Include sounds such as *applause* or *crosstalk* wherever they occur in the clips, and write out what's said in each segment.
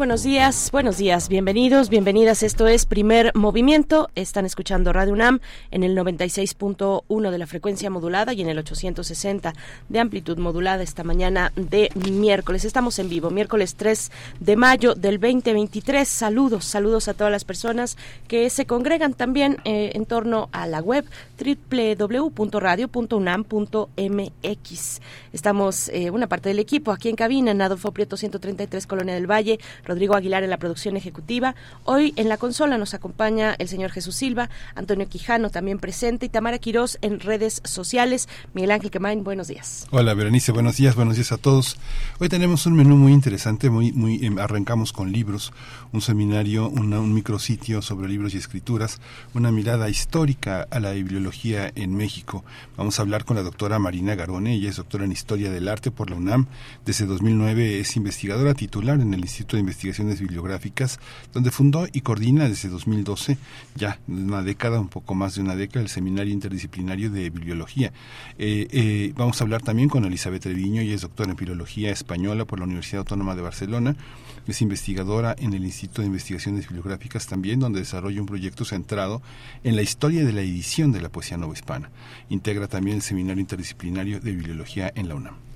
Buenos días, buenos días, bienvenidos, bienvenidas. Esto es Primer Movimiento. Están escuchando Radio UNAM en el 96.1 de la frecuencia modulada y en el 860 de amplitud modulada esta mañana de miércoles. Estamos en vivo, miércoles 3 de mayo del 2023. Saludos, saludos a todas las personas que se congregan también eh, en torno a la web www.radio.unam.mx. Estamos eh, una parte del equipo aquí en cabina en Adolfo Prieto 133 Colonia del Valle Rodrigo Aguilar en la producción ejecutiva. Hoy en la consola nos acompaña el señor Jesús Silva, Antonio Quijano también presente y Tamara Quirós en redes sociales. Miguel Ángel Quemain, buenos días. Hola, Berenice, buenos días, buenos días a todos. Hoy tenemos un menú muy interesante, muy, muy em, arrancamos con libros, un seminario, un micrositio sobre libros y escrituras, una mirada histórica a la bibliología en México. Vamos a hablar con la doctora Marina Garone, ella es doctora en Historia del Arte por la UNAM. Desde 2009 es investigadora titular en el Instituto de Investigaciones Bibliográficas, donde fundó y coordina desde 2012, ya una década, un poco más de una década, el Seminario Interdisciplinario de Bibliología. Eh, eh, vamos a hablar también con Elizabeth Treviño, ella es doctora en Filología Española por la Universidad Autónoma de Barcelona, es investigadora en el Instituto de Investigaciones Bibliográficas también, donde desarrolla un proyecto centrado en la historia de la edición de la poesía hispana. Integra también el Seminario Interdisciplinario de Bibliología en la UNAM.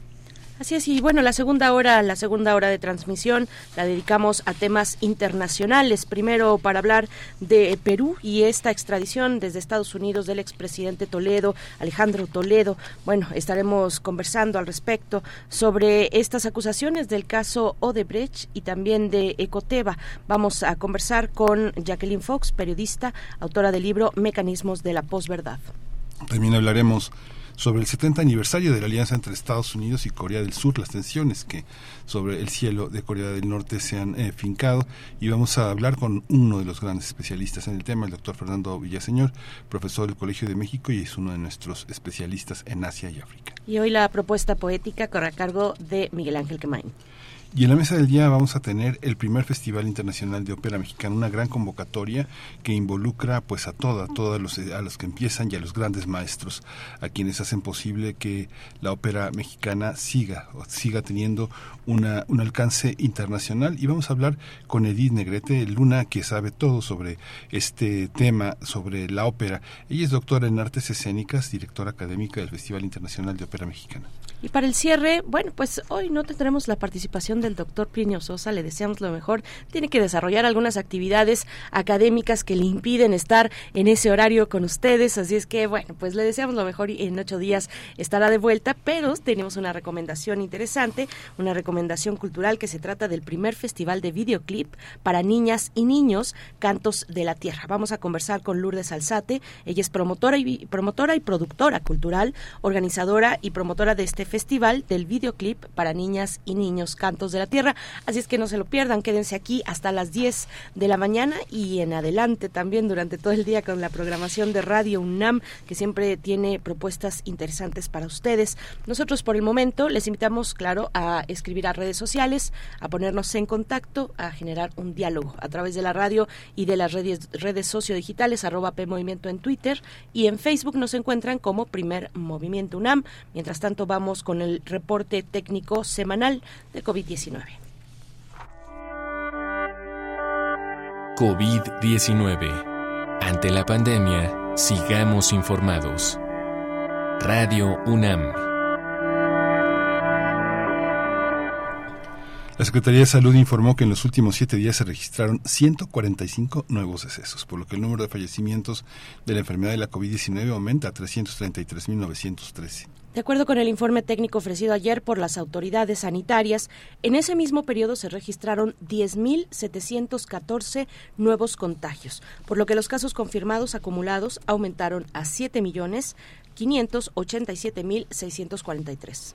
Así es, y bueno, la segunda hora, la segunda hora de transmisión la dedicamos a temas internacionales. Primero para hablar de Perú y esta extradición desde Estados Unidos del expresidente Toledo, Alejandro Toledo. Bueno, estaremos conversando al respecto sobre estas acusaciones del caso Odebrecht y también de Ecoteva. Vamos a conversar con Jacqueline Fox, periodista, autora del libro Mecanismos de la posverdad. También hablaremos sobre el 70 aniversario de la alianza entre Estados Unidos y Corea del Sur, las tensiones que sobre el cielo de Corea del Norte se han eh, fincado y vamos a hablar con uno de los grandes especialistas en el tema, el doctor Fernando Villaseñor, profesor del Colegio de México y es uno de nuestros especialistas en Asia y África. Y hoy la propuesta poética corre a cargo de Miguel Ángel Quemain. Y en la mesa del día vamos a tener el primer Festival Internacional de Ópera Mexicana, una gran convocatoria que involucra pues a toda, todos los, a los que empiezan y a los grandes maestros, a quienes hacen posible que la ópera mexicana siga, siga teniendo una, un alcance internacional. Y vamos a hablar con Edith Negrete, Luna, que sabe todo sobre este tema, sobre la ópera. Ella es doctora en artes escénicas, directora académica del Festival Internacional de Ópera Mexicana. Y para el cierre, bueno, pues hoy no tendremos la participación del doctor Plinio Sosa, le deseamos lo mejor. Tiene que desarrollar algunas actividades académicas que le impiden estar en ese horario con ustedes, así es que, bueno, pues le deseamos lo mejor y en ocho días estará de vuelta, pero tenemos una recomendación interesante, una recomendación cultural que se trata del primer festival de videoclip para niñas y niños, Cantos de la Tierra. Vamos a conversar con Lourdes Alzate, ella es promotora y, promotora y productora cultural, organizadora y promotora de este festival del videoclip para niñas y niños Cantos de la Tierra. Así es que no se lo pierdan, quédense aquí hasta las 10 de la mañana y en adelante también durante todo el día con la programación de Radio UNAM, que siempre tiene propuestas interesantes para ustedes. Nosotros por el momento les invitamos, claro, a escribir a redes sociales, a ponernos en contacto, a generar un diálogo a través de la radio y de las redes, redes sociodigitales, arroba P Movimiento en Twitter y en Facebook nos encuentran como Primer Movimiento UNAM. Mientras tanto, vamos con el reporte técnico semanal de COVID-19. COVID-19. Ante la pandemia, sigamos informados. Radio UNAM. La Secretaría de Salud informó que en los últimos siete días se registraron 145 nuevos decesos, por lo que el número de fallecimientos de la enfermedad de la COVID-19 aumenta a 333.913. De acuerdo con el informe técnico ofrecido ayer por las autoridades sanitarias, en ese mismo periodo se registraron 10.714 nuevos contagios, por lo que los casos confirmados acumulados aumentaron a 7.587.643.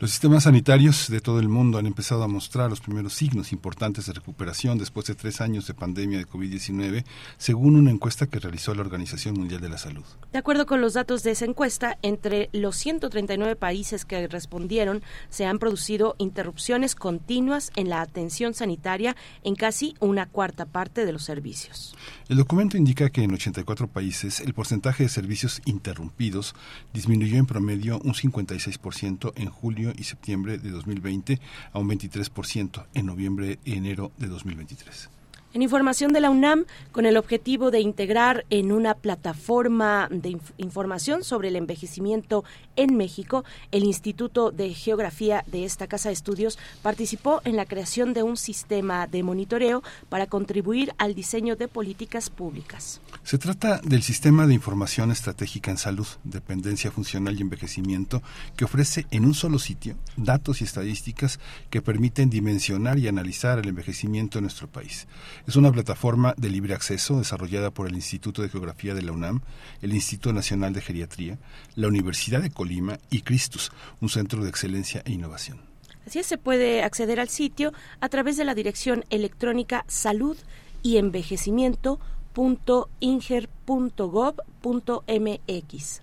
Los sistemas sanitarios de todo el mundo han empezado a mostrar los primeros signos importantes de recuperación después de tres años de pandemia de COVID-19, según una encuesta que realizó la Organización Mundial de la Salud. De acuerdo con los datos de esa encuesta, entre los 139 países que respondieron, se han producido interrupciones continuas en la atención sanitaria en casi una cuarta parte de los servicios. El documento indica que en 84 países el porcentaje de servicios interrumpidos disminuyó en promedio un 56% en julio y septiembre de 2020 a un 23% en noviembre y enero de 2023. En información de la UNAM, con el objetivo de integrar en una plataforma de información sobre el envejecimiento en México, el Instituto de Geografía de esta Casa de Estudios participó en la creación de un sistema de monitoreo para contribuir al diseño de políticas públicas. Se trata del Sistema de Información Estratégica en Salud, Dependencia Funcional y Envejecimiento, que ofrece en un solo sitio datos y estadísticas que permiten dimensionar y analizar el envejecimiento en nuestro país. Es una plataforma de libre acceso desarrollada por el Instituto de Geografía de la UNAM, el Instituto Nacional de Geriatría, la Universidad de Colima y Cristus, un centro de excelencia e innovación. Así se puede acceder al sitio a través de la dirección electrónica salud y envejecimiento.inger.gov.mx.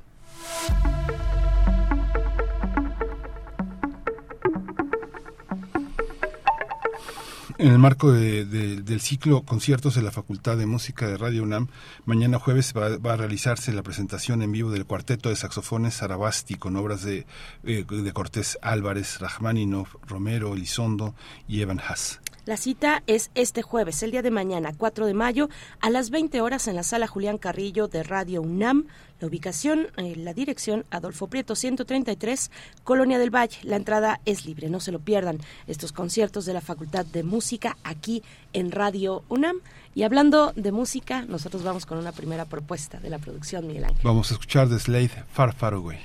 En el marco del ciclo Conciertos de la Facultad de Música de Radio UNAM, mañana jueves va, a realizarse la presentación en vivo del cuarteto de saxofones Sarabasti con obras de, eh, de Cortés Álvarez, Rachmaninoff, Romero, Elizondo y Evan Haas. La cita es este jueves, el día de mañana, 4 de mayo, a las 20 horas en la sala Julián Carrillo de Radio UNAM. La ubicación, eh, la dirección, Adolfo Prieto 133, Colonia del Valle. La entrada es libre, no se lo pierdan. Estos conciertos de la Facultad de Música aquí en Radio UNAM. Y hablando de música, nosotros vamos con una primera propuesta de la producción, Miguel Ángel. Vamos a escuchar The Slade Far Far Away.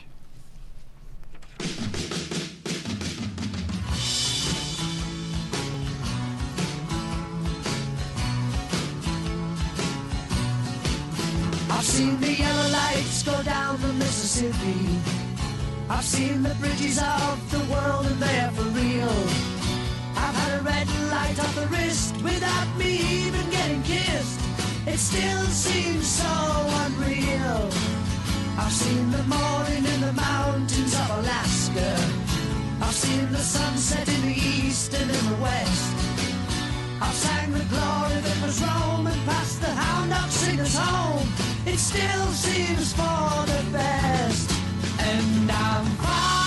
I've seen the yellow lights go down the Mississippi. I've seen the bridges of the world and they're for real. I've had a red light off the wrist without me even getting kissed. It still seems so unreal. I've seen the morning in the mountains of Alaska. I've seen the sunset in the east and in the west. I've sang the glory that was and passed the hound dog singers home. It still seems for the best. And I'm far,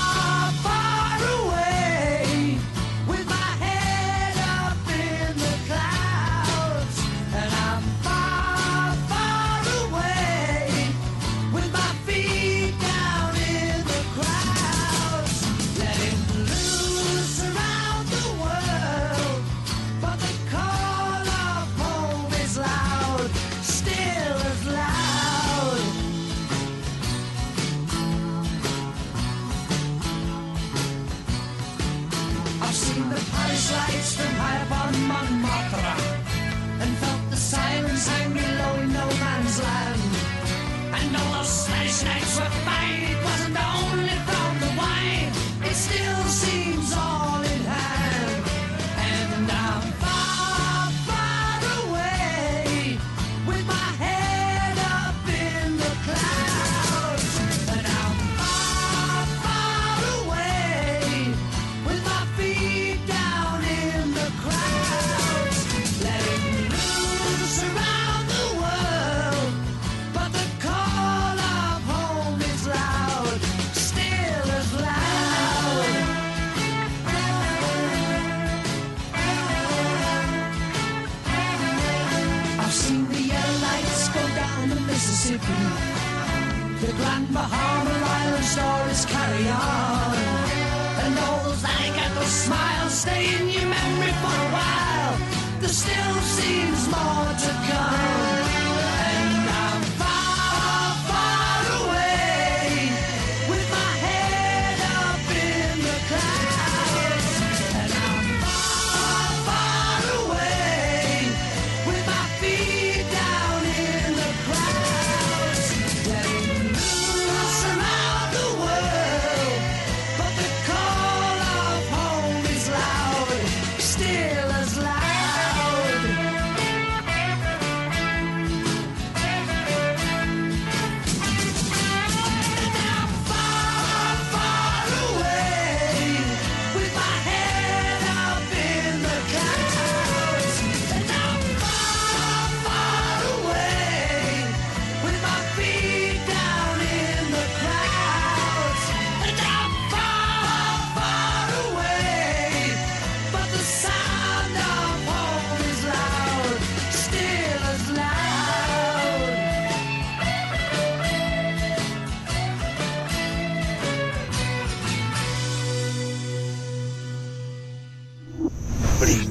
my heart.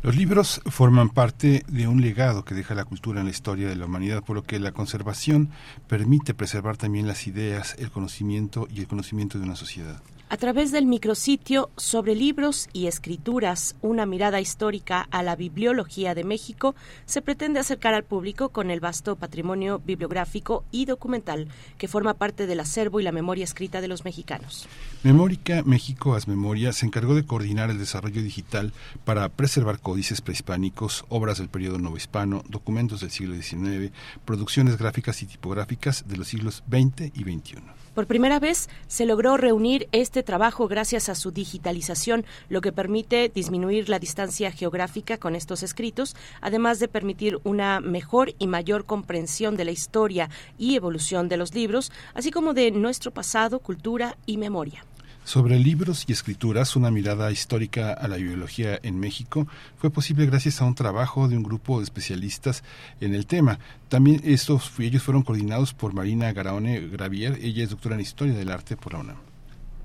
Los libros forman parte de un legado que deja la cultura en la historia de la humanidad, por lo que la conservación permite preservar también las ideas, el conocimiento y el conocimiento de una sociedad a través del micrositio sobre libros y escrituras, una mirada histórica a la bibliología de México, se pretende acercar al público con el vasto patrimonio bibliográfico y documental que forma parte del acervo y la memoria escrita de los mexicanos. Memórica México As Memoria se encargó de coordinar el desarrollo digital para preservar códices prehispánicos, obras del periodo novohispano, documentos del siglo XIX, producciones gráficas y tipográficas de los siglos XX y XXI. Por primera vez se logró reunir este trabajo gracias a su digitalización, lo que permite disminuir la distancia geográfica con estos escritos, además de permitir una mejor y mayor comprensión de la historia y evolución de los libros, así como de nuestro pasado, cultura y memoria. Sobre libros y escrituras, una mirada histórica a la biología en México fue posible gracias a un trabajo de un grupo de especialistas en el tema. También estos ellos fueron coordinados por Marina Garaone Gravier, ella es doctora en Historia del Arte por la UNAM.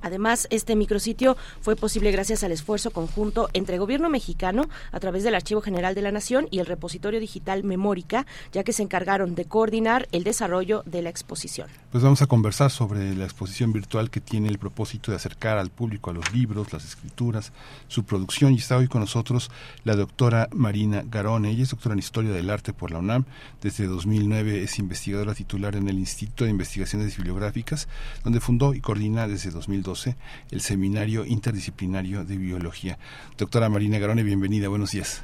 Además, este micrositio fue posible gracias al esfuerzo conjunto entre gobierno mexicano a través del Archivo General de la Nación y el repositorio digital Memórica, ya que se encargaron de coordinar el desarrollo de la exposición. Pues vamos a conversar sobre la exposición virtual que tiene el propósito de acercar al público a los libros, las escrituras, su producción y está hoy con nosotros la doctora Marina Garone. Ella es doctora en Historia del Arte por la UNAM. Desde 2009 es investigadora titular en el Instituto de Investigaciones Bibliográficas, donde fundó y coordina desde 2012 el Seminario Interdisciplinario de Biología. Doctora Marina Garone, bienvenida, buenos días.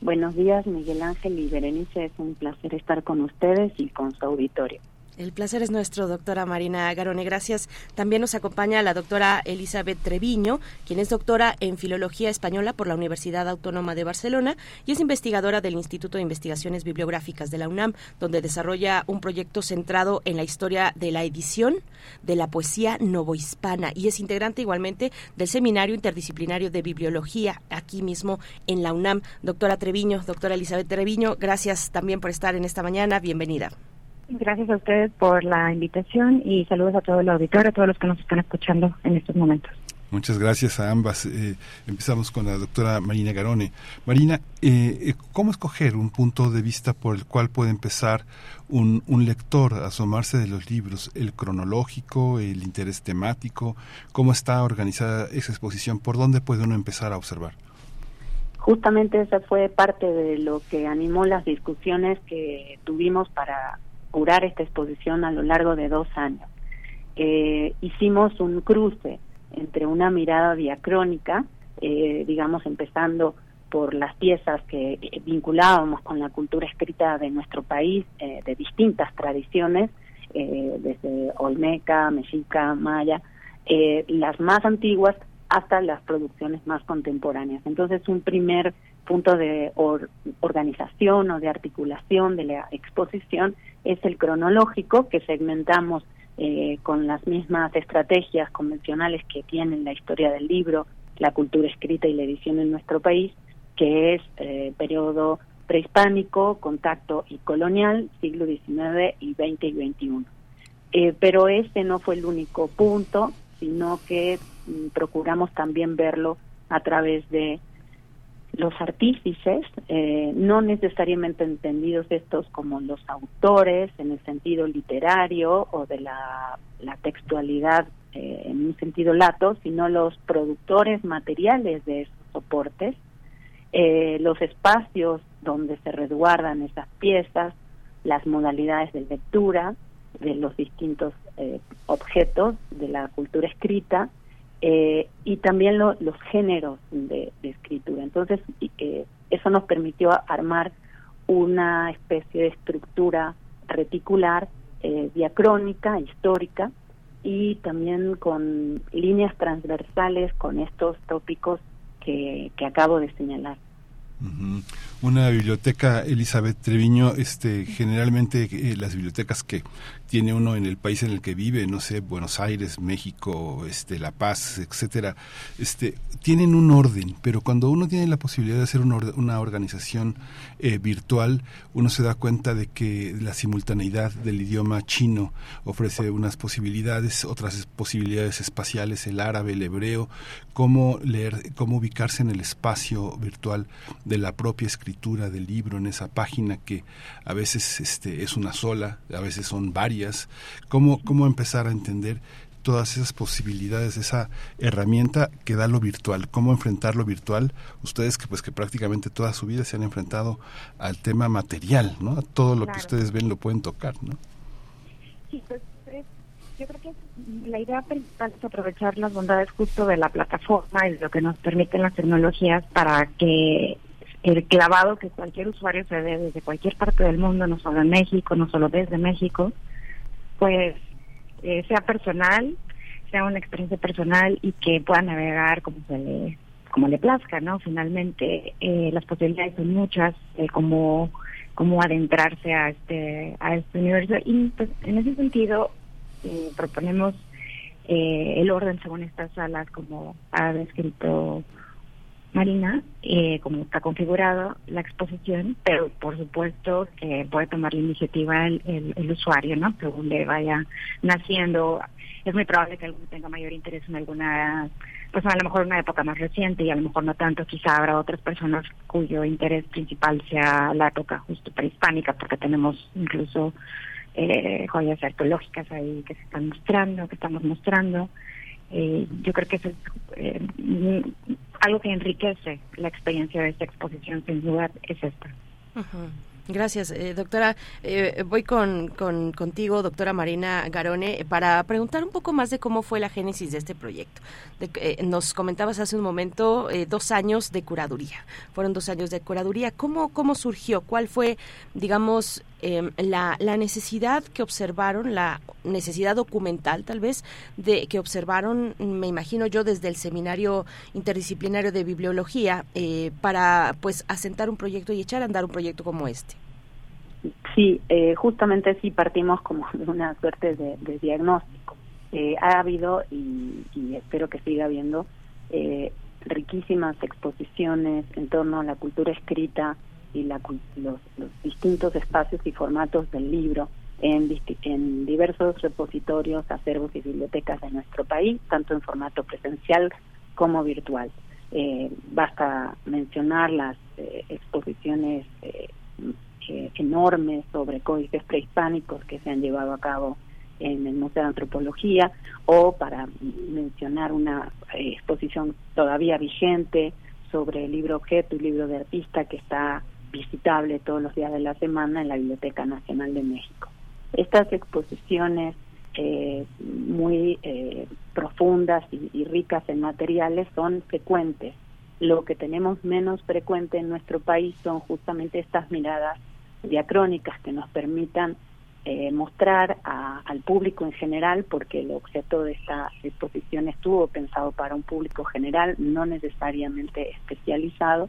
Buenos días, Miguel Ángel y Berenice. Es un placer estar con ustedes y con su auditorio. El placer es nuestro, doctora Marina Garone. Gracias. También nos acompaña la doctora Elizabeth Treviño, quien es doctora en Filología Española por la Universidad Autónoma de Barcelona y es investigadora del Instituto de Investigaciones Bibliográficas de la UNAM, donde desarrolla un proyecto centrado en la historia de la edición de la poesía novohispana y es integrante igualmente del Seminario Interdisciplinario de Bibliología aquí mismo en la UNAM. Doctora Treviño, doctora Elizabeth Treviño, gracias también por estar en esta mañana. Bienvenida. Gracias a ustedes por la invitación y saludos a todo el auditorio, a todos los que nos están escuchando en estos momentos. Muchas gracias a ambas. Eh, empezamos con la doctora Marina Garone. Marina, eh, eh, ¿cómo escoger un punto de vista por el cual puede empezar un, un, lector a asomarse de los libros? ¿El cronológico, el interés temático? ¿Cómo está organizada esa exposición? ¿Por dónde puede uno empezar a observar? Justamente esa fue parte de lo que animó las discusiones que tuvimos para curar esta exposición a lo largo de dos años. Eh, hicimos un cruce entre una mirada diacrónica, eh, digamos, empezando por las piezas que vinculábamos con la cultura escrita de nuestro país, eh, de distintas tradiciones, desde Olmeca, Mexica, Maya, las más antiguas hasta las producciones más contemporáneas. Entonces, un primer punto de organización o de articulación de la exposición es el cronológico que segmentamos eh, con las mismas estrategias convencionales que tienen la historia del libro, la cultura escrita y la edición en nuestro país, que es eh, periodo prehispánico, contacto y colonial, siglo XIX y XX y XXI. Eh, pero este no fue el único punto, sino que mm, procuramos también verlo a través de los artífices, eh, no necesariamente entendidos estos como los autores en el sentido literario o de la, textualidad eh, en un sentido lato, sino los productores materiales de esos soportes, eh, los espacios donde se resguardan esas piezas, las modalidades de lectura de los distintos objetos de la cultura escrita, eh, y también los géneros de, escritura. Entonces, eh, eso nos permitió armar una especie de estructura reticular, eh, diacrónica, histórica, y también con líneas transversales con estos tópicos que, acabo de señalar. Ujú. Una biblioteca, Elizabeth Treviño, este, generalmente eh, las bibliotecas que tiene uno en el país en el que vive, no sé, Buenos Aires, México, este, La Paz, etcétera, este, tienen un orden, pero cuando uno tiene la posibilidad de hacer una, or- una organización eh, virtual, uno se da cuenta de que la simultaneidad del idioma chino ofrece unas posibilidades, otras posibilidades espaciales, el árabe, el hebreo, cómo leer, cómo ubicarse en el espacio virtual de la propia escritura del libro, en esa página que a veces este, es una sola, a veces son varias, cómo, cómo empezar a entender todas esas posibilidades, esa herramienta que da lo virtual, cómo enfrentar lo virtual, ustedes que pues que prácticamente toda su vida se han enfrentado al tema material, ¿no? A todo lo que ustedes ven lo pueden tocar, ¿no? Sí, pues es- yo creo que la idea principal es aprovechar las bondades justo de la plataforma y de lo que nos permiten las tecnologías para que el clavado que cualquier usuario se dé desde cualquier parte del mundo, no solo en México, no solo desde México, pues eh, sea personal, sea una experiencia personal y que pueda navegar como se le como le plazca, ¿no? Finalmente eh, las posibilidades son muchas, eh, como cómo adentrarse a este a este universo y pues en ese sentido eh, proponemos eh, el orden según estas salas como ha descrito Marina, eh, como está configurado la exposición, pero por supuesto que puede tomar la iniciativa el usuario, ¿no? Según le vaya naciendo. Es muy probable que alguno tenga mayor interés en alguna, pues a lo mejor una época más reciente y a lo mejor no tanto. Quizá habrá otras personas cuyo interés principal sea la época justo prehispánica, porque tenemos incluso eh, joyas arqueológicas ahí que se están mostrando, que estamos mostrando. Eh, yo creo que eso es eh, algo que enriquece la experiencia de esta exposición, sin duda, es esta. Gracias, eh, doctora. Eh, voy con, con- contigo, doctora Marina Garone, para preguntar un poco más de cómo fue la génesis de este proyecto. De eh, nos comentabas hace un momento eh, dos años de curaduría. Fueron dos años de curaduría. ¿Cómo, cómo surgió? ¿Cuál fue, digamos, la, la necesidad que observaron, la necesidad documental tal vez, de que observaron, me imagino yo, desde el seminario interdisciplinario de bibliología, eh, para pues asentar un proyecto y echar a andar un proyecto como este? Sí, eh, justamente sí partimos como de una suerte de, de diagnóstico. Eh, ha habido, y, y espero que siga habiendo, eh, riquísimas exposiciones en torno a la cultura escrita y la, los, los distintos espacios y formatos del libro en, en diversos repositorios, acervos y bibliotecas de nuestro país, tanto en formato presencial como virtual. Eh, basta mencionar las eh, exposiciones eh, eh, enormes sobre códices prehispánicos que se han llevado a cabo en el Museo de Antropología o para mencionar una eh, exposición todavía vigente sobre el libro objeto y libro de artista que está visitable todos los días de la semana en la Biblioteca Nacional de México. Estas exposiciones eh, muy eh, profundas y, ricas en materiales son frecuentes. Lo que tenemos menos frecuente en nuestro país son justamente estas miradas diacrónicas que nos permitan eh, mostrar a- al público en general, porque el objeto de esta exposición estuvo pensado para un público general, no necesariamente especializado,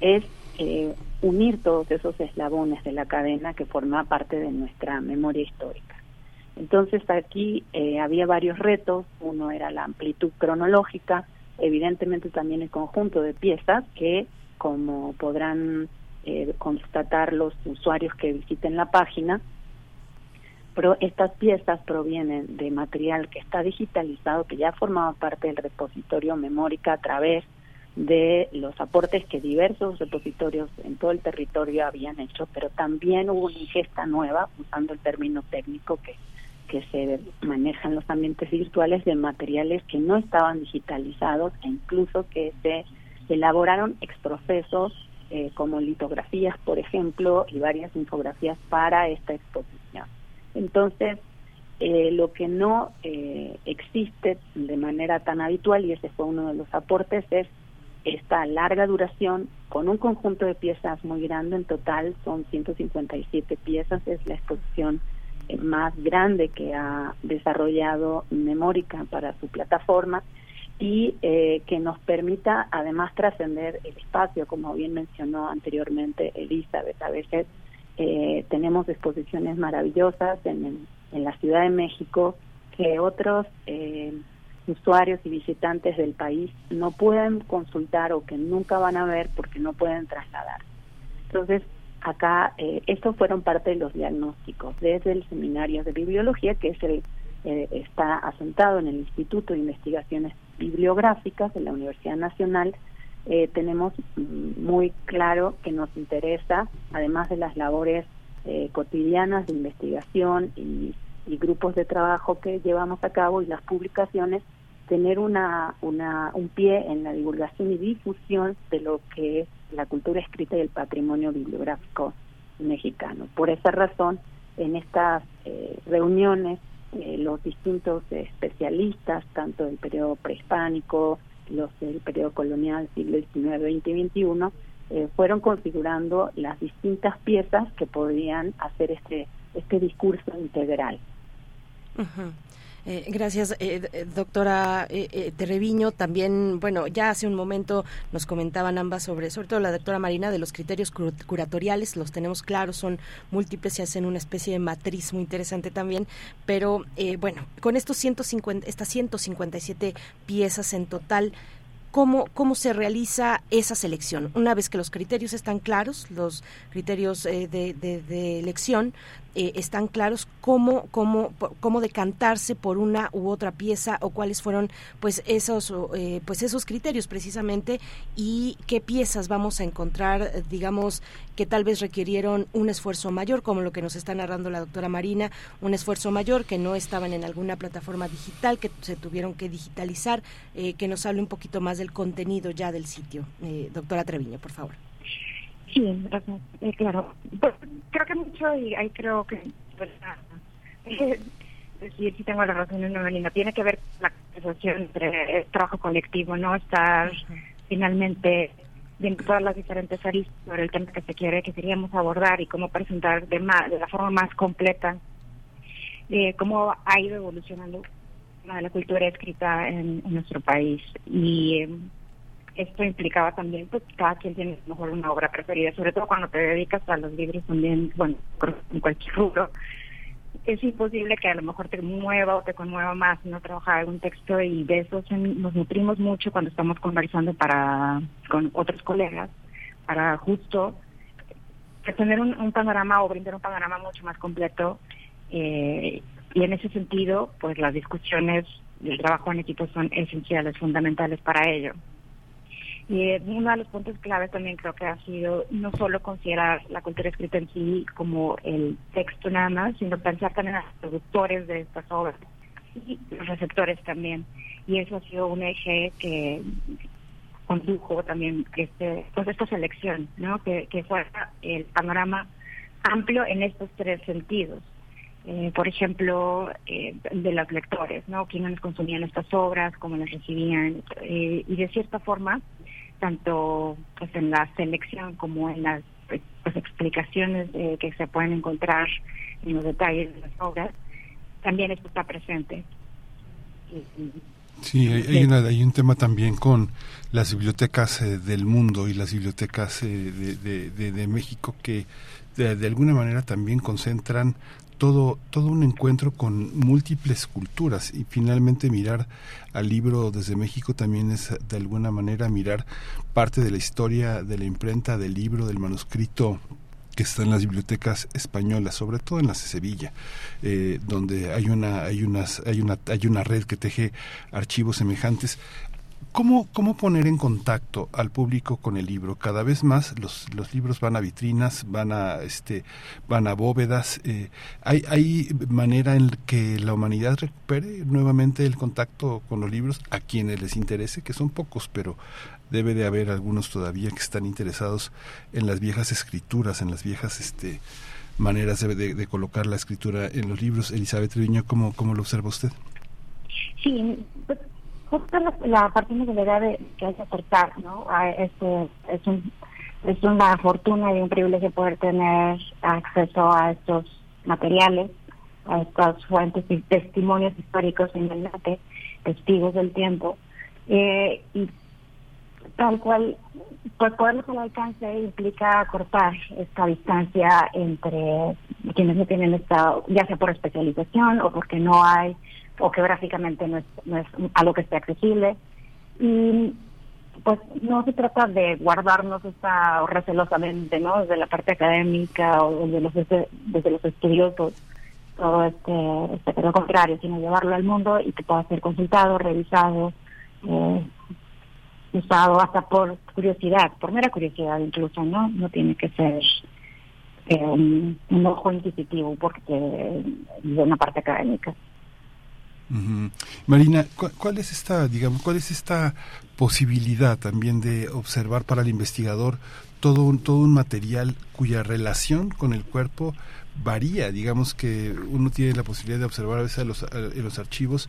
es eh, unir todos esos eslabones de la cadena que forma parte de nuestra memoria histórica. Entonces aquí eh, había varios retos, uno era la amplitud cronológica, evidentemente también el conjunto de piezas que, como podrán eh, constatar los usuarios que visiten la página, pero estas piezas provienen de material que está digitalizado, que ya formaba parte del repositorio Memórica a través de los aportes que diversos repositorios en todo el territorio habían hecho, pero también hubo una ingesta nueva, usando el término técnico que, que se maneja en los ambientes virtuales, de materiales que no estaban digitalizados e incluso que se elaboraron exprofesos eh, como litografías, por ejemplo, y varias infografías para esta exposición. Entonces, eh, lo que no eh, existe de manera tan habitual, y ese fue uno de los aportes, es esta larga duración con un conjunto de piezas muy grande, en total son 157 piezas, es la exposición eh, más grande que ha desarrollado Memórica para su plataforma y eh, que nos permita además trascender el espacio, como bien mencionó anteriormente Elizabeth. A veces eh, tenemos exposiciones maravillosas en, en, la Ciudad de México que otros eh, usuarios y visitantes del país no pueden consultar o que nunca van a ver porque no pueden trasladar. Entonces, acá eh, estos fueron parte de los diagnósticos desde el seminario de bibliología que es el eh, está asentado en el Instituto de Investigaciones Bibliográficas de la Universidad Nacional eh, tenemos mm, muy claro que nos interesa además de las labores eh, cotidianas de investigación y, y grupos de trabajo que llevamos a cabo y las publicaciones tener una, una, un pie en la divulgación y difusión de lo que es la cultura escrita y el patrimonio bibliográfico mexicano. Por esa razón, en estas eh, reuniones, eh, los distintos especialistas, tanto del periodo prehispánico, los del periodo colonial, siglo XIX, XX y XXI, eh, fueron configurando las distintas piezas que podrían hacer este, este discurso integral. Eh, gracias, eh, eh, doctora eh, Terreviño. También, bueno, ya hace un momento nos comentaban ambas sobre, sobre todo la doctora Marina, de los criterios curatoriales. Los tenemos claros, son múltiples y hacen una especie de matriz muy interesante también. Pero, bueno, con estos 150, estas 157 piezas en total, cómo, cómo se realiza esa selección. Una vez que los criterios están claros, los criterios de, de, elección, eh, están claros cómo, cómo, cómo decantarse por una u otra pieza o cuáles fueron pues esos, eh, pues esos criterios precisamente y qué piezas vamos a encontrar, digamos, que tal vez requirieron un esfuerzo mayor, como lo que nos está narrando la doctora Marina, un esfuerzo mayor que no estaban en alguna plataforma digital, que se tuvieron que digitalizar, eh, que nos hable un poquito más del contenido ya del sitio. doctora Treviño, por favor. Sí. Eh, claro. Pues, creo que mucho y ahí creo que pues, eh, sí, sí tengo la razón en Melina. Tiene que ver la conversación entre el trabajo colectivo, no estar finalmente viendo todas las diferentes aristas sobre el tema que se quiere, que queríamos abordar y cómo presentar de, más, de la forma más completa eh, cómo ha ido evolucionando la cultura escrita en, nuestro país. Y eh, esto implicaba también, pues cada quien tiene mejor una obra preferida, sobre todo cuando te dedicas a los libros también, bueno, en cualquier rubro. Es imposible que a lo mejor te mueva o te conmueva más no trabajar algún texto y de eso nos nutrimos mucho cuando estamos conversando para con otros colegas para justo tener un, panorama o brindar un panorama mucho más completo eh, y en ese sentido pues las discusiones y el trabajo en equipo son esenciales, fundamentales para ello. Y uno de los puntos claves también creo que ha sido no solo considerar la cultura escrita en sí como el texto nada más, sino pensar también en los productores de estas obras y los receptores también. Y eso ha sido un eje que condujo también este, pues esta selección, ¿no? Que, que fuera el panorama amplio en estos tres sentidos. Eh, por ejemplo, eh, de los lectores, ¿no? Quiénes consumían estas obras, cómo las recibían, eh, y de cierta forma tanto pues en la selección como en las pues, explicaciones que se pueden encontrar en los detalles de las obras, también esto está presente. Sí, hay, hay un tema también con las bibliotecas eh, del mundo y las bibliotecas eh, de, de, de, México que de, alguna manera también concentran todo, todo un encuentro con múltiples culturas y finalmente mirar al libro desde México también es de alguna manera mirar parte de la historia de la imprenta del libro, del manuscrito que está en las bibliotecas españolas, sobre todo en las de Sevilla, eh, donde hay una, hay unas, hay una, hay una red que teje archivos semejantes. ¿Cómo, ¿Cómo poner en contacto al público con el libro? Cada vez más los, los libros van a vitrinas, van a, este, van a bóvedas. Eh, ¿hay, ¿Hay manera en que la humanidad recupere nuevamente el contacto con los libros a quienes les interese, que son pocos, pero debe de haber algunos todavía que están interesados en las viejas escrituras, en las viejas este, maneras de, de, colocar la escritura en los libros. Elizabeth Triviño, ¿cómo, cómo lo observa usted? Sí, justo la, la particularidad de que hay que aportar, ¿no? A este, es, un, es una fortuna y un privilegio poder tener acceso a estos materiales, a estas fuentes y testimonios históricos finalmente, testigos del tiempo, Eh, y tal cual, pues poderlos al alcance implica cortar esta distancia entre quienes no tienen esta, ya sea por especialización o porque no hay, o que gráficamente no es, no es algo que esté accesible. Y pues no se trata de guardarnos esta recelosamente, ¿no? Desde la parte académica o desde los, desde, los estudios, todo este, este lo contrario, sino llevarlo al mundo y que pueda ser consultado, revisado, eh, usado hasta por curiosidad, por mera curiosidad incluso, ¿no? No tiene que ser eh, un, ojo inquisitivo porque de una parte académica. Marina, ¿cuál, es esta, digamos, cuál es esta posibilidad también de observar para el investigador todo un, todo un material cuya relación con el cuerpo varía, digamos que uno tiene la posibilidad de observar a veces los, en los archivos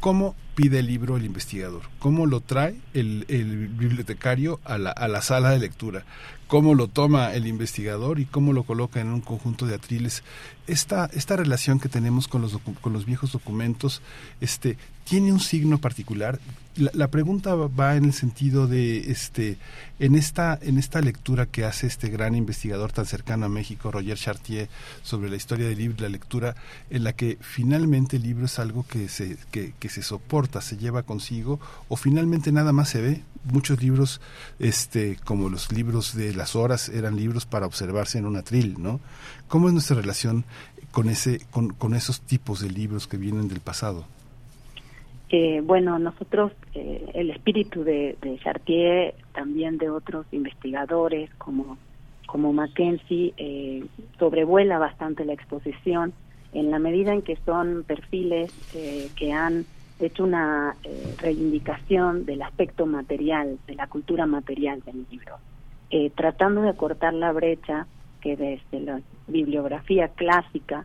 cómo pide el libro el investigador, cómo lo trae el, el bibliotecario a la, a la, sala de lectura, cómo lo toma el investigador y cómo lo coloca en un conjunto de atriles. Esta, esta relación que tenemos con los, con los viejos documentos este, tiene un signo particular. La, pregunta va en el sentido de, este, en esta, en esta lectura que hace este gran investigador tan cercano a México, Roger Chartier, sobre la historia del libro y la lectura, en la que finalmente el libro es algo que se, que, que se soporta, se lleva consigo, o finalmente nada más se ve. Muchos libros, este, como los libros de las horas, eran libros para observarse en un atril, ¿no? ¿Cómo es nuestra relación con ese, con, con esos tipos de libros que vienen del pasado? Eh, bueno, nosotros, eh, el espíritu de, de, Chartier, también de otros investigadores como, como Mackenzie, eh, sobrevuela bastante la exposición en la medida en que son perfiles eh, que han hecho una eh, reivindicación del aspecto material, de la cultura material del libro, tratando de cortar la brecha que desde la bibliografía clásica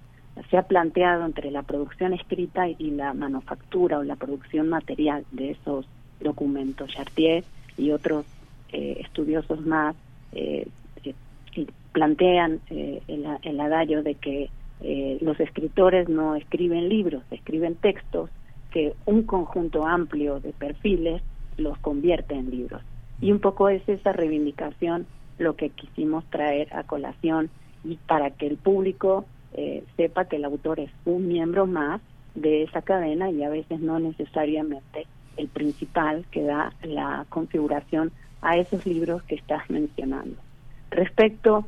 se ha planteado entre la producción escrita y la manufactura o la producción material de esos documentos. Chartier y otros eh, estudiosos más eh, plantean eh, el, el, adagio de que eh, los escritores no escriben libros, escriben textos que un conjunto amplio de perfiles los convierte en libros. Y un poco es esa reivindicación lo que quisimos traer a colación y para que el público eh, sepa que el autor es un miembro más de esa cadena y a veces no necesariamente el principal que da la configuración a esos libros que estás mencionando. Respecto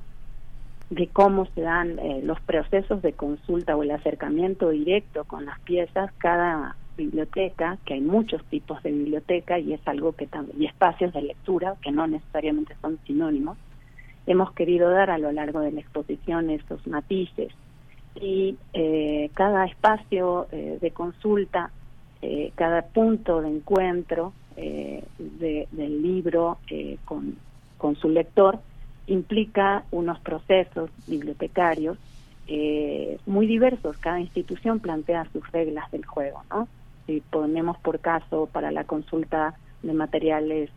de cómo se dan eh, los procesos de consulta o el acercamiento directo con las piezas, cada biblioteca, que hay muchos tipos de biblioteca y es algo que también, y espacios de lectura que no necesariamente son sinónimos, hemos querido dar a lo largo de la exposición estos matices y eh, cada espacio eh, de consulta, eh, cada punto de encuentro del libro con, con su lector implica unos procesos bibliotecarios muy diversos. Cada institución plantea sus reglas del juego, ¿no? Si ponemos por caso para la consulta de materiales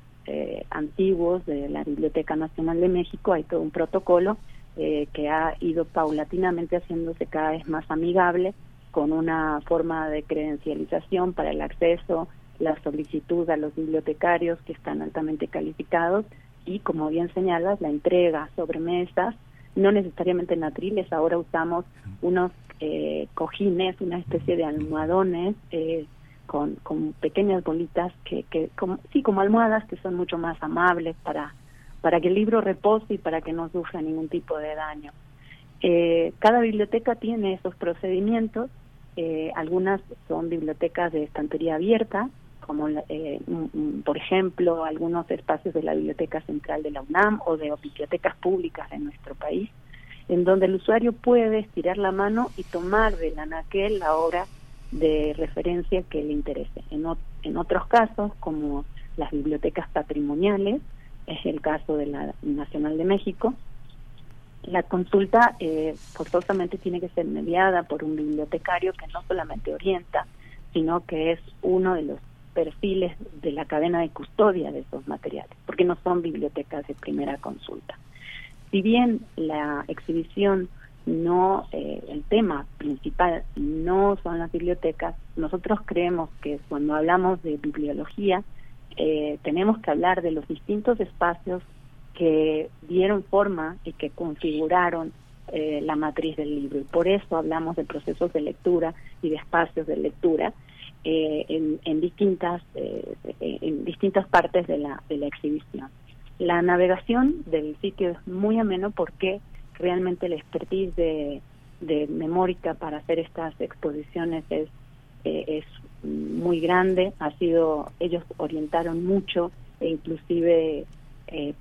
antiguos de la Biblioteca Nacional de México, hay todo un protocolo eh, que ha ido paulatinamente haciéndose cada vez más amigable con una forma de credencialización para el acceso, la solicitud a los bibliotecarios que están altamente calificados y, como bien señalas, la entrega sobre mesas, no necesariamente en atriles, ahora usamos unos eh, cojines, una especie de almohadones eh, con, con pequeñas bolitas que, que como, sí, como almohadas que son mucho más amables para para que el libro repose y para que no sufra ningún tipo de daño. Eh, cada biblioteca tiene esos procedimientos, eh, algunas son bibliotecas de estantería abierta, como eh, por ejemplo algunos espacios de la Biblioteca Central de la UNAM o de bibliotecas públicas de nuestro país, en donde el usuario puede estirar la mano y tomar de la anaquel la obra de referencia que le interese. En, en otros casos, como las bibliotecas patrimoniales, es el caso de la Nacional de México. La consulta eh, forzosamente tiene que ser mediada por un bibliotecario que no solamente orienta, sino que es uno de los perfiles de la cadena de custodia de esos materiales, porque no son bibliotecas de primera consulta. Si bien la exhibición no, eh, el tema principal no son las bibliotecas, nosotros creemos que cuando hablamos de bibliología, eh, tenemos que hablar de los distintos espacios que dieron forma y que configuraron eh, la matriz del libro. Y por eso hablamos de procesos de lectura y de espacios de lectura eh, en, en, distintas, en distintas partes de la, de la exhibición. La navegación del sitio es muy ameno porque realmente el expertise de, de Memórica para hacer estas exposiciones es, eh, es muy grande, ha sido, ellos orientaron mucho e inclusive eh,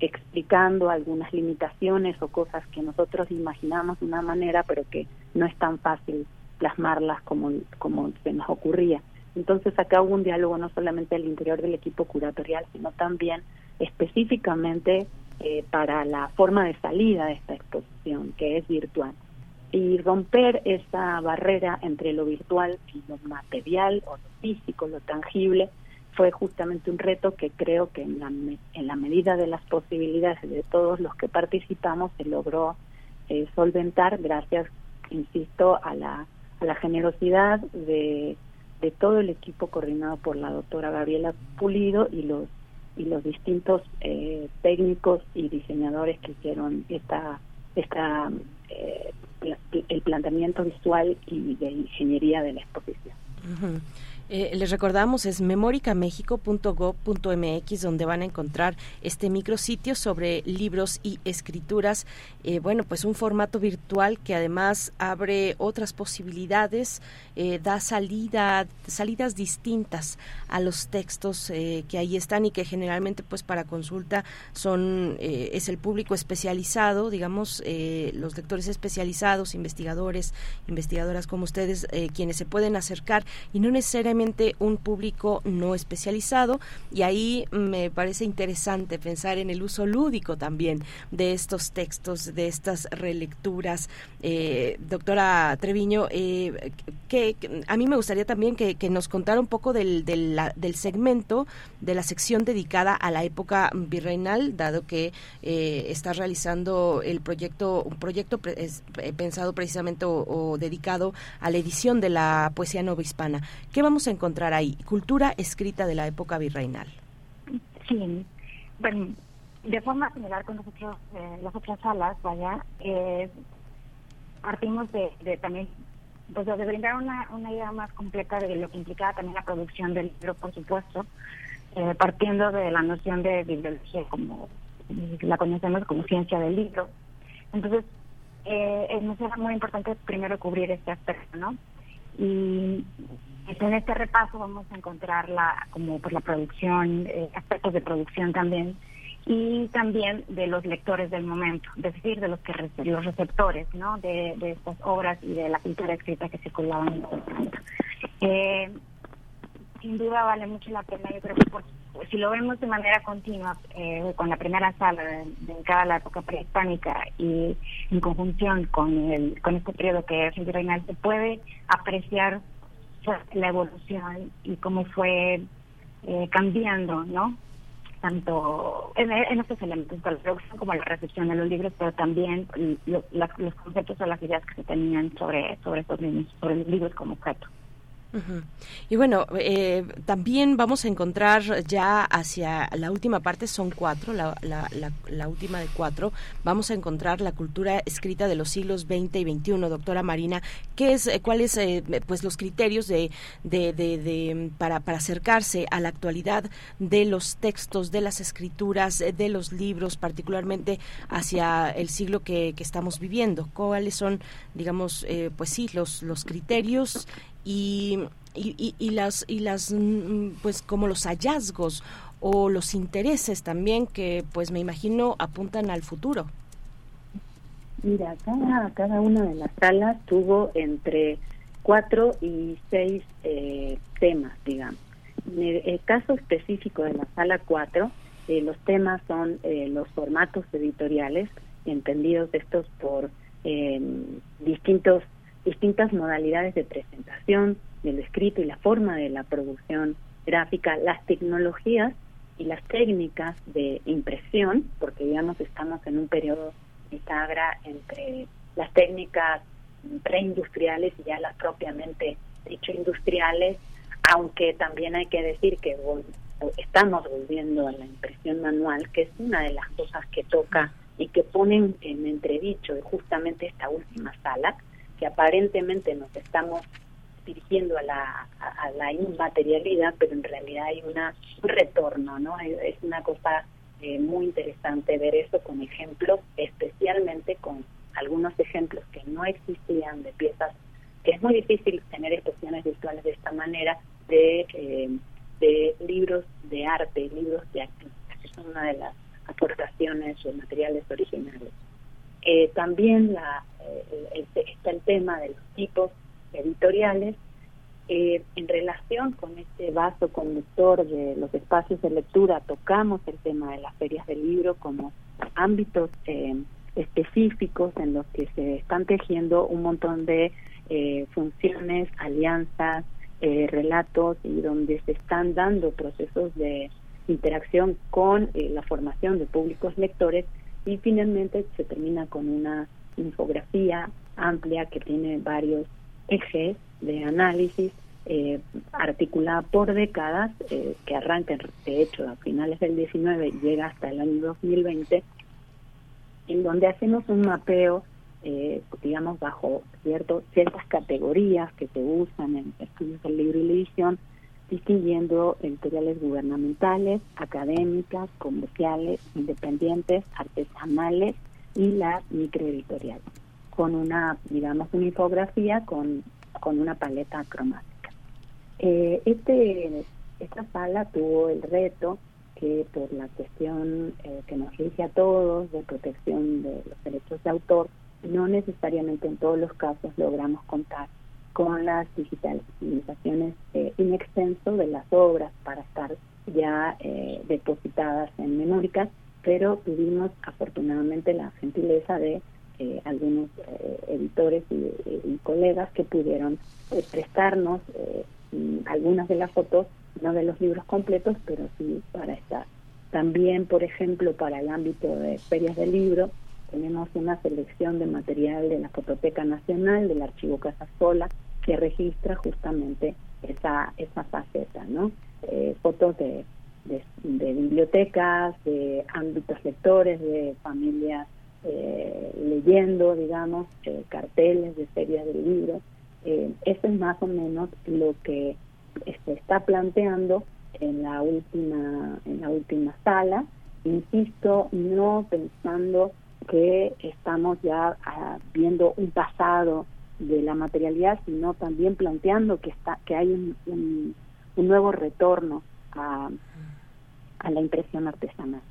explicando algunas limitaciones o cosas que nosotros imaginamos de una manera pero que no es tan fácil plasmarlas como, como se nos ocurría. Entonces acá hubo un diálogo no solamente al interior del equipo curatorial, sino también específicamente eh, para la forma de salida de esta exposición, que es virtual. Y romper esa barrera entre lo virtual y lo material o lo físico, lo tangible, fue justamente un reto que creo que en la, en la medida de las posibilidades de todos los que participamos se logró eh, solventar gracias, insisto, a la, a la generosidad de, de todo el equipo coordinado por la doctora Gabriela Pulido y los y los distintos eh, técnicos y diseñadores que hicieron esta esta eh, el planteamiento visual y de ingeniería de la exposición. Eh, les recordamos, es memoricamexico.gov.mx, donde van a encontrar este micrositio sobre libros y escrituras. Eh, bueno, pues un formato virtual que además abre otras posibilidades, eh, da salida, salidas distintas a los textos que ahí están y que generalmente, pues para consulta, son es el público especializado, digamos, los lectores especializados, investigadores, investigadoras como ustedes, quienes se pueden acercar y no necesariamente un público no especializado y ahí me parece interesante pensar en el uso lúdico también de estos textos, de estas relecturas. Eh, doctora Treviño, eh, que, a mí me gustaría también que, nos contara un poco del, del, segmento, de la sección dedicada a la época virreinal, dado que eh, está realizando el proyecto, un proyecto pensado precisamente o, o dedicado a la edición de la poesía novohispana. ¿Qué vamos a encontrar ahí? Cultura escrita de la época virreinal. Sí, bueno, de forma similar con eh, las otras salas, vaya, eh, partimos de, también, pues de brindar una, una idea más completa de lo que implicaba también la producción del libro, por supuesto, eh, partiendo de la noción de bibliología como la conocemos como ciencia del libro. Entonces, eh, nos era muy importante primero cubrir este aspecto, ¿no? Y en este repaso vamos a encontrar la, como pues la producción, eh, aspectos de producción también, y también de los lectores del momento, es decir, de los que los receptores ¿no? de, estas obras y de la cultura escrita que circulaban en ese momento. Eh, sin duda vale mucho la pena, yo creo que si lo vemos de manera continua eh, con la primera sala de, cada la época prehispánica y en conjunción con el con este periodo que es el virreinal, se puede apreciar la evolución y cómo fue eh, cambiando, ¿no? Tanto en, estos elementos, la producción como la recepción de los libros, pero también los conceptos o las ideas que se tenían sobre, sobre estos libros, sobre los libros como objeto. Y bueno, eh, también vamos a encontrar ya hacia la última parte, son cuatro, la, la, la, última de cuatro, vamos a encontrar la cultura escrita de los siglos XX y XXI, doctora Marina, ¿qué es, eh, cuáles eh, pues los criterios de, de, de, para, para acercarse a la actualidad de los textos, de las escrituras, de los libros, particularmente hacia el siglo que, que estamos viviendo? ¿Cuáles son, digamos, pues sí, los, los criterios y, y, las y las mm, pues como los hallazgos o los intereses también que pues me imagino apuntan al futuro. Mira, cada, cada una de las salas tuvo entre cuatro y seis eh, temas, digamos. En el, caso específico de la sala cuatro, eh, los temas son eh, los formatos editoriales, entendidos estos por distintos distintas modalidades de presentación del escrito y la forma de la producción gráfica, las tecnologías y las técnicas de impresión, porque digamos estamos en un periodo bisagra entre las técnicas preindustriales y ya las propiamente dicho industriales, aunque también hay que decir que estamos volviendo a la impresión manual, que es una de las cosas que toca y que ponen en entredicho justamente esta última sala, que aparentemente nos estamos dirigiendo a la, a, la inmaterialidad, pero en realidad hay una, un retorno, ¿no? Es una cosa eh, muy interesante ver eso con ejemplos, especialmente con algunos ejemplos que no existían de piezas, que es muy difícil tener expresiones virtuales de esta manera, de, eh, de libros de arte, libros de actividad, que son una de las aportaciones de materiales originales. Eh, también la, está el tema de los tipos editoriales eh, en relación con este vaso conductor de los espacios de lectura, tocamos el tema de las ferias del libro como ámbitos eh, específicos en los que se están tejiendo un montón de eh, funciones, alianzas, relatos y donde se están dando procesos de interacción con la formación de públicos lectores y finalmente se termina con una infografía amplia que tiene varios ejes de análisis eh, articulada por décadas, eh, que arranca de hecho a finales del 19 y llega hasta el año 2020, en donde hacemos un mapeo, eh, digamos, bajo cierto, ciertas categorías que se usan en estudios del libro y la edición, distinguiendo editoriales gubernamentales, académicas, comerciales, independientes, artesanales y las microeditoriales con una, digamos, una infografía con, con una paleta cromática. Eh, este, esta sala tuvo el reto que por la cuestión eh, que nos rige a todos de protección de los derechos de autor, no necesariamente en todos los casos logramos contar con las digitalizaciones eh, in extenso de las obras para estar ya eh, depositadas en memóricas, pero tuvimos afortunadamente la gentileza de eh, algunos eh, editores y, colegas que pudieron eh, prestarnos algunas de las fotos, no de los libros completos, pero sí para estar. También, por ejemplo, para el ámbito de ferias de libro, tenemos una selección de material de la Fototeca Nacional, del Archivo Casasola, que registra justamente esa, esa faceta, ¿no? fotos de, de, bibliotecas, de ámbitos lectores, de familias eh, leyendo, digamos, eh, carteles de ferias del libro. Eh, eso es más o menos lo que se está planteando en la última en la última sala. Insisto, no pensando que estamos ya ah, viendo un pasado de la materialidad, sino también planteando que está que hay un, un, nuevo retorno a, a la impresión artesanal.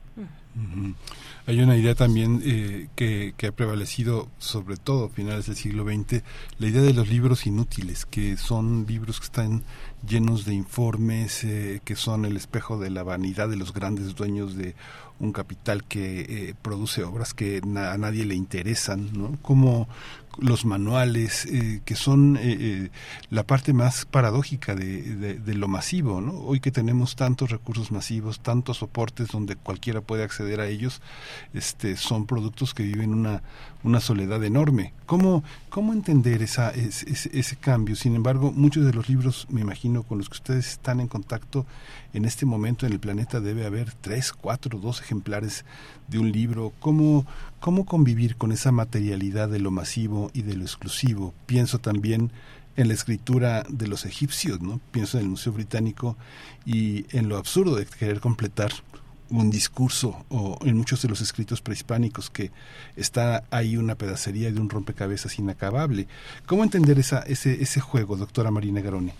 Hay una idea también eh, que, ha prevalecido, sobre todo a finales del siglo XX, la idea de los libros inútiles, que son libros que están llenos de informes, eh, que son el espejo de la vanidad de los grandes dueños de un capital que eh, produce obras que a nadie le interesan. Como los manuales, eh, que son eh, eh, la parte más paradójica de, de, lo masivo. ¿no? Hoy que tenemos tantos recursos masivos, tantos soportes donde cualquiera puede acceder a ellos, este, son productos que viven una, una soledad enorme. ¿Cómo, cómo entender esa, ese, ese cambio? Sin embargo, muchos de los libros, me imagino, con los que ustedes están en contacto en este momento en el planeta debe haber tres, cuatro, dos ejemplares de un libro. ¿Cómo, cómo convivir con esa materialidad de lo masivo y de lo exclusivo? Pienso también en la escritura de los egipcios, ¿no? Pienso en el Museo Británico y en lo absurdo de querer completar un discurso o en muchos de los escritos prehispánicos que está ahí una pedacería de un rompecabezas inacabable. ¿Cómo entender esa, ese, ese juego, doctora Marina Garoni?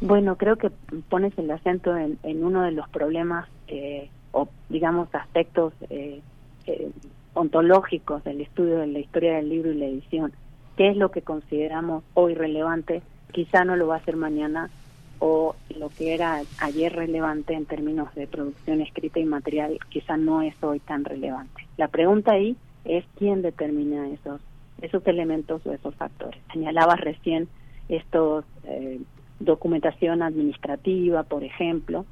Bueno, creo que pones el acento en, uno de los problemas eh, o, digamos, aspectos eh, eh, ontológicos del estudio de la historia del libro y la edición. ¿Qué es lo que consideramos hoy relevante? Quizá no lo va a ser mañana o lo que era ayer relevante en términos de producción escrita y material quizá no es hoy tan relevante. La pregunta ahí es quién determina esos esos elementos o esos factores. Señalabas recién estos eh, documentación administrativa, por ejemplo,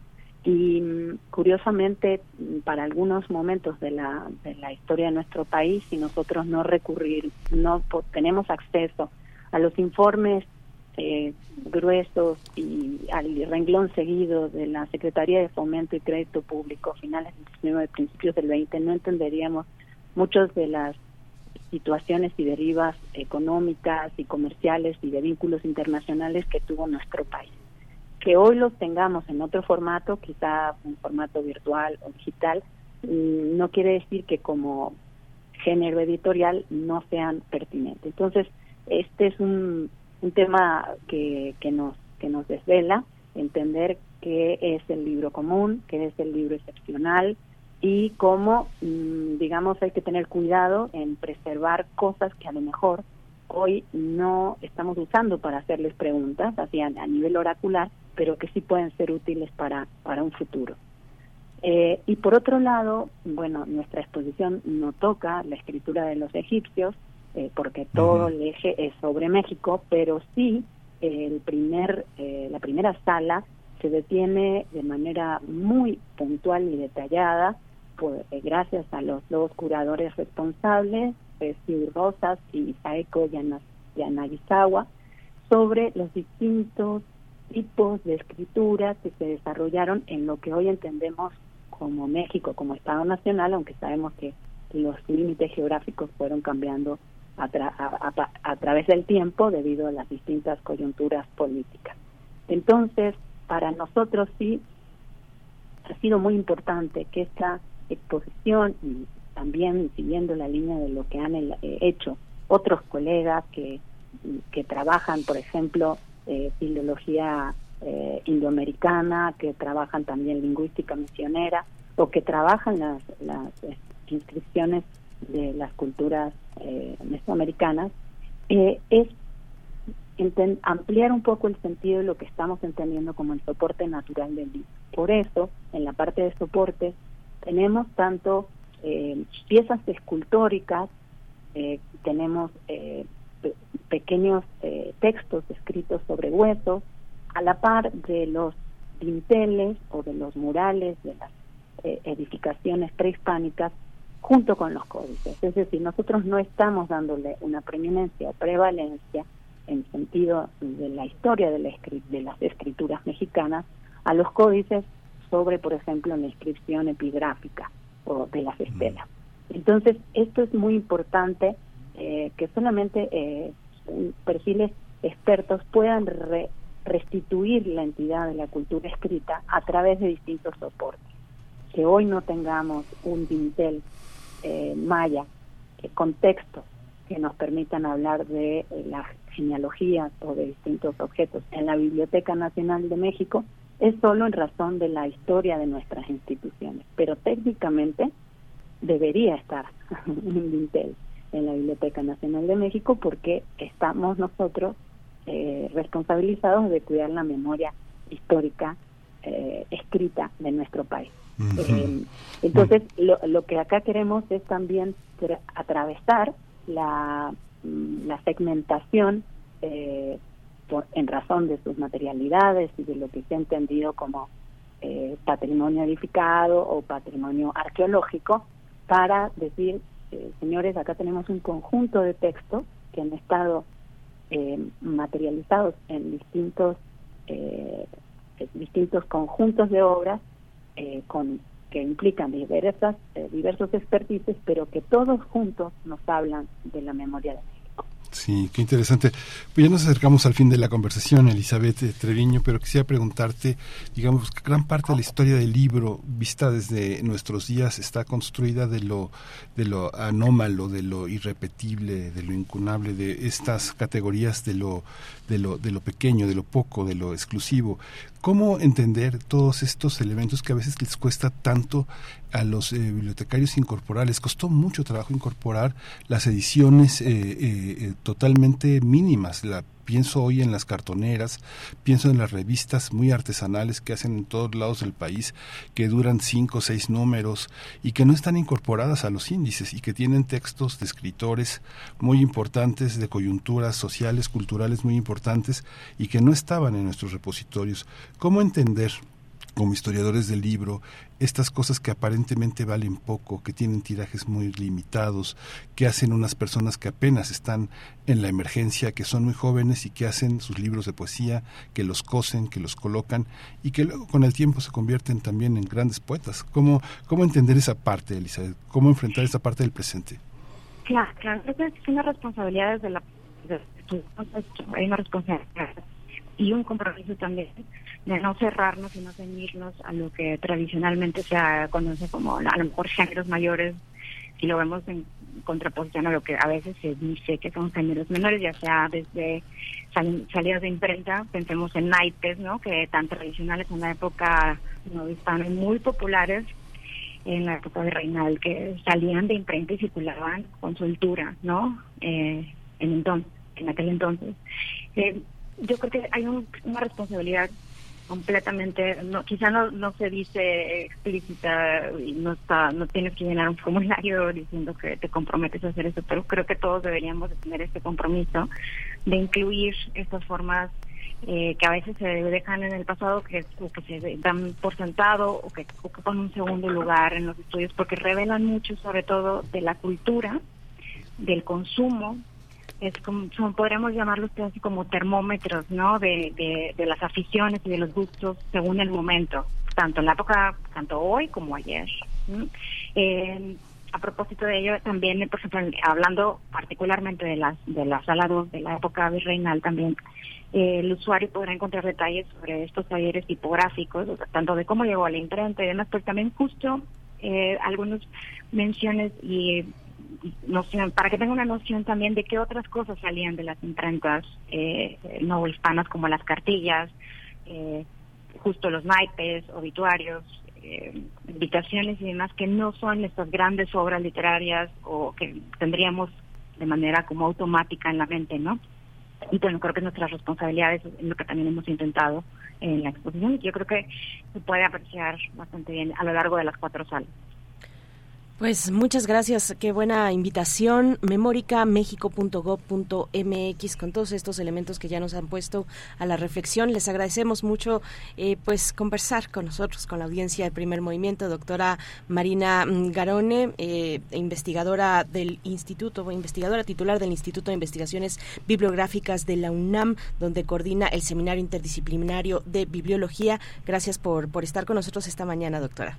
y mm, curiosamente para algunos momentos de la, de la historia de nuestro país, si nosotros no recurrir, no tenemos acceso a los informes eh, gruesos y al renglón seguido de la Secretaría de Fomento y Crédito Público finales del 19, principios del 20, no entenderíamos muchas de las situaciones y derivas económicas y comerciales y de vínculos internacionales que tuvo nuestro país. Que hoy los tengamos en otro formato, quizá un formato virtual o digital, mm, no quiere decir que como género editorial no sean pertinentes. Entonces, este es un, un tema que, que, nos, que nos desvela, entender qué es el libro común, qué es el libro excepcional y cómo, mm, digamos, hay que tener cuidado en preservar cosas que a lo mejor hoy no estamos usando para hacerles preguntas, así a, nivel oracular, pero que sí pueden ser útiles para, para un futuro. Eh, y por otro lado, bueno, nuestra exposición no toca la escritura de los egipcios, eh, porque todo el eje es sobre México, pero sí el primer, eh, la primera sala se detiene de manera muy puntual y detallada, por, eh, gracias a los dos curadores responsables, Steve Rosas y Saeko Yanagisawa, sobre los distintos tipos de escritura que se desarrollaron en lo que hoy entendemos como México, como Estado Nacional, aunque sabemos que los límites geográficos fueron cambiando a, través del tiempo debido a las distintas coyunturas políticas. Entonces, para nosotros sí ha sido muy importante que esta exposición y también siguiendo la línea de lo que han eh, hecho otros colegas que, que trabajan, por ejemplo, eh, filología eh, indoamericana, que trabajan también lingüística misionera o que trabajan las, las inscripciones de las culturas eh, mesoamericanas, eh, es ampliar un poco el sentido de lo que estamos entendiendo como el soporte natural del libro. Por eso, en la parte de soporte, tenemos tanto eh, piezas escultóricas, eh, tenemos pequeños textos escritos sobre huesos, a la par de los dinteles o de los murales de las edificaciones prehispánicas junto con los códices. Es decir, nosotros no estamos dándole una preeminencia o prevalencia en sentido de la historia de, la de las escrituras mexicanas a los códices sobre, por ejemplo, la inscripción epigráfica o de las estelas. Entonces, esto es muy importante eh, que solamente eh, perfiles expertos puedan restituir la entidad de la cultura escrita a través de distintos soportes. Que hoy no tengamos un dintel eh, maya, eh, contextos que nos permitan hablar de eh, las genealogías o de distintos objetos en la Biblioteca Nacional de México es solo en razón de la historia de nuestras instituciones, pero técnicamente debería estar *laughs* un Dintel en la Biblioteca Nacional de México porque estamos nosotros eh, responsabilizados de cuidar la memoria histórica eh, escrita de nuestro país. Eh, entonces, lo, lo, que acá queremos es también atravesar la, mm, la segmentación eh, por, en razón de sus materialidades y de lo que se ha entendido como eh, patrimonio edificado o patrimonio arqueológico para decir, eh, señores, acá tenemos un conjunto de textos que han estado materializados en distintos distintos conjuntos de obras eh, con que implican diversas, eh, diversos expertices, pero que todos juntos nos hablan de la memoria de. Sí, qué interesante. Pues ya nos acercamos al fin de la conversación, Elizabeth Treviño, pero quisiera preguntarte, digamos, gran parte de la historia del libro, vista desde nuestros días, está construida de lo, de lo anómalo, de lo irrepetible, de lo incunable, de estas categorías de lo, de lo, de lo pequeño, de lo poco, de lo exclusivo. ¿Cómo entender todos estos elementos que a veces les cuesta tanto a los eh, bibliotecarios incorporar? Les costó mucho trabajo incorporar las ediciones eh, eh, totalmente mínimas, la pienso hoy en las cartoneras, pienso en las revistas muy artesanales que hacen en todos lados del país, que duran cinco o seis números y que no están incorporadas a los índices y que tienen textos de escritores muy importantes, de coyunturas sociales, culturales muy importantes y que no estaban en nuestros repositorios. ¿Cómo entender como historiadores del libro, estas cosas que aparentemente valen poco, que tienen tirajes muy limitados, que hacen unas personas que apenas están en la emergencia, que son muy jóvenes y que hacen sus libros de poesía, que los cosen, que los colocan y que luego con el tiempo se convierten también en grandes poetas. ¿Cómo, cómo entender esa parte, Elizabeth? ¿Cómo enfrentar esa parte del presente? Claro, claro, es una responsabilidad desde la... hay una responsabilidad y un compromiso también de no cerrarnos y no ceñirnos a lo que tradicionalmente se conoce como a lo mejor géneros mayores, si lo vemos en contraposición a lo que a veces se dice que son géneros menores, ya sea desde salidas de imprenta, pensemos en naipes, ¿no? que tan tradicionales en la época no están muy populares en la época de Reinal, que salían de imprenta y circulaban con soltura, ¿no? Eh, en entonces, en aquel entonces. Eh, yo creo que hay una responsabilidad completamente no quizá no no se dice explícita y no está no tienes que llenar un formulario *laughs* diciendo que te comprometes a hacer eso pero creo que todos deberíamos tener este compromiso de incluir estas formas eh, que a veces se dejan en el pasado que, o que se dan por sentado o que ocupan un segundo lugar en los estudios porque revelan mucho sobre todo de la cultura del consumo es como son, podríamos llamarlos casi como termómetros no de, de, las aficiones y de los gustos según el momento tanto en la época tanto hoy como ayer eh, a propósito de ello también por ejemplo hablando particularmente de las de las sala de la época virreinal también eh, el usuario podrá encontrar detalles sobre estos talleres tipográficos tanto de cómo llegó a la imprenta y demás pero también justo eh, algunas menciones y noción, para que tenga una noción también de qué otras cosas salían de las imprentas eh, no hispanas como las cartillas, eh, justo los naipes, obituarios, eh, invitaciones y demás que no son estas grandes obras literarias o que tendríamos de manera como automática en la mente, ¿no? Y bueno, creo que nuestras responsabilidades es lo que también hemos intentado en la exposición y yo creo que se puede apreciar bastante bien a lo largo de las cuatro salas. Pues muchas gracias, qué buena invitación. memoricamexico.gov.mx con todos estos elementos que ya nos han puesto a la reflexión. Les agradecemos mucho eh, pues conversar con nosotros, con la audiencia del primer movimiento, doctora Marina Garone, eh, investigadora del Instituto, investigadora titular del Instituto de Investigaciones Bibliográficas de la UNAM, donde coordina el Seminario Interdisciplinario de Bibliología. Gracias por, por estar con nosotros esta mañana, doctora.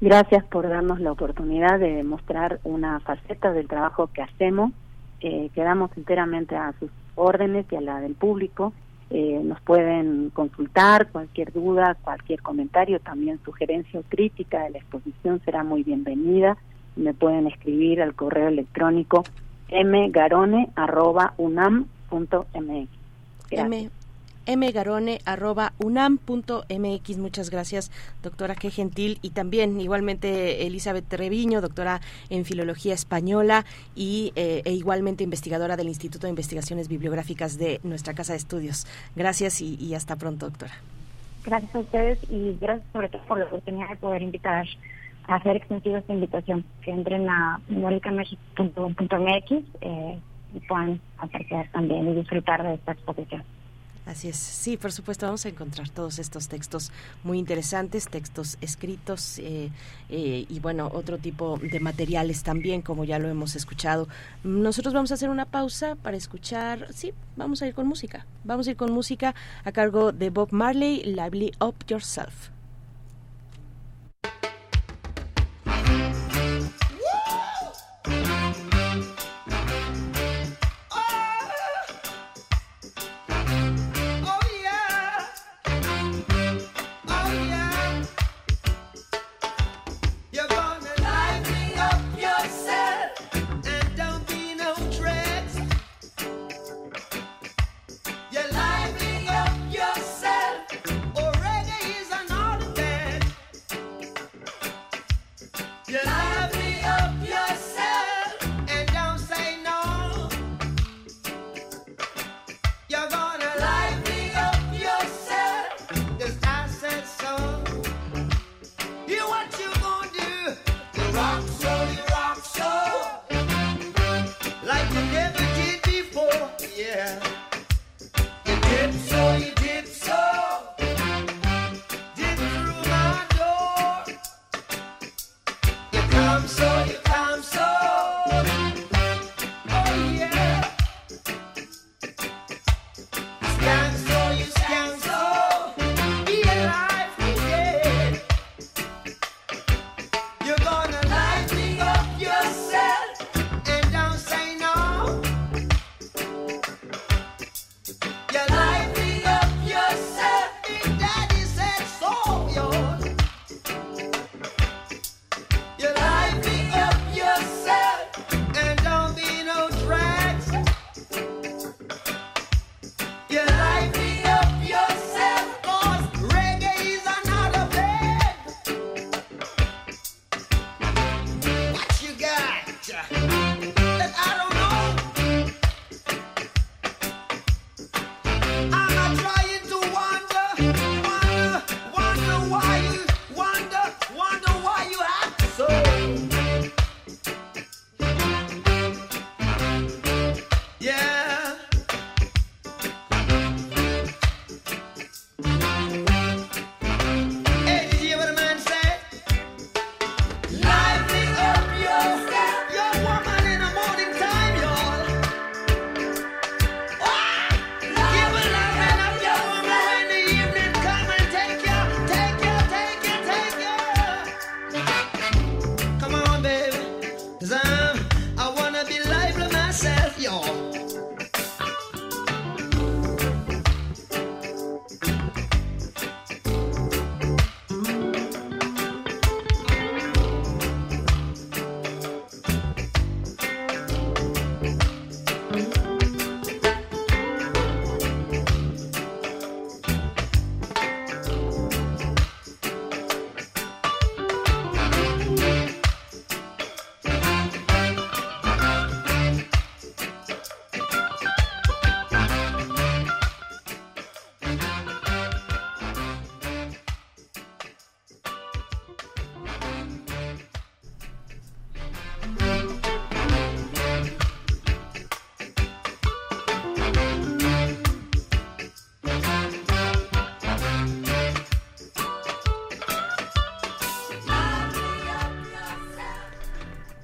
Gracias por darnos la oportunidad de mostrar una faceta del trabajo que hacemos. Eh, quedamos enteramente a sus órdenes y a la del público. Eh, nos pueden consultar cualquier duda, cualquier comentario, también sugerencia o crítica de la exposición será muy bienvenida. Me pueden escribir al correo electrónico mgarone.unam.mx. M mgarone.unam.mx. Muchas gracias, doctora, qué gentil. Y también, igualmente, Elizabeth Treviño, doctora en Filología Española y, eh, e igualmente investigadora del Instituto de Investigaciones Bibliográficas de nuestra Casa de Estudios. Gracias y, hasta pronto, doctora. Gracias a ustedes y gracias sobre todo por la oportunidad de poder invitar a hacer extensiva esta invitación, que entren a memoricamexico.mx eh, y puedan acercar también y disfrutar de esta exposición. Así es, sí, por supuesto, vamos a encontrar todos estos textos muy interesantes, textos escritos eh, eh, y bueno, otro tipo de materiales también, como ya lo hemos escuchado. Nosotros vamos a hacer una pausa para escuchar, sí, vamos a ir con música, vamos a ir con música a cargo de Bob Marley, Lively Up Yourself.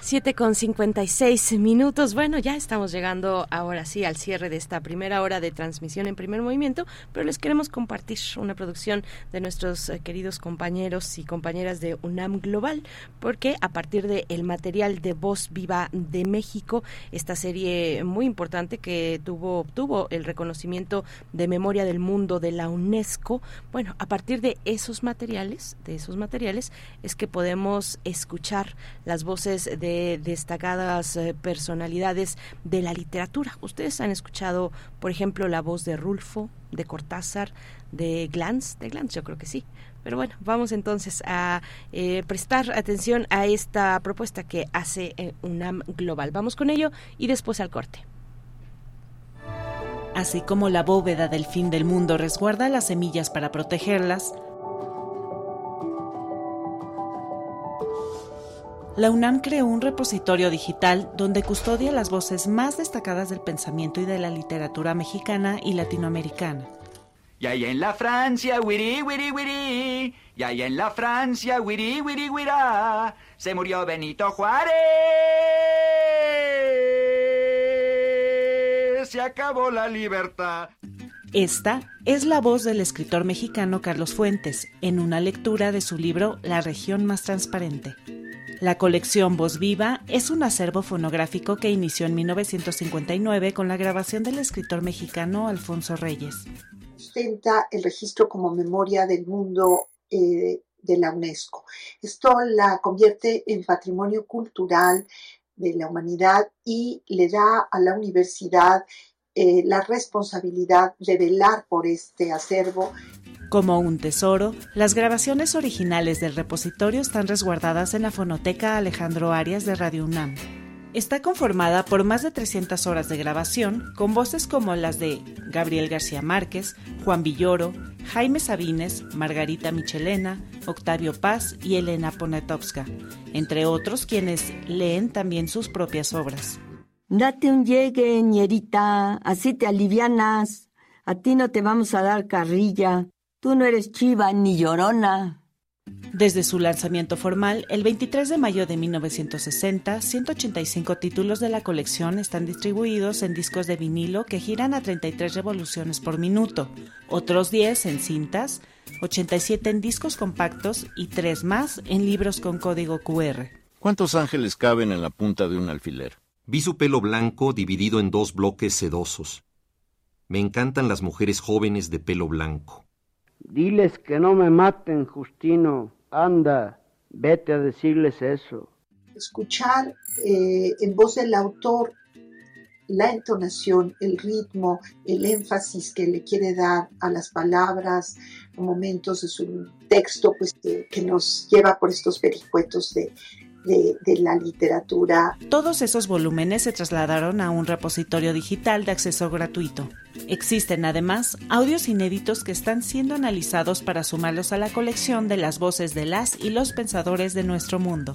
7 con 56 minutos. Bueno, ya estamos llegando ahora sí al cierre de esta primera hora de transmisión en primer movimiento, pero les queremos compartir una producción de nuestros eh, queridos compañeros y compañeras de UNAM Global, porque a partir del el material de Voz Viva de México, esta serie muy importante que tuvo, obtuvo el reconocimiento de Memoria del Mundo de la UNESCO, bueno, a partir de esos materiales, de esos materiales, es que podemos escuchar las voces de destacadas eh, personalidades de la literatura. Ustedes han escuchado, por ejemplo, la voz de Rulfo, de Cortázar, de Glantz, de Glantz yo creo que sí. Pero bueno, vamos entonces a eh, prestar atención a esta propuesta que hace eh, UNAM Global. Vamos con ello y después al corte. Así como la bóveda del fin del mundo resguarda las semillas para protegerlas, la UNAM creó un repositorio digital donde custodia las voces más destacadas del pensamiento y de la literatura mexicana y latinoamericana. Y ahí en la Francia, wiri, wiri, wiri. Y ahí en la Francia, wiri, wiri. Se murió Benito Juárez. Se acabó la libertad. Esta es la voz del escritor mexicano Carlos Fuentes en una lectura de su libro La región más transparente. La colección Voz Viva es un acervo fonográfico que inició en 1959 con la grabación del escritor mexicano Alfonso Reyes. Ostenta el registro como memoria del mundo eh, de la UNESCO. Esto la convierte en patrimonio cultural de la humanidad y le da a la universidad eh, la responsabilidad de velar por este acervo como un tesoro, las grabaciones originales del repositorio están resguardadas en la fonoteca Alejandro Arias de Radio UNAM. Está conformada por más de 300 horas de grabación, con voces como las de Gabriel García Márquez, Juan Villoro, Jaime Sabines, Margarita Michelena, Octavio Paz y Elena Poniatowska, entre otros quienes leen también sus propias obras. Date un llegue, ñerita, así te alivianas. A ti no te vamos a dar carrilla. Tú no eres chiva ni llorona. Desde su lanzamiento formal, el 23 de mayo de 1960, 185 títulos de la colección están distribuidos en discos de vinilo que giran a 33 revoluciones por minuto, otros 10 en cintas, 87 en discos compactos y 3 más en libros con código QR. ¿Cuántos ángeles caben en la punta de un alfiler? Vi su pelo blanco dividido en dos bloques sedosos. Me encantan las mujeres jóvenes de pelo blanco. Diles que no me maten, Justino. Anda, vete a decirles eso. Escuchar eh, en voz del autor la entonación, el ritmo, el énfasis que le quiere dar a las palabras, momentos de su texto, pues que, nos lleva por estos pericuetos de, de, la literatura. Todos esos volúmenes se trasladaron a un repositorio digital de acceso gratuito. Existen además audios inéditos que están siendo analizados para sumarlos a la colección de las voces de las y los pensadores de nuestro mundo.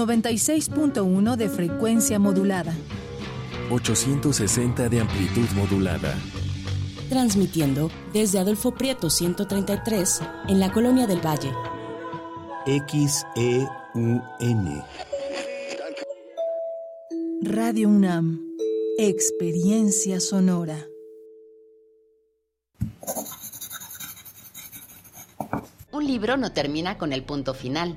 96.1 de frecuencia modulada. 860 de amplitud modulada. Transmitiendo desde Adolfo Prieto 133 en la Colonia del Valle. XEUN. Radio UNAM. Experiencia sonora. Un libro no termina con el punto final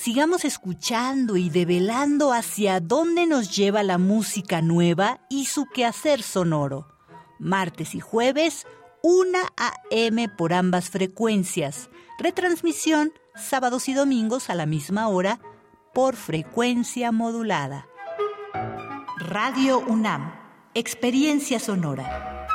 sigamos escuchando y develando hacia dónde nos lleva la música nueva y su quehacer sonoro. Martes y jueves, 1 a.m. por ambas frecuencias. Retransmisión sábados y domingos a la misma hora por frecuencia modulada. Radio UNAM, Experiencia Sonora.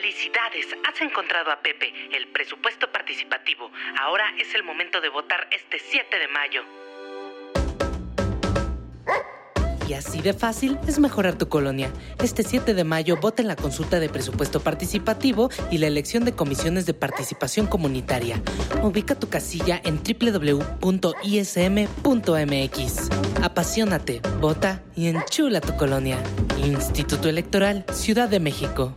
Felicidades, has encontrado a Pepe, el presupuesto participativo. Ahora es el momento de votar este 7 de mayo. Y así de fácil es mejorar tu colonia. Este 7 de mayo vota en la consulta de presupuesto participativo y la elección de comisiones de participación comunitaria. Ubica tu casilla en www.ism.mx. Apasionate, vota y enchula tu colonia. Instituto Electoral, Ciudad de México.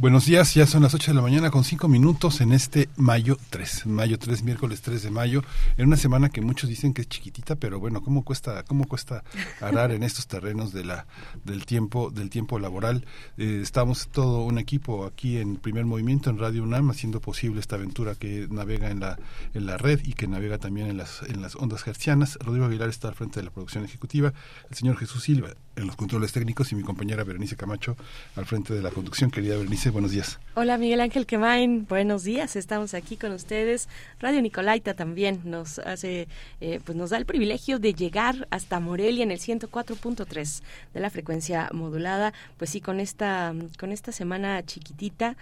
Buenos días, ya son las 8 de la mañana con 5 minutos en este mayo 3, mayo 3, miércoles 3 de mayo, en una semana que muchos dicen que es chiquitita, pero bueno, ¿cómo cuesta, cómo cuesta arar en estos terrenos de la, del tiempo, del tiempo laboral? Eh, estamos todo un equipo aquí en Primer Movimiento, en Radio UNAM, haciendo posible esta aventura que navega en la, en la red y que navega también en las, en las ondas hercianas. Rodrigo Aguilar está al frente de la producción ejecutiva, el señor Jesús Silva en los controles técnicos y mi compañera Berenice Camacho al frente de la conducción. Querida Berenice, buenos días. Hola Miguel Ángel Quemain, buenos días. Estamos aquí con ustedes. Radio Nicolaita también nos hace, eh, pues nos da el privilegio de llegar hasta Morelia en el 104.3 de la frecuencia modulada. Pues sí, con esta, con esta semana chiquitita,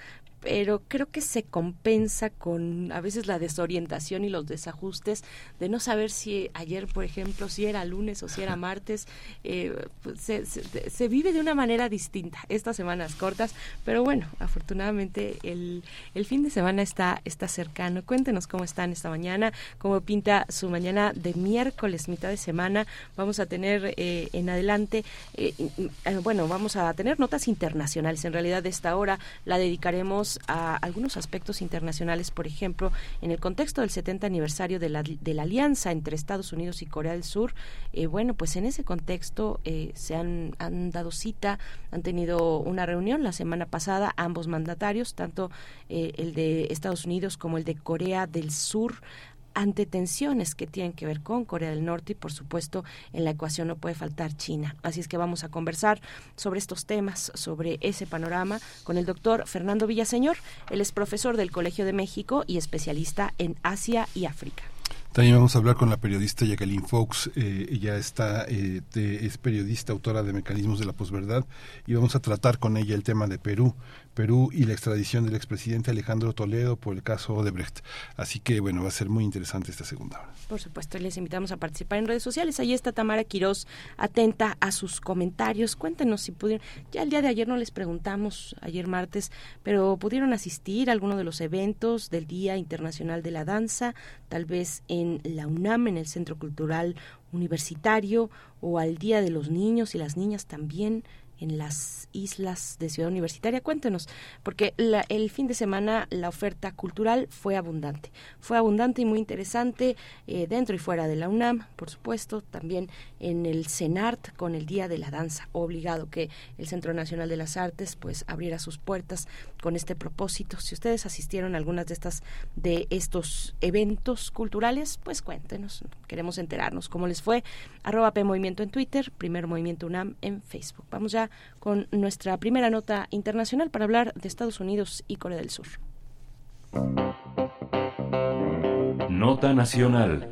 pero creo que se compensa con a veces la desorientación y los desajustes de no saber si ayer, por ejemplo, si era lunes o si era martes. Eh, pues, se, vive de una manera distinta estas semanas cortas, pero bueno, afortunadamente el, el fin de semana está, está cercano. Cuéntenos cómo están esta mañana, cómo pinta su mañana de miércoles, mitad de semana. Vamos a tener eh, en adelante, eh, bueno, vamos a tener notas internacionales. En realidad, de esta hora la dedicaremos a algunos aspectos internacionales, por ejemplo, en el contexto del 70 aniversario de la, de la alianza entre Estados Unidos y Corea del Sur. Eh, bueno, pues en ese contexto eh, se han, han dado cita, han tenido una reunión la semana pasada ambos mandatarios, tanto eh, el de Estados Unidos como el de Corea del Sur ante tensiones que tienen que ver con Corea del Norte y por supuesto en la ecuación no puede faltar China. Así es que vamos a conversar sobre estos temas, sobre ese panorama con el doctor Fernando Villaseñor. Él es profesor del Colegio de México y especialista en Asia y África. También vamos a hablar con la periodista Jacqueline Fox. Eh, ella está, eh, es periodista, autora de Mecanismos de la Posverdad, y vamos a tratar con ella el tema de Perú. Perú y la extradición del expresidente Alejandro Toledo por el caso Odebrecht. Así que, bueno, va a ser muy interesante esta segunda hora. Por supuesto, les invitamos a participar en redes sociales. Ahí está Tamara Quirós, atenta a sus comentarios. Cuéntenos si pudieron. Ya el día de ayer no les preguntamos, ayer martes, pero pudieron asistir a alguno de los eventos del Día Internacional de la Danza, tal vez en la UNAM, en el Centro Cultural Universitario, o al Día de los Niños y las Niñas también en las islas de Ciudad Universitaria. Cuéntenos, porque el fin de semana la oferta cultural fue abundante. Fue abundante y muy interesante eh, dentro y fuera de la UNAM, por supuesto, también en el CENART con el Día de la Danza, obligado que el Centro Nacional de las Artes pues abriera sus puertas con este propósito. Si ustedes asistieron a algunas de estas de estos eventos culturales, pues cuéntenos, queremos enterarnos cómo les fue. Arroba P en Twitter, Primer Movimiento UNAM en Facebook. Vamos ya con nuestra primera nota internacional para hablar de Estados Unidos y Corea del Sur. Nota nacional.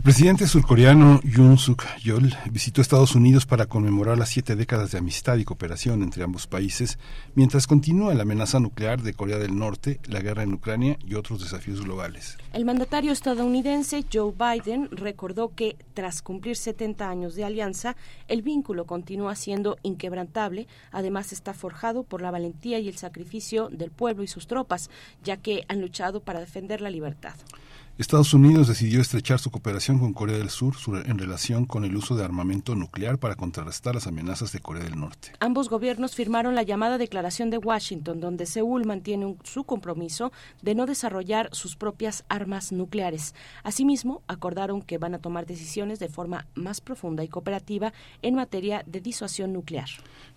El presidente surcoreano Yoon Suk Yeol visitó Estados Unidos para conmemorar las siete décadas de amistad y cooperación entre ambos países, mientras continúa la amenaza nuclear de Corea del Norte, la guerra en Ucrania y otros desafíos globales. El mandatario estadounidense Joe Biden recordó que, tras cumplir 70 años de alianza, el vínculo continúa siendo inquebrantable. Además, está forjado por la valentía y el sacrificio del pueblo y sus tropas, ya que han luchado para defender la libertad. Estados Unidos decidió estrechar su cooperación con Corea del Sur en relación con el uso de armamento nuclear para contrarrestar las amenazas de Corea del Norte. Ambos gobiernos firmaron la llamada Declaración de Washington, donde Seúl mantiene su compromiso de no desarrollar sus propias armas nucleares. Asimismo, acordaron que van a tomar decisiones de forma más profunda y cooperativa en materia de disuasión nuclear.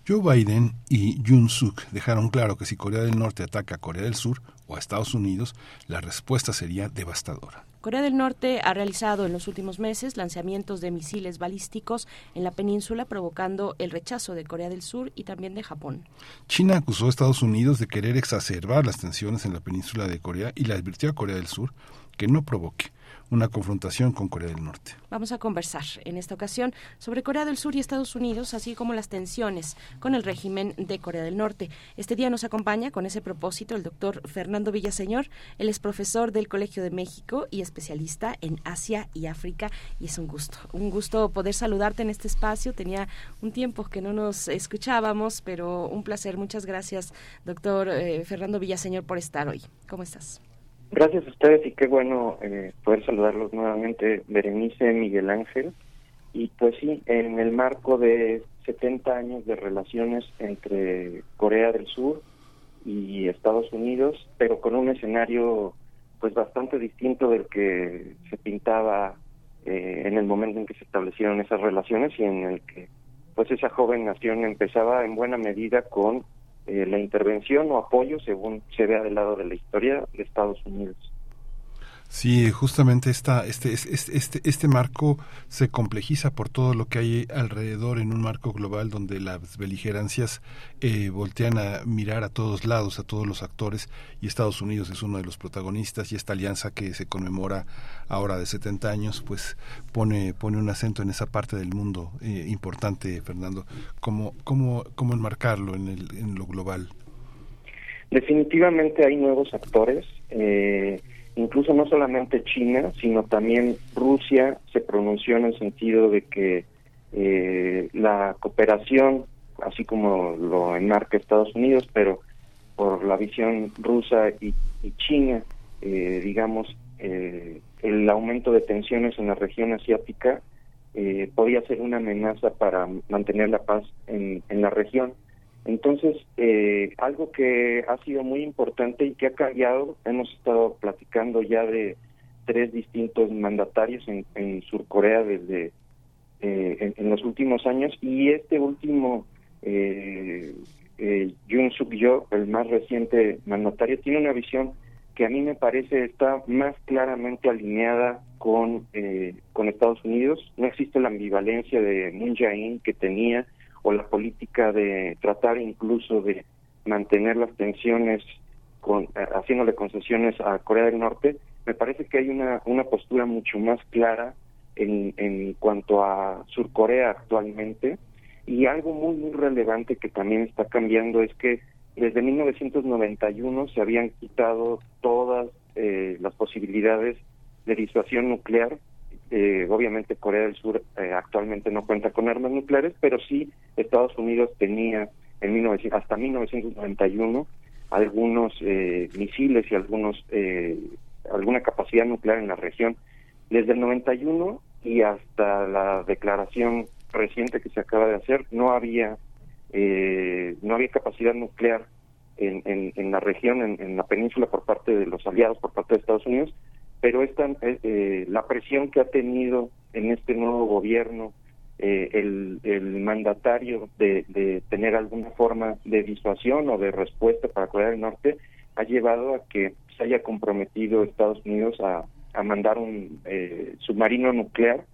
Joe Biden y Jun Suk dejaron claro que si Corea del Norte ataca a Corea del Sur o a Estados Unidos, la respuesta sería devastadora. Corea del Norte ha realizado en los últimos meses lanzamientos de misiles balísticos en la península, provocando el rechazo de Corea del Sur y también de Japón. China acusó a Estados Unidos de querer exacerbar las tensiones en la península de Corea y le advirtió a Corea del Sur que no provoque una confrontación con Corea del Norte. Vamos a conversar en esta ocasión sobre Corea del Sur y Estados Unidos, así como las tensiones con el régimen de Corea del Norte. Este día nos acompaña con ese propósito el doctor Fernando Villaseñor. Él es profesor del Colegio de México y especialista en Asia y África. Y es un gusto, un gusto poder saludarte en este espacio. Tenía un tiempo que no nos escuchábamos, pero un placer. Muchas gracias, doctor eh, Fernando Villaseñor, por estar hoy. ¿Cómo estás? Gracias a ustedes y qué bueno eh, poder saludarlos nuevamente, Berenice, Miguel Ángel. Y pues sí, en el marco de 70 años de relaciones entre Corea del Sur y Estados Unidos, pero con un escenario pues bastante distinto del que se pintaba eh, en el momento en que se establecieron esas relaciones y en el que pues esa joven nación empezaba en buena medida con eh, la intervención o apoyo, según se vea del lado de la historia, de Estados Unidos. Sí, justamente esta, este, este, este, este marco se complejiza por todo lo que hay alrededor en un marco global donde las beligerancias eh, voltean a mirar a todos lados, a todos los actores, y Estados Unidos es uno de los protagonistas, y esta alianza que se conmemora ahora de 70 años, pues pone, pone un acento en esa parte del mundo eh, importante, Fernando. ¿Cómo, cómo, cómo enmarcarlo en, el, en lo global? Definitivamente hay nuevos actores. Eh, incluso no solamente China, sino también Rusia se pronunció en el sentido de que eh, la cooperación, así como lo enmarca Estados Unidos, pero por la visión rusa y, China, eh, digamos, eh, el aumento de tensiones en la región asiática podía ser una amenaza para mantener la paz en la región. Entonces, eh, algo que ha sido muy importante y que ha cambiado, hemos estado platicando ya de tres distintos mandatarios en, en Surcorea desde eh, en, los últimos años y este último eh, eh, Yoon Suk Yeol, el más reciente mandatario, tiene una visión que a mí me parece está más claramente alineada con eh, con Estados Unidos. No existe la ambivalencia de Moon Jae-in que tenía o la política de tratar incluso de mantener las tensiones con, eh, haciéndole concesiones a Corea del Norte, me parece que hay una, una postura mucho más clara en, en cuanto a Surcorea actualmente. Y algo muy muy relevante que también está cambiando es que desde 1991 se habían quitado todas eh, las posibilidades de disuasión nuclear eh, obviamente Corea del Sur eh, actualmente no cuenta con armas nucleares, pero sí Estados Unidos tenía en 19, hasta 1991 algunos eh, misiles y algunos alguna capacidad nuclear en la región. Desde el 91 y hasta la declaración reciente que se acaba de hacer, no había no había capacidad nuclear en, en, la región, en, la península por parte de los aliados, por parte de Estados Unidos, pero esta, eh, eh, la presión que ha tenido en este nuevo gobierno eh, el, el, mandatario de, de, tener alguna forma de disuasión o de respuesta para Corea del Norte ha llevado a que se haya comprometido Estados Unidos a, mandar un eh, submarino nuclear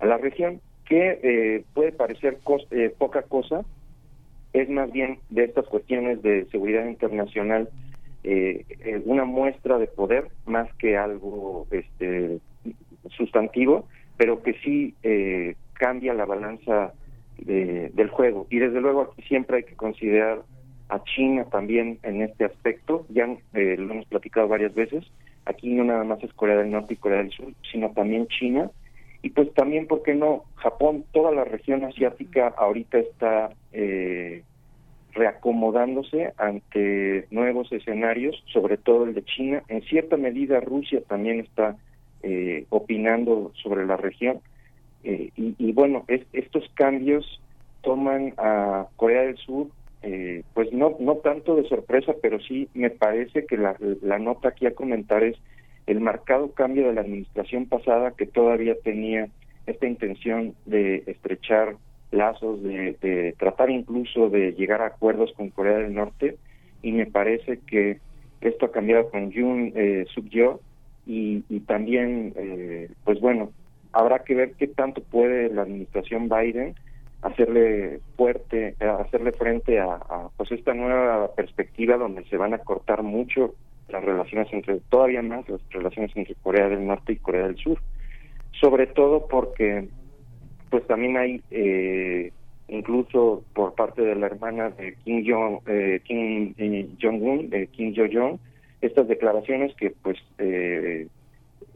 a la región, que eh, puede parecer poca cosa, es más bien de estas cuestiones de seguridad internacional eh, eh, una muestra de poder más que algo este sustantivo, pero que sí eh, cambia la balanza del juego. Y desde luego aquí siempre hay que considerar a China también en este aspecto, ya eh, lo hemos platicado varias veces, aquí no nada más es Corea del Norte y Corea del Sur, sino también China, y pues también, ¿por qué no? Japón, toda la región asiática ahorita está eh, reacomodándose ante nuevos escenarios, sobre todo el de China. En cierta medida Rusia también está eh, opinando sobre la región. Eh, y, bueno, estos cambios toman a Corea del Sur, eh, pues no, no tanto de sorpresa, pero sí me parece que la, la nota aquí a comentar es el marcado cambio de la administración pasada que todavía tenía esta intención de estrechar lazos, de, tratar incluso de llegar a acuerdos con Corea del Norte y me parece que esto ha cambiado con Yoon eh, Suk Yeol y, también, eh, pues bueno, habrá que ver qué tanto puede la administración Biden hacerle fuerte, hacerle frente a, a, pues esta nueva perspectiva donde se van a cortar mucho las relaciones entre, todavía más las relaciones entre Corea del Norte y Corea del Sur, sobre todo porque pues también hay eh, incluso por parte de la hermana de Kim Jong eh, Kim eh, Jong Un de Kim Jong Un estas declaraciones que pues eh,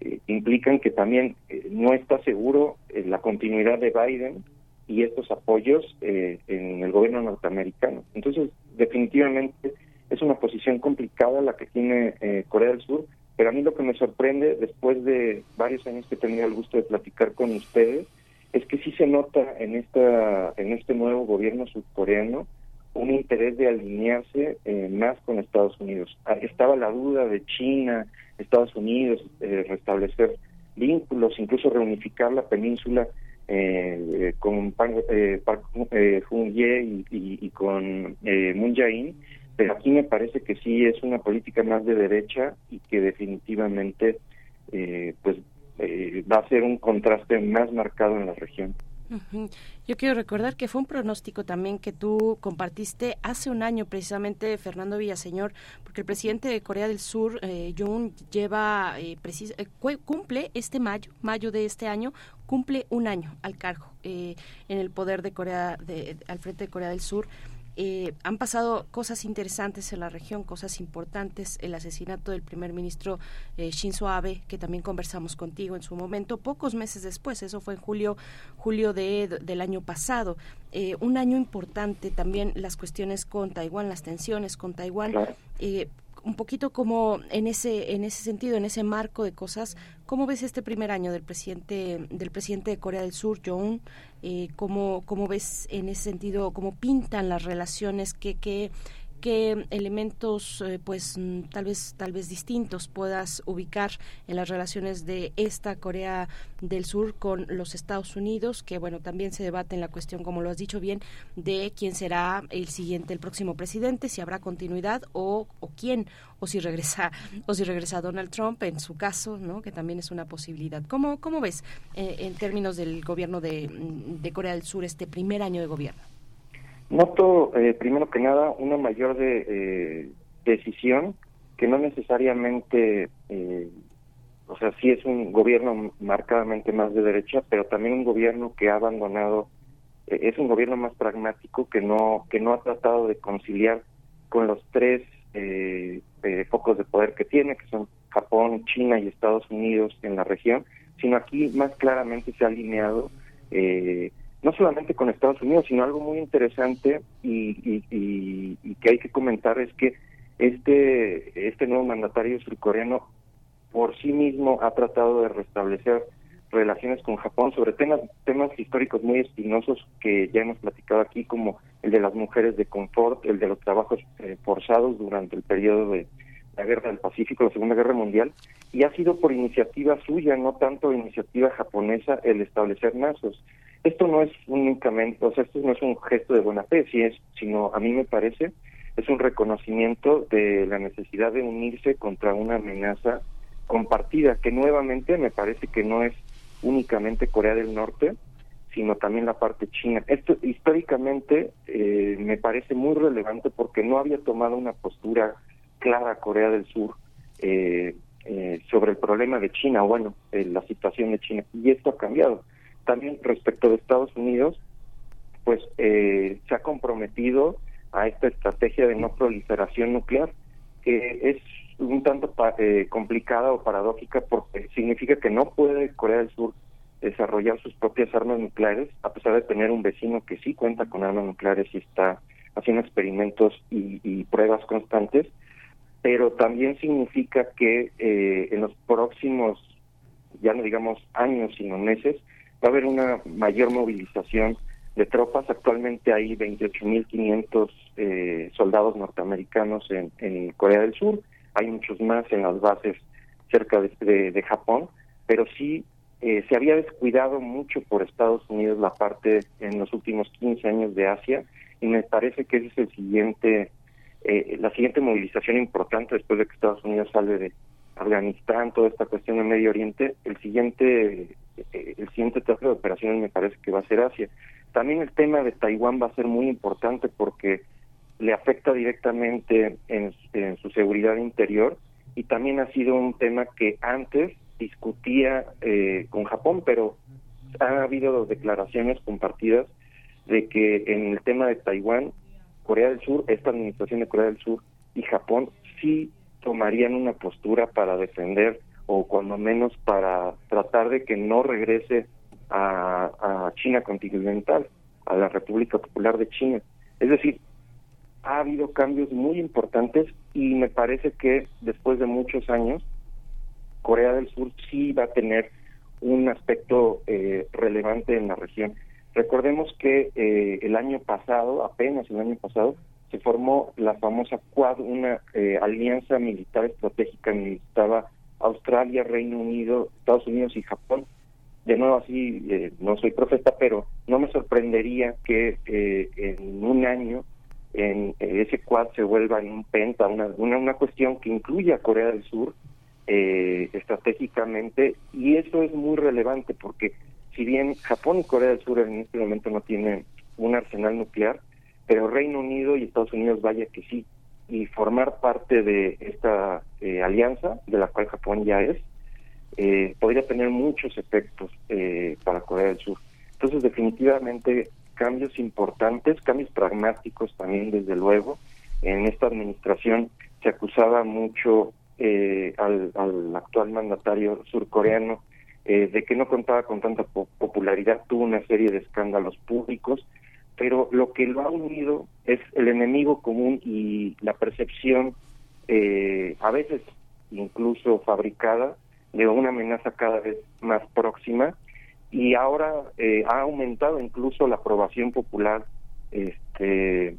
eh implican que también eh, no está seguro la continuidad de Biden y estos apoyos en el gobierno norteamericano. Entonces definitivamente es una posición complicada la que tiene Corea del Sur pero a mí lo que me sorprende después de varios años que he tenido el gusto de platicar con ustedes es que sí se nota en esta en este nuevo gobierno surcoreano un interés de alinearse eh, más con Estados Unidos. Estaba la duda de China, Estados Unidos, eh, restablecer vínculos, incluso reunificar la península eh, con eh, Park Jun-ye y, con Moon Jae-in, pero aquí me parece que sí es una política más de derecha y que definitivamente pues va a ser un contraste más marcado en la región. Yo quiero recordar que fue un pronóstico también que tú compartiste hace un año, precisamente, Fernando Villaseñor, porque el presidente de Corea del Sur, eh, Jun, lleva, eh, eh cumple este mayo, mayo de este año, cumple un año al cargo eh, en el poder de Corea, de, al frente de Corea del Sur. Eh, han pasado cosas interesantes en la región, cosas importantes. El asesinato del primer ministro eh, Shinzo Abe, que también conversamos contigo en su momento, pocos meses después, eso fue en julio, julio de, del año pasado. Eh, un año importante también las cuestiones con Taiwán, las tensiones con Taiwán un poquito como en ese en ese sentido, en ese marco de cosas, ¿cómo ves este primer año del presidente del presidente de Corea del Sur, Jong? Eh, ¿cómo, ¿Cómo ves en ese sentido, cómo pintan las relaciones, que qué, qué elementos eh, pues mm, tal vez tal vez distintos puedas ubicar en las relaciones de esta Corea del Sur con los Estados Unidos que bueno también se debate en la cuestión como lo has dicho bien de quién será el siguiente el próximo presidente si habrá continuidad o, quién o si regresa o si regresa Donald Trump en su caso no que también es una posibilidad. Cómo cómo ves eh, en términos del gobierno de, de Corea del Sur este primer año de gobierno Noto, eh, primero que nada, una mayor de, eh, decisión que no necesariamente, eh, o sea, sí es un gobierno marcadamente más de derecha, pero también un gobierno que ha abandonado, es un gobierno más pragmático que no que no ha tratado de conciliar con los tres focos de poder que tiene, que son Japón, China y Estados Unidos en la región, sino aquí más claramente se ha alineado eh, no solamente con Estados Unidos, sino algo muy interesante y, que hay que comentar es que este, este nuevo mandatario surcoreano por sí mismo ha tratado de restablecer relaciones con Japón sobre temas, temas históricos muy espinosos que ya hemos platicado aquí, como el de las mujeres de confort, el de los trabajos eh, forzados durante el periodo de la Guerra del Pacífico, la Segunda Guerra Mundial, y ha sido por iniciativa suya, no tanto iniciativa japonesa, el establecer nazos. Esto no es únicamente, o sea, esto no es un gesto de buena fe, si es, sino a mí me parece, es un reconocimiento de la necesidad de unirse contra una amenaza compartida, que nuevamente me parece que no es únicamente Corea del Norte, sino también la parte china. Esto históricamente eh, me parece muy relevante porque no había tomado una postura clara Corea del Sur eh, eh, sobre el problema de China, bueno, la situación de China, y esto ha cambiado también respecto de Estados Unidos, pues eh, se ha comprometido a esta estrategia de no proliferación nuclear, que es un tanto eh, complicada o paradójica porque significa que no puede Corea del Sur desarrollar sus propias armas nucleares, a pesar de tener un vecino que sí cuenta con armas nucleares y está haciendo experimentos y, pruebas constantes, pero también significa que eh, en los próximos, ya no digamos años, sino meses, va a haber una mayor movilización de tropas. Actualmente hay 28.500 eh, soldados norteamericanos en, Corea del Sur. Hay muchos más en las bases cerca de, Japón, pero sí eh, se había descuidado mucho por Estados Unidos la parte en los últimos 15 años de Asia y me parece que ese es el siguiente, eh, la siguiente movilización importante después de que Estados Unidos sale de Afganistán, toda esta cuestión de Medio Oriente. El siguiente el siguiente teatro de operaciones me parece que va a ser Asia. También el tema de Taiwán va a ser muy importante porque le afecta directamente en, su seguridad interior y también ha sido un tema que antes discutía eh, con Japón, pero ha habido declaraciones compartidas de que en el tema de Taiwán, Corea del Sur, esta administración de Corea del Sur y Japón sí tomarían una postura para defender o cuando menos para tratar de que no regrese a, China continental, a la República Popular de China. Es decir, ha habido cambios muy importantes y me parece que después de muchos años, Corea del Sur sí va a tener un aspecto eh, relevante en la región. Recordemos que eh, el año pasado, apenas el año pasado, se formó la famosa Quad, una eh, alianza militar estratégica que estaba Australia, Reino Unido, Estados Unidos y Japón. De nuevo, así, eh, no soy profeta, pero no me sorprendería que eh, en un año en ese Quad se vuelva en un penta, una, una, una cuestión que incluye a Corea del Sur estratégicamente, y eso es muy relevante porque si bien Japón y Corea del Sur en este momento no tienen un arsenal nuclear, pero Reino Unido y Estados Unidos vaya que sí, y formar parte de esta eh, alianza, de la cual Japón ya es, eh, podría tener muchos efectos eh, para Corea del Sur. Entonces, definitivamente, cambios importantes, cambios pragmáticos también, desde luego. En esta administración se acusaba mucho al, al, actual mandatario surcoreano de que no contaba con tanta popularidad, tuvo una serie de escándalos públicos, pero lo que lo ha unido es el enemigo común y la percepción, eh, a veces incluso fabricada, de una amenaza cada vez más próxima. Y ahora eh, ha aumentado incluso la aprobación popular este,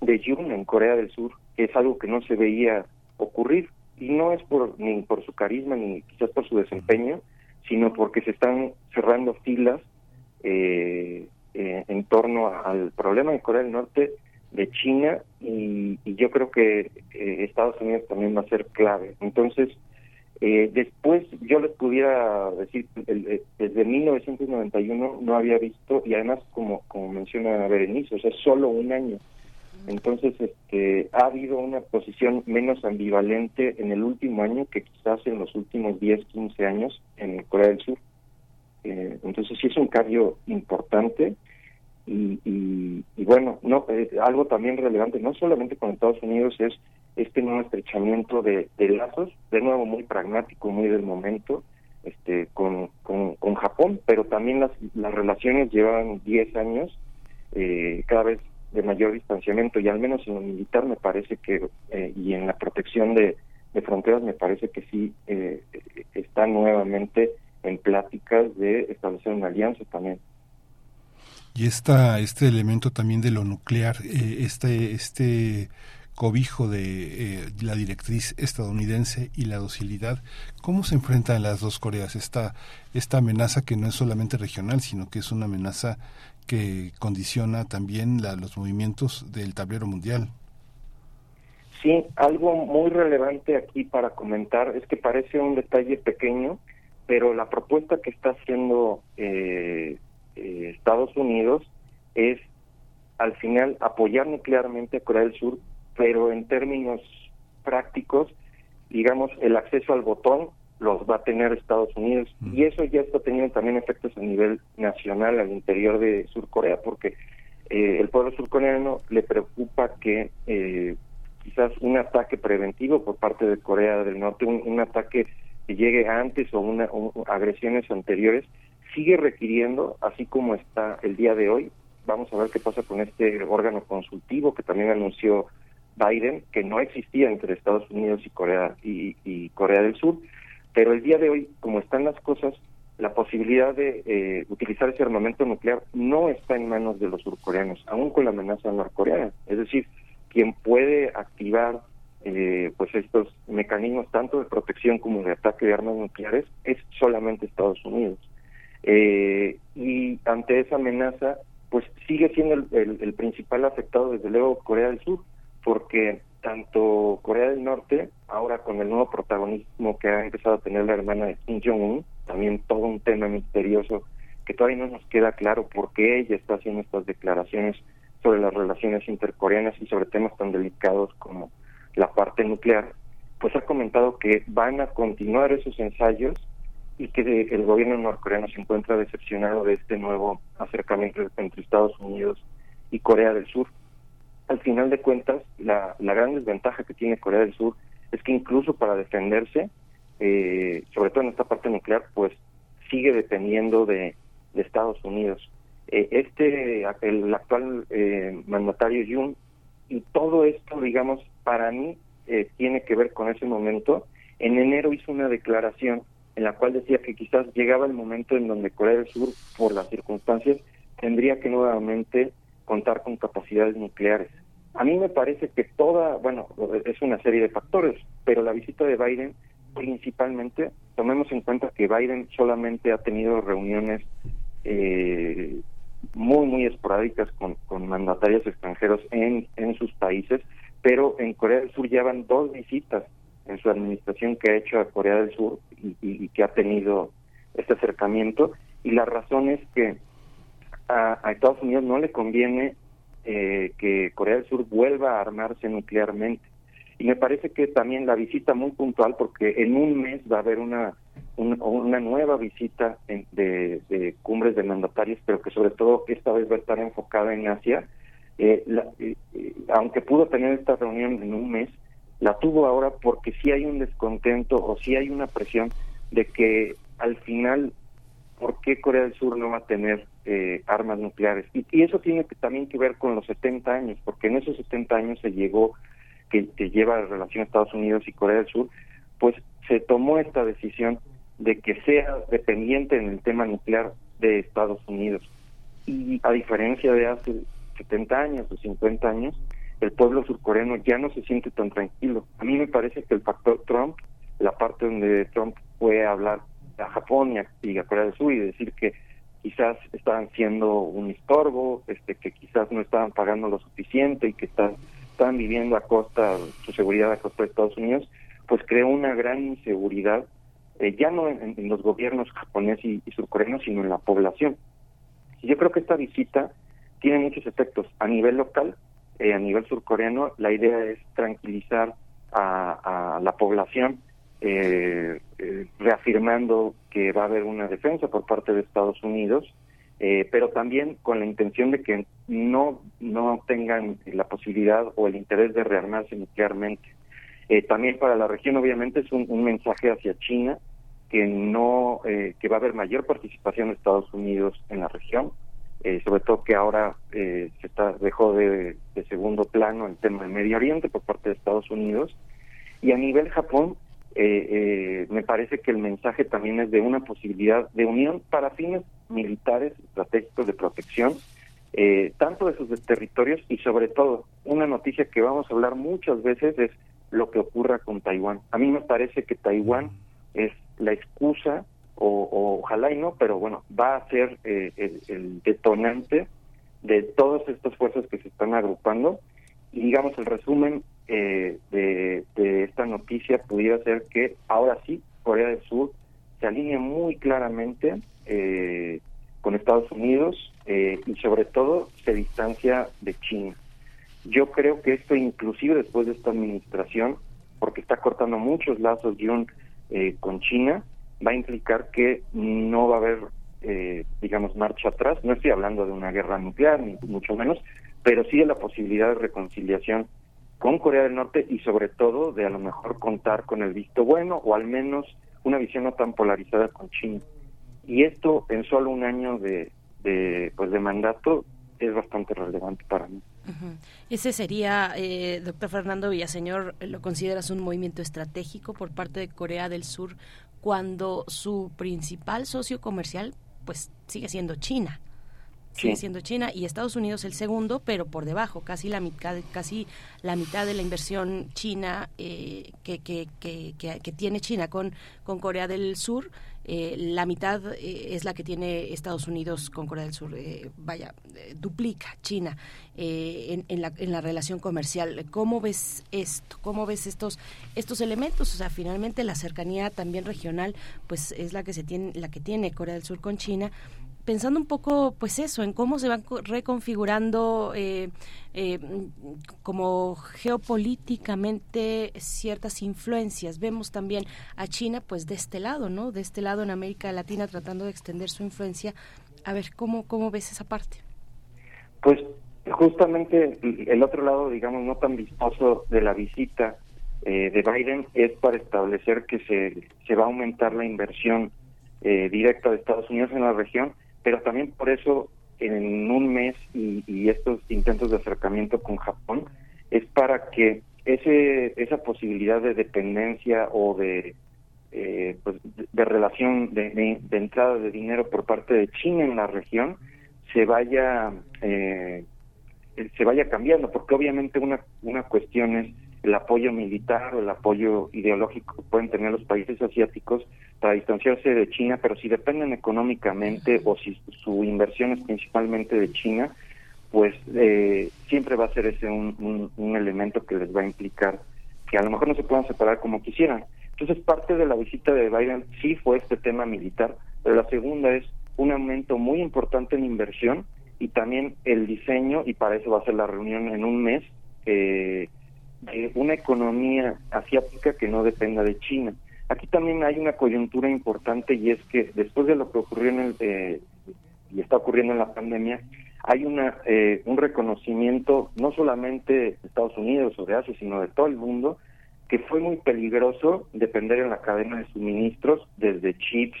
de Jun en Corea del Sur, que es algo que no se veía ocurrir. Y no es por ni por su carisma ni quizás por su desempeño, sino porque se están cerrando filas eh, eh, en torno al problema de Corea del Norte, de China y, yo creo que eh, Estados Unidos también va a ser clave. Entonces, eh, después yo les pudiera decir, desde 1991 no había visto, y además como, como menciona Berenice, o sea, solo un año. Entonces, este, ha habido una posición menos ambivalente en el último año que quizás en los últimos 10, 15 años en Corea del Sur. Eh, entonces sí es un cambio importante y, y, bueno, no eh, algo también relevante, no solamente con Estados Unidos, es este nuevo estrechamiento de, lazos, de nuevo muy pragmático, muy del momento, este con, con, Japón, pero también las, las relaciones llevan 10 años, eh, cada vez de mayor distanciamiento y al menos en lo militar me parece que, y en la protección de, de fronteras me parece que sí está nuevamente en pláticas de establecer una alianza también. Y esta, este elemento también de lo nuclear, eh, este, este cobijo de eh, la directriz estadounidense y la docilidad, ¿cómo se enfrentan las dos Coreas? Esta, esta amenaza que no es solamente regional, sino que es una amenaza que condiciona también la, los movimientos del tablero mundial. Sí, algo muy relevante aquí para comentar es que parece un detalle pequeño, pero la propuesta que está haciendo eh, eh, Estados Unidos es al final apoyar nuclearmente a Corea del Sur, pero en términos prácticos, digamos, el acceso al botón los va a tener Estados Unidos. Y eso ya está teniendo también efectos a nivel nacional al interior de Sur Corea, porque eh, el pueblo surcoreano le preocupa que quizás un ataque preventivo por parte de Corea del Norte, un ataque llegue antes o, una, agresiones anteriores, sigue requiriendo, así como está el día de hoy, vamos a ver qué pasa con este órgano consultivo que también anunció Biden, que no existía entre Estados Unidos y Corea y, Corea del Sur, pero el día de hoy, como están las cosas, la posibilidad de eh, utilizar ese armamento nuclear no está en manos de los surcoreanos, aún con la amenaza norcoreana. Es decir, quien puede activar eh, pues estos mecanismos tanto de protección como de ataque de armas nucleares es solamente Estados Unidos. Eh, y ante esa amenaza, pues sigue siendo el, principal afectado desde luego Corea del Sur, porque tanto Corea del Norte, ahora con el nuevo protagonismo que ha empezado a tener la hermana de Kim Jong-un, también todo un tema misterioso que todavía no nos queda claro por qué ella está haciendo estas declaraciones sobre las relaciones intercoreanas y sobre temas tan delicados como la parte nuclear, pues ha comentado que van a continuar esos ensayos y que el gobierno norcoreano se encuentra decepcionado de este nuevo acercamiento entre Estados Unidos y Corea del Sur. Al final de cuentas, la, gran desventaja que tiene Corea del Sur es que incluso para defenderse, eh, sobre todo en esta parte nuclear, pues sigue dependiendo de, Estados Unidos. Eh, este, el actual eh, mandatario Jun y todo esto, digamos, para mí eh, tiene que ver con ese momento. En enero hizo una declaración en la cual decía que quizás llegaba el momento en donde Corea del Sur, por las circunstancias, tendría que nuevamente contar con capacidades nucleares. A mí me parece que toda, bueno, es una serie de factores, pero la visita de Biden principalmente, tomemos en cuenta que Biden solamente ha tenido reuniones eh, muy, muy esporádicas con, con mandatarios extranjeros en, en sus países, pero en Corea del Sur llevan dos visitas en su administración que ha hecho a Corea del Sur y, que ha tenido este acercamiento. Y la razón es que a, Estados Unidos no le conviene eh, que Corea del Sur vuelva a armarse nuclearmente. Y me parece que también la visita muy puntual, porque en un mes va a haber una, una nueva visita de, de, cumbres de mandatarios, pero que sobre todo esta vez va a estar enfocada en Asia. Eh, eh, aunque pudo tener esta reunión en un mes, la tuvo ahora porque sí hay un descontento o sí hay una presión de que al final, ¿por qué Corea del Sur no va a tener eh, armas nucleares? Y, eso tiene que, también que ver con los 70 años, porque en esos 70 años se llegó, que, que lleva la relación Estados Unidos y Corea del Sur, pues se tomó esta decisión de que sea dependiente en el tema nuclear de Estados Unidos. Y a diferencia de hace 70 años o 50 años, el pueblo surcoreano ya no se siente tan tranquilo. A mí me parece que el factor Trump, la parte donde Trump fue a hablar a Japón y a, Corea del Sur y decir que quizás estaban siendo un estorbo, este, que quizás no estaban pagando lo suficiente y que están, estaban viviendo a costa, su seguridad a costa de Estados Unidos, pues creó una gran inseguridad, eh, ya no en, los gobiernos japoneses y, y surcoreanos, sino en la población. Y yo creo que esta visita tiene muchos efectos a nivel local, eh, a nivel surcoreano, la idea es tranquilizar a, la población, eh, eh, reafirmando que va a haber una defensa por parte de Estados Unidos, pero también con la intención de que no, no tengan la posibilidad o el interés de rearmarse nuclearmente. también para la región, obviamente, es un, un mensaje hacia China que no que va a haber mayor participación de Estados Unidos en la región, eh, sobre todo que ahora eh, se está dejó de, segundo plano el tema del Medio Oriente por parte de Estados Unidos y a nivel Japón eh, me parece que el mensaje también es de una posibilidad de unión para fines militares estratégicos de protección tanto de sus territorios y sobre todo una noticia que vamos a hablar muchas veces es lo que ocurra con Taiwán. A mí me parece que Taiwán es la excusa o, ojalá y no, pero bueno, va a ser eh, el, detonante de todas estas fuerzas que se están agrupando. Y digamos, el resumen eh, de, esta noticia pudiera ser que ahora sí, Corea del Sur se alinea muy claramente eh, con Estados Unidos y sobre todo se distancia de China. Yo creo que esto inclusive después de esta administración, porque está cortando muchos lazos Jun con China, va a implicar que no va a haber, eh, digamos, marcha atrás. No estoy hablando de una guerra nuclear, ni mucho menos, pero sí de la posibilidad de reconciliación con Corea del Norte y sobre todo de a lo mejor contar con el visto bueno o al menos una visión no tan polarizada con China. Y esto en solo un año de, de pues de mandato es bastante relevante para mí. Ese sería, eh, doctor Fernando Villaseñor, ¿lo consideras un movimiento estratégico por parte de Corea del Sur cuando su principal socio comercial pues sigue siendo China. Sigue siendo China y Estados Unidos el segundo, pero por debajo, casi la mitad, casi la mitad de la inversión china eh, que, que, que, que, tiene China con, con Corea del Sur eh, la mitad eh, es la que tiene Estados Unidos con Corea del Sur, eh, vaya, duplica China en, en, la, en la relación comercial. ¿Cómo ves esto? ¿Cómo ves estos, estos elementos? O sea, finalmente la cercanía también regional, pues es la que se tiene, la que tiene Corea del Sur con China pensando un poco, pues eso, en cómo se van reconfigurando eh, eh, como geopolíticamente ciertas influencias. Vemos también a China, pues de este lado, ¿no? De este lado en América Latina tratando de extender su influencia. A ver, ¿cómo, cómo ves esa parte? Pues justamente el otro lado, digamos, no tan vistoso de la visita eh, de Biden es para establecer que se, se va a aumentar la inversión directa de Estados Unidos en la región pero también por eso en un mes y, estos intentos de acercamiento con Japón es para que ese esa posibilidad de dependencia o de eh, pues, de, relación de, entrada de dinero por parte de China en la región se vaya eh, se vaya cambiando, porque obviamente una, una cuestión es el apoyo militar o el apoyo ideológico que pueden tener los países asiáticos para distanciarse de China, pero si dependen económicamente o si su inversión es principalmente de China, pues eh, siempre va a ser ese un, elemento que les va a implicar que a lo mejor no se puedan separar como quisieran. Entonces, parte de la visita de Biden sí fue este tema militar, pero la segunda es un aumento muy importante en inversión y también el diseño, y para eso va a ser la reunión en un mes, eh, de una economía asiática que no dependa de China. Aquí también hay una coyuntura importante y es que después de lo que ocurrió en el, eh, y está ocurriendo en la pandemia, hay una eh, un reconocimiento no solamente de Estados Unidos o de Asia, sino de todo el mundo, que fue muy peligroso depender en la cadena de suministros, desde chips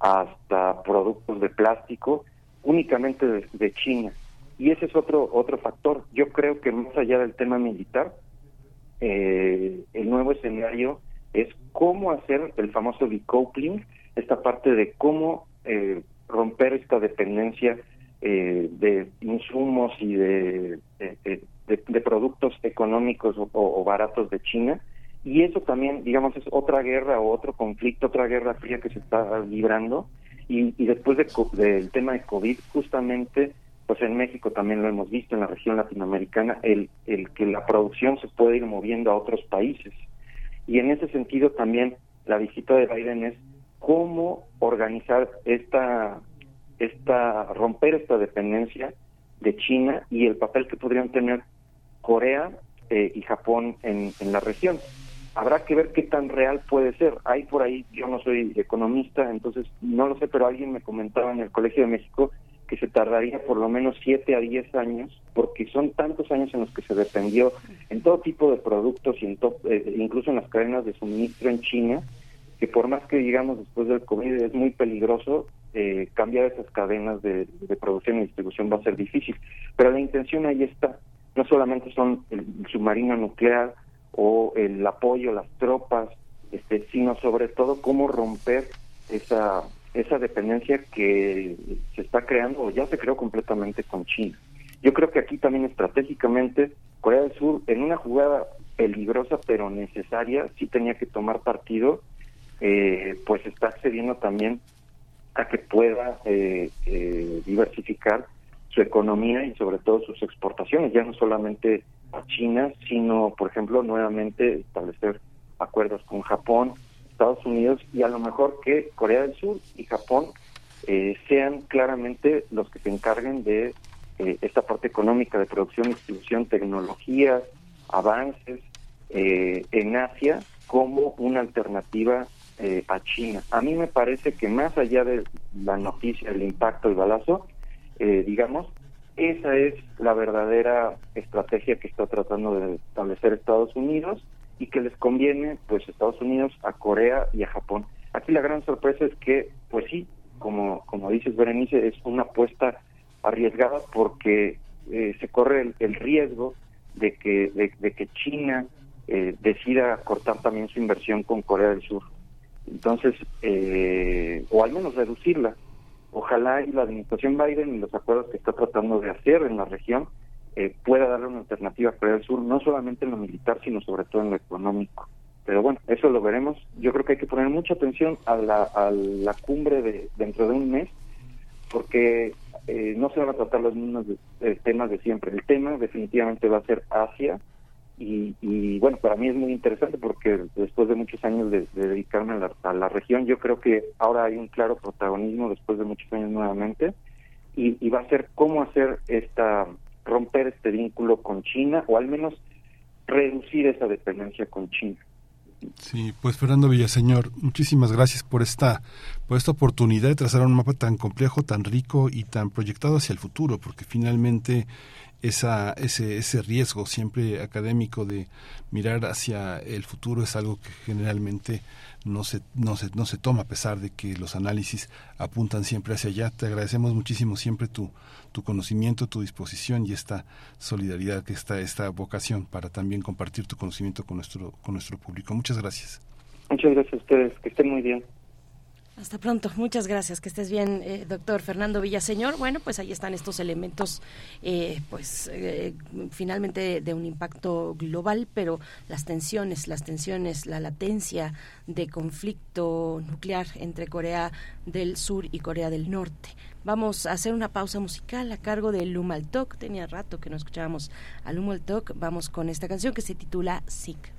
hasta productos de plástico, únicamente de, China. Y ese es otro otro factor. Yo creo que más allá del tema militar, eh, el nuevo escenario es cómo hacer el famoso decoupling, esta parte de cómo eh, romper esta dependencia eh, de insumos y de, productos económicos o, baratos de China. Y eso también, digamos, es otra guerra o otro conflicto, otra guerra fría que se está librando. Y, y después del tema de COVID, justamente pues en México también lo hemos visto, en la región latinoamericana, el, el que la producción se puede ir moviendo a otros países. Y en ese sentido también la visita de Biden es cómo organizar esta, esta, romper esta dependencia de China y el papel que podrían tener Corea eh, y Japón en, en la región. Habrá que ver qué tan real puede ser. Hay por ahí, yo no soy economista, entonces no lo sé, pero alguien me comentaba en el Colegio de México que se tardaría por lo menos 7 a 10 años, porque son tantos años en los que se dependió en todo tipo de productos y en eh, incluso en las cadenas de suministro en China, que por más que digamos después del COVID es muy peligroso, eh, cambiar esas cadenas de, producción y distribución va a ser difícil. Pero la intención ahí está. No solamente son el, submarino nuclear o el apoyo, las tropas, este, sino sobre todo cómo romper esa esa dependencia que se está creando o ya se creó completamente con China. Yo creo que aquí también estratégicamente Corea del Sur, en una jugada peligrosa pero necesaria, sí tenía que tomar partido, eh, pues está accediendo también a que pueda eh, eh, diversificar su economía y sobre todo sus exportaciones, ya no solamente a China, sino, por ejemplo, nuevamente establecer acuerdos con Japón, Estados Unidos y a lo mejor que Corea del Sur y Japón eh, sean claramente los que se encarguen de eh, esta parte económica de producción, distribución, tecnología, avances eh, en Asia como una alternativa a China. A mí me parece que más allá de la noticia, el impacto, el balazo, digamos, esa es la verdadera estrategia que está tratando de establecer Estados Unidos y que les conviene pues Estados Unidos, a Corea y a Japón. Aquí la gran sorpresa es que pues sí, como como dices Berenice, es una apuesta arriesgada porque eh, se corre el, riesgo de que de, que China eh, decida cortar también su inversión con Corea del Sur. Entonces, eh, o al menos reducirla. Ojalá y la administración Biden y los acuerdos que está tratando de hacer en la región eh, pueda darle una alternativa a Corea del Sur, no solamente en lo militar, sino sobre todo en lo económico. Pero bueno, eso lo veremos. Yo creo que hay que poner mucha atención a la, a la cumbre de dentro de un mes, porque eh, no se van a tratar los mismos eh, temas de siempre. El tema definitivamente va a ser Asia, y, bueno, para mí es muy interesante porque después de muchos años de, dedicarme a la, a la, región, yo creo que ahora hay un claro protagonismo después de muchos años nuevamente y va a ser cómo hacer esta romper este vínculo con China o al menos reducir esa dependencia con China. Sí, pues Fernando Villaseñor, muchísimas gracias por esta, por esta oportunidad de trazar un mapa tan complejo, tan rico y tan proyectado hacia el futuro, porque finalmente esa, ese, ese riesgo siempre académico de mirar hacia el futuro es algo que generalmente no se, no se, no se toma a pesar de que los análisis apuntan siempre hacia allá. Te agradecemos muchísimo siempre tu, tu conocimiento, tu disposición y esta solidaridad que está, esta vocación para también compartir tu conocimiento con nuestro, con nuestro público. Muchas gracias. Muchas gracias a ustedes, que estén muy bien. Hasta pronto, muchas gracias, que estés bien, eh, doctor Fernando Villaseñor. Bueno, pues ahí están estos elementos, eh, pues eh, finalmente de un impacto global, pero las tensiones, las tensiones, la latencia de conflicto nuclear entre Corea del Sur y Corea del Norte. Vamos a hacer una pausa musical a cargo de Lumaltok. Tenía rato que no escuchábamos a Lumaltok. Vamos con esta canción que se titula Sick.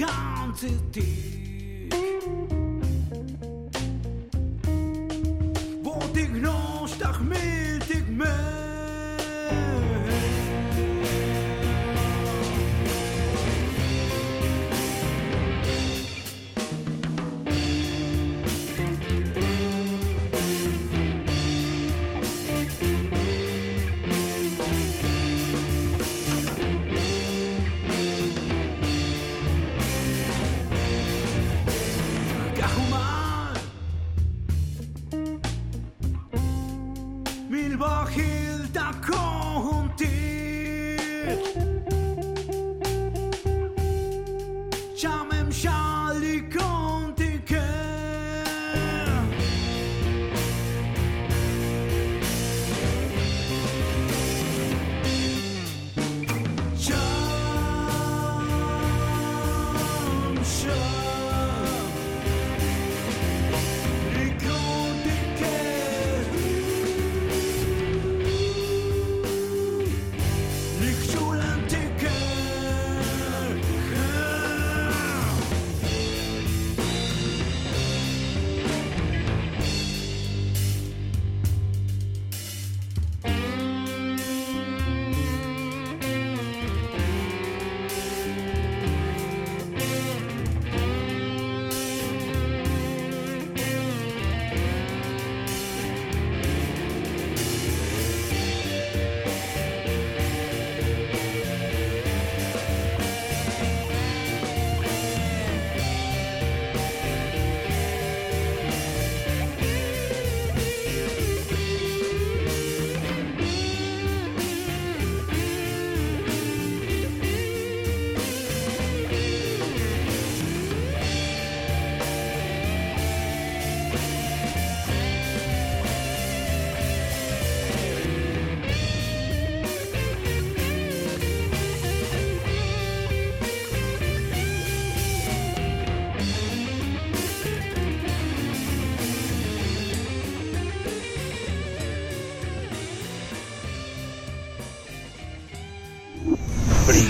quantity. Want ik non.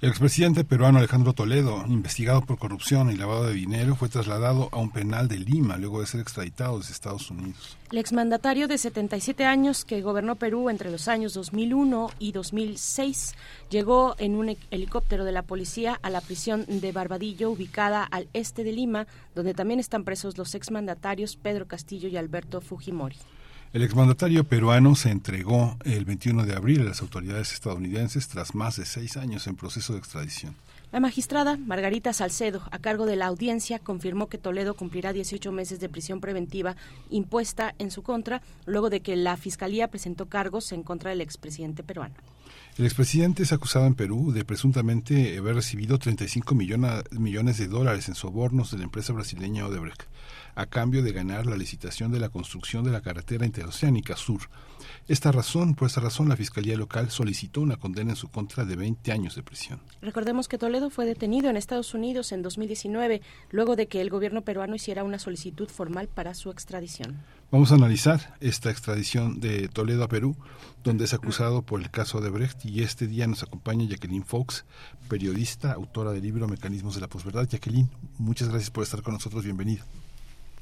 El expresidente peruano Alejandro Toledo, investigado por corrupción y lavado de dinero, fue trasladado a un penal de Lima luego de ser extraditado desde Estados Unidos. El exmandatario de 77 años que gobernó Perú entre los años 2001 y 2006 llegó en un helicóptero de la policía a la prisión de Barbadillo, ubicada al este de Lima, donde también están presos los exmandatarios Pedro Castillo y Alberto Fujimori. El exmandatario peruano se entregó el 21 de abril a las autoridades estadounidenses tras más de seis años en proceso de extradición. La magistrada Margarita Salcedo, a cargo de la audiencia, confirmó que Toledo cumplirá 18 meses de prisión preventiva impuesta en su contra, luego de que la Fiscalía presentó cargos en contra del expresidente peruano. El expresidente es acusado en Perú de presuntamente haber recibido 35 millones de dólares en sobornos de la empresa brasileña Odebrecht a cambio de ganar la licitación de la construcción de la carretera interoceánica sur. Esta razón, por esta razón, la Fiscalía Local solicitó una condena en su contra de 20 años de prisión. Recordemos que Toledo fue detenido en Estados Unidos en 2019, luego de que el gobierno peruano hiciera una solicitud formal para su extradición. Vamos a analizar esta extradición de Toledo a Perú, donde es acusado por el caso de Brecht y este día nos acompaña Jacqueline Fox, periodista, autora del libro Mecanismos de la Posverdad. Jacqueline, muchas gracias por estar con nosotros, bienvenida.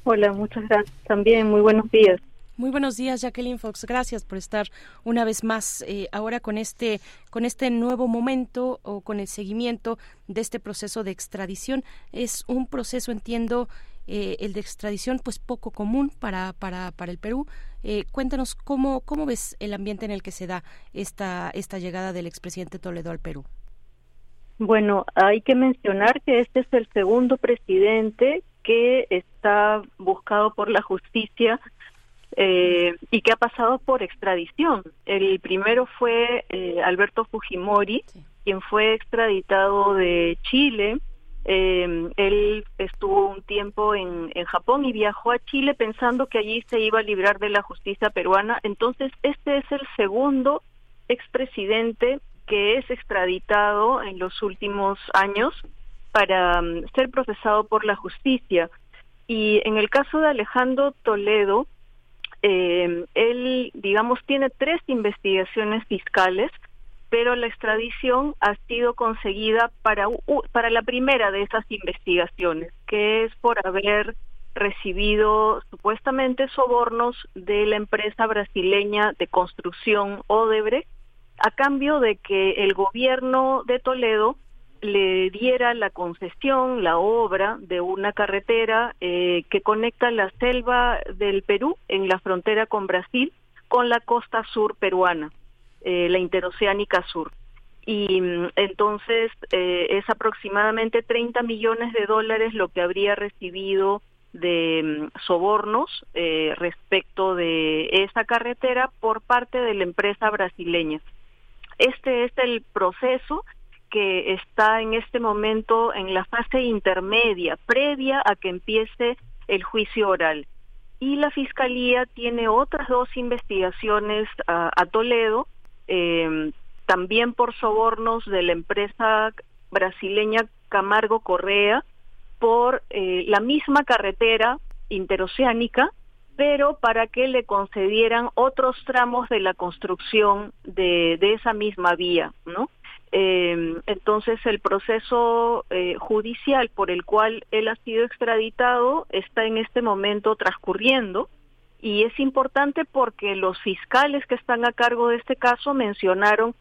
Hola, muchas gracias también, muy buenos días. Muy buenos días, Jacqueline Fox. Gracias por estar una vez más eh, ahora con este con este nuevo momento o con el seguimiento de este proceso de extradición. Es un proceso, entiendo, eh, el de extradición, pues poco común para para, para el Perú. Eh, cuéntanos cómo cómo ves el ambiente en el que se da esta esta llegada del expresidente Toledo al Perú. Bueno, hay que mencionar que este es el segundo presidente que está buscado por la justicia eh, y que ha pasado por extradición. El primero fue eh, Alberto Fujimori, quien fue extraditado de Chile. Eh, él estuvo un tiempo en, en Japón y viajó a Chile pensando que allí se iba a librar de la justicia peruana. Entonces, este es el segundo expresidente que es extraditado en los últimos años para um, ser procesado por la justicia. Y en el caso de Alejandro Toledo, eh, él, digamos, tiene tres investigaciones fiscales, pero la extradición ha sido conseguida para, para la primera de esas investigaciones, que es por haber recibido supuestamente sobornos de la empresa brasileña de construcción Odebrecht a cambio de que el gobierno de Toledo le diera la concesión, la obra de una carretera eh, que conecta la selva del Perú en la frontera con Brasil con la costa sur peruana, eh, la interoceánica sur. Y mm, entonces eh, es aproximadamente 30 millones de dólares lo que habría recibido de mm, sobornos respecto de esa carretera por parte de la empresa brasileña. Este es el proceso que está en este momento en la fase intermedia, previa a que empiece el juicio oral. Y la Fiscalía tiene otras dos investigaciones a, Toledo, eh, también por sobornos de la empresa brasileña Camargo Correa, por eh, la misma carretera interoceánica, pero para que le concedieran otros tramos de la construcción de, de esa misma vía, ¿no? Eh, entonces el proceso eh, judicial por el cual él ha sido extraditado está en este momento transcurriendo y es importante porque los fiscales que están a cargo de este caso mencionaron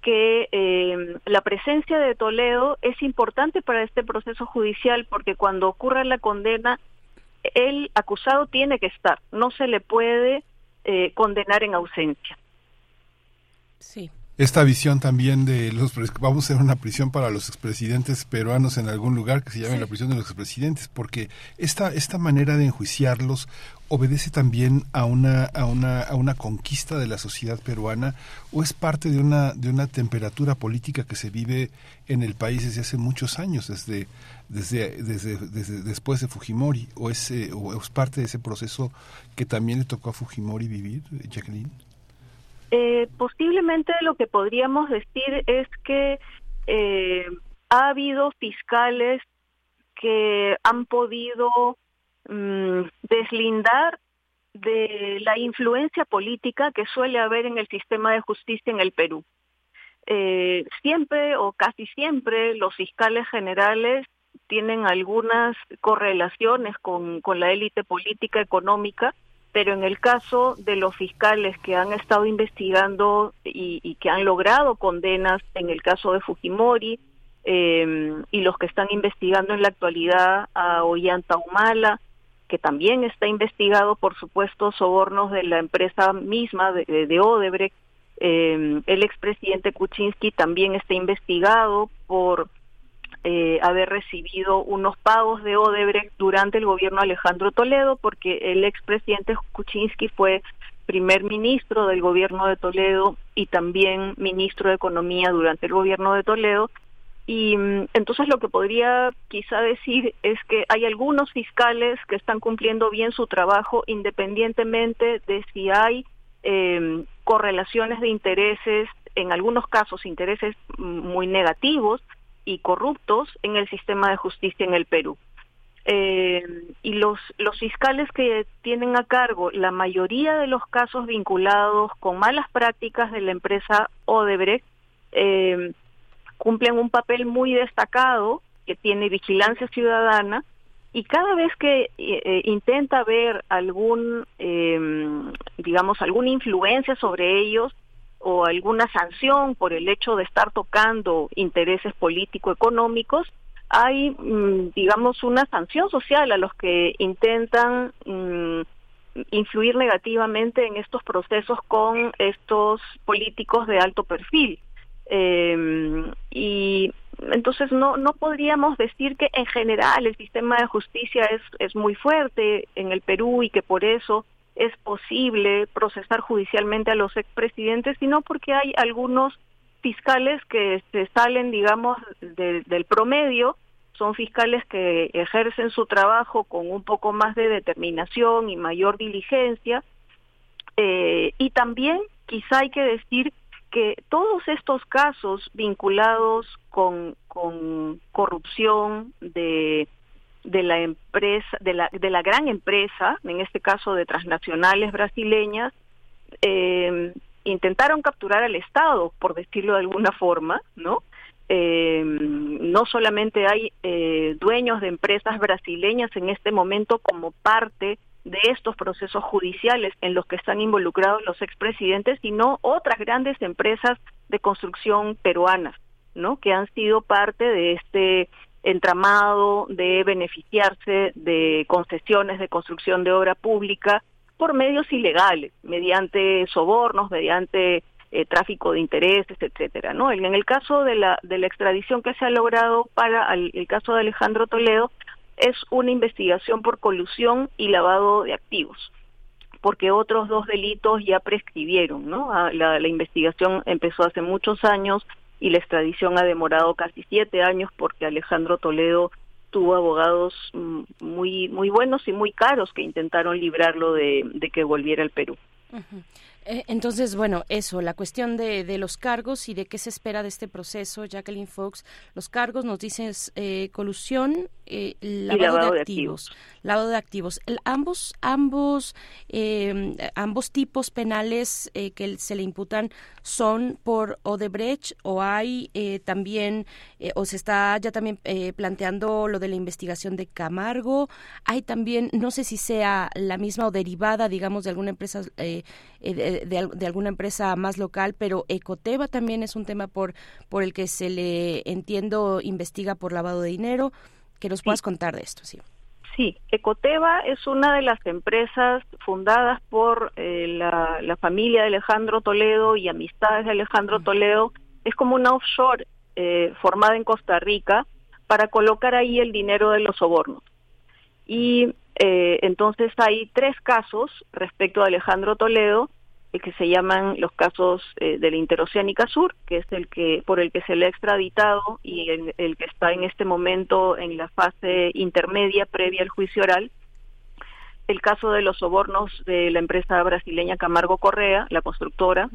que eh, la presencia de Toledo es importante para este proceso judicial porque cuando ocurra la condena el acusado tiene que estar, no se le puede eh, condenar en ausencia. Sí, esta visión también de los vamos a hacer una prisión para los expresidentes peruanos en algún lugar que se llame la prisión de los expresidentes porque esta esta manera de enjuiciarlos obedece también a una a una a una conquista de la sociedad peruana o es parte de una de una temperatura política que se vive en el país desde hace muchos años desde desde, desde, desde después de Fujimori o es, o es parte de ese proceso que también le tocó a Fujimori vivir Jacqueline eh, posiblemente lo que podríamos decir es que eh, ha habido fiscales que han podido mm, deslindar de la influencia política que suele haber en el sistema de justicia en el Perú. Eh, siempre o casi siempre los fiscales generales tienen algunas correlaciones con, con la élite política económica pero en el caso de los fiscales que han estado investigando y, que han logrado condenas, en el caso de Fujimori, eh, y los que están investigando en la actualidad a Ollanta Humala, que también está investigado, por supuesto, sobornos de la empresa misma, de, Odebrecht, eh, el expresidente Kuczynski también está investigado por eh, haber recibido unos pagos de Odebrecht durante el gobierno Alejandro Toledo, porque el expresidente Kuczynski fue primer ministro del gobierno de Toledo y también ministro de Economía durante el gobierno de Toledo. Y mm, entonces lo que podría quizá decir es que hay algunos fiscales que están cumpliendo bien su trabajo independientemente de si hay eh, correlaciones de intereses, en algunos casos intereses muy negativos y corruptos en el sistema de justicia en el Perú. Eh, y los, los fiscales que tienen a cargo la mayoría de los casos vinculados con malas prácticas de la empresa Odebrecht eh, cumplen un papel muy destacado que tiene vigilancia ciudadana y cada vez que eh, intenta ver algún, em, digamos, alguna influencia sobre ellos o alguna sanción por el hecho de estar tocando intereses político-económicos, hay, mm, digamos, una sanción social a los que intentan mm, influir negativamente en estos procesos con estos políticos de alto perfil. Eh, y entonces no, no podríamos decir que en general el sistema de justicia es, es muy fuerte en el Perú y que por eso es posible procesar judicialmente a los expresidentes, sino porque hay algunos fiscales que se salen, digamos, del promedio, son fiscales que ejercen su trabajo con un poco más de determinación y mayor diligencia. Eh, y también quizá hay que decir que todos estos casos vinculados con, con corrupción de, de la empresa, de la, de la gran empresa, en este caso de transnacionales brasileñas, eh, intentaron capturar al Estado, por decirlo de alguna forma, ¿no? Eh, no solamente hay eh, dueños de empresas brasileñas en este momento como parte de estos procesos judiciales en los que están involucrados los expresidentes, sino otras grandes empresas de construcción peruanas, ¿no? Que han sido parte de este entramado de beneficiarse de concesiones de construcción de obra pública por medios ilegales, mediante sobornos, mediante eh, tráfico de intereses, etcétera, ¿no? En el caso de la de la extradición que se ha logrado para el, caso de Alejandro Toledo es una investigación por colusión y lavado de activos porque otros dos delitos ya prescribieron, ¿no? Ah, la, investigación empezó hace muchos años y la extradición ha demorado casi siete años porque Alejandro Toledo tuvo abogados mm, muy muy buenos y muy caros que intentaron librarlo de, de que volviera al Perú. Eh, entonces, bueno, eso, la cuestión de, de, los cargos y de qué se espera de este proceso, Jacqueline Fox, los cargos nos dicen eh, colusión, eh, lavado, de, activos, lavado de activos. ambos, ambos, em, ambos tipos penales que se le imputan son por Odebrecht o hay también, o se está ya también planteando lo de la investigación de Camargo. Hay también, no sé si sea la misma o derivada, digamos, de alguna empresa de, alguna empresa más local, pero Ecoteva también es un tema por, por el que se le, entiendo, investiga por lavado de dinero. Que nos puedas contar de esto, sí. Sí, Ecoteva es una de las empresas fundadas por eh, la, familia de Alejandro Toledo y amistades de Alejandro Toledo. Es como una offshore eh, formada en Costa Rica para colocar ahí el dinero de los sobornos. Y eh, entonces hay tres casos respecto a Alejandro Toledo eh, que se llaman los casos eh, de la Interoceánica Sur, que es el que por el que se le ha extraditado y el, que está en este momento en la fase intermedia previa al juicio oral. El caso de los sobornos de la empresa brasileña Camargo Correa, la constructora,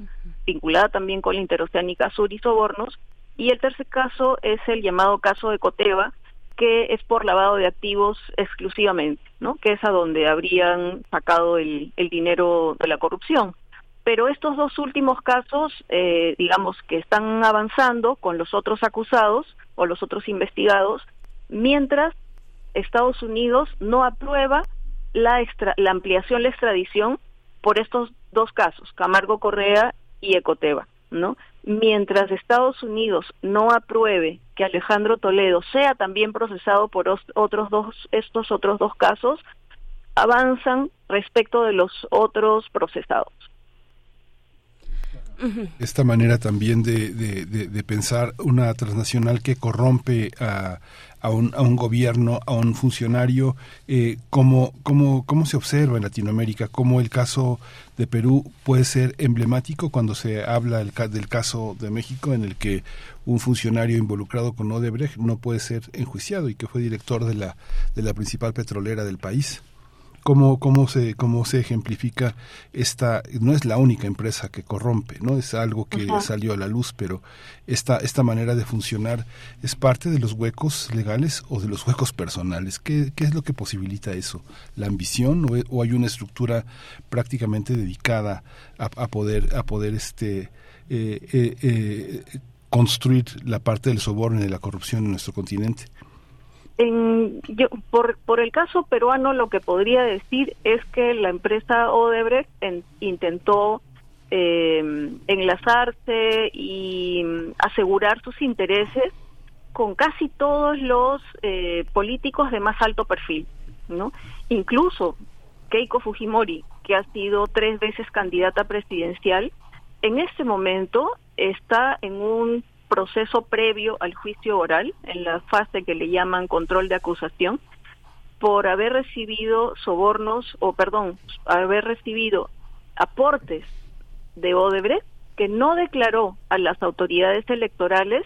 vinculada también con la Interoceánica Sur y sobornos. Y el tercer caso es el llamado caso de Coteva, que es por lavado de activos exclusivamente, ¿no? Que es a donde habrían sacado el, dinero de la corrupción. Pero estos dos últimos casos, eh, digamos que están avanzando con los otros acusados o los otros investigados, mientras Estados Unidos no aprueba la, extra, la ampliación, la extradición por estos dos casos, Camargo Correa y Ecoteva, ¿no? mientras Estados Unidos no apruebe que Alejandro Toledo sea también procesado por otros dos estos otros dos casos avanzan respecto de los otros procesados. Esta manera también de, de, pensar una transnacional que corrompe a, a, un, a un gobierno, a un funcionario, eh, cómo, cómo, cómo se observa en Latinoamérica, cómo el caso de Perú puede ser emblemático cuando se habla del, del caso de México en el que un funcionario involucrado con Odebrecht no puede ser enjuiciado y que fue director de la, de la principal petrolera del país cómo, cómo, se, cómo se ejemplifica esta, no es la única empresa que corrompe, no es algo que salió a la luz, pero esta, esta manera de funcionar es parte de los huecos legales o de los huecos personales. ¿Qué, qué es lo que posibilita eso? ¿La ambición o, hay una estructura prácticamente dedicada a, poder, a poder este, eh, eh, eh, construir la parte del soborno y de la corrupción en nuestro continente? En, yo, por, por el caso peruano, lo que podría decir es que la empresa Odebrecht intentó eh, enlazarse y mm, asegurar sus intereses con casi todos los eh, políticos de más alto perfil, ¿no? Incluso Keiko Fujimori, que ha sido tres veces candidata presidencial, en este momento está en un proceso previo al juicio oral, en la fase que le llaman control de acusación, por haber recibido sobornos, o perdón, haber recibido aportes de Odebrecht que no declaró a las autoridades electorales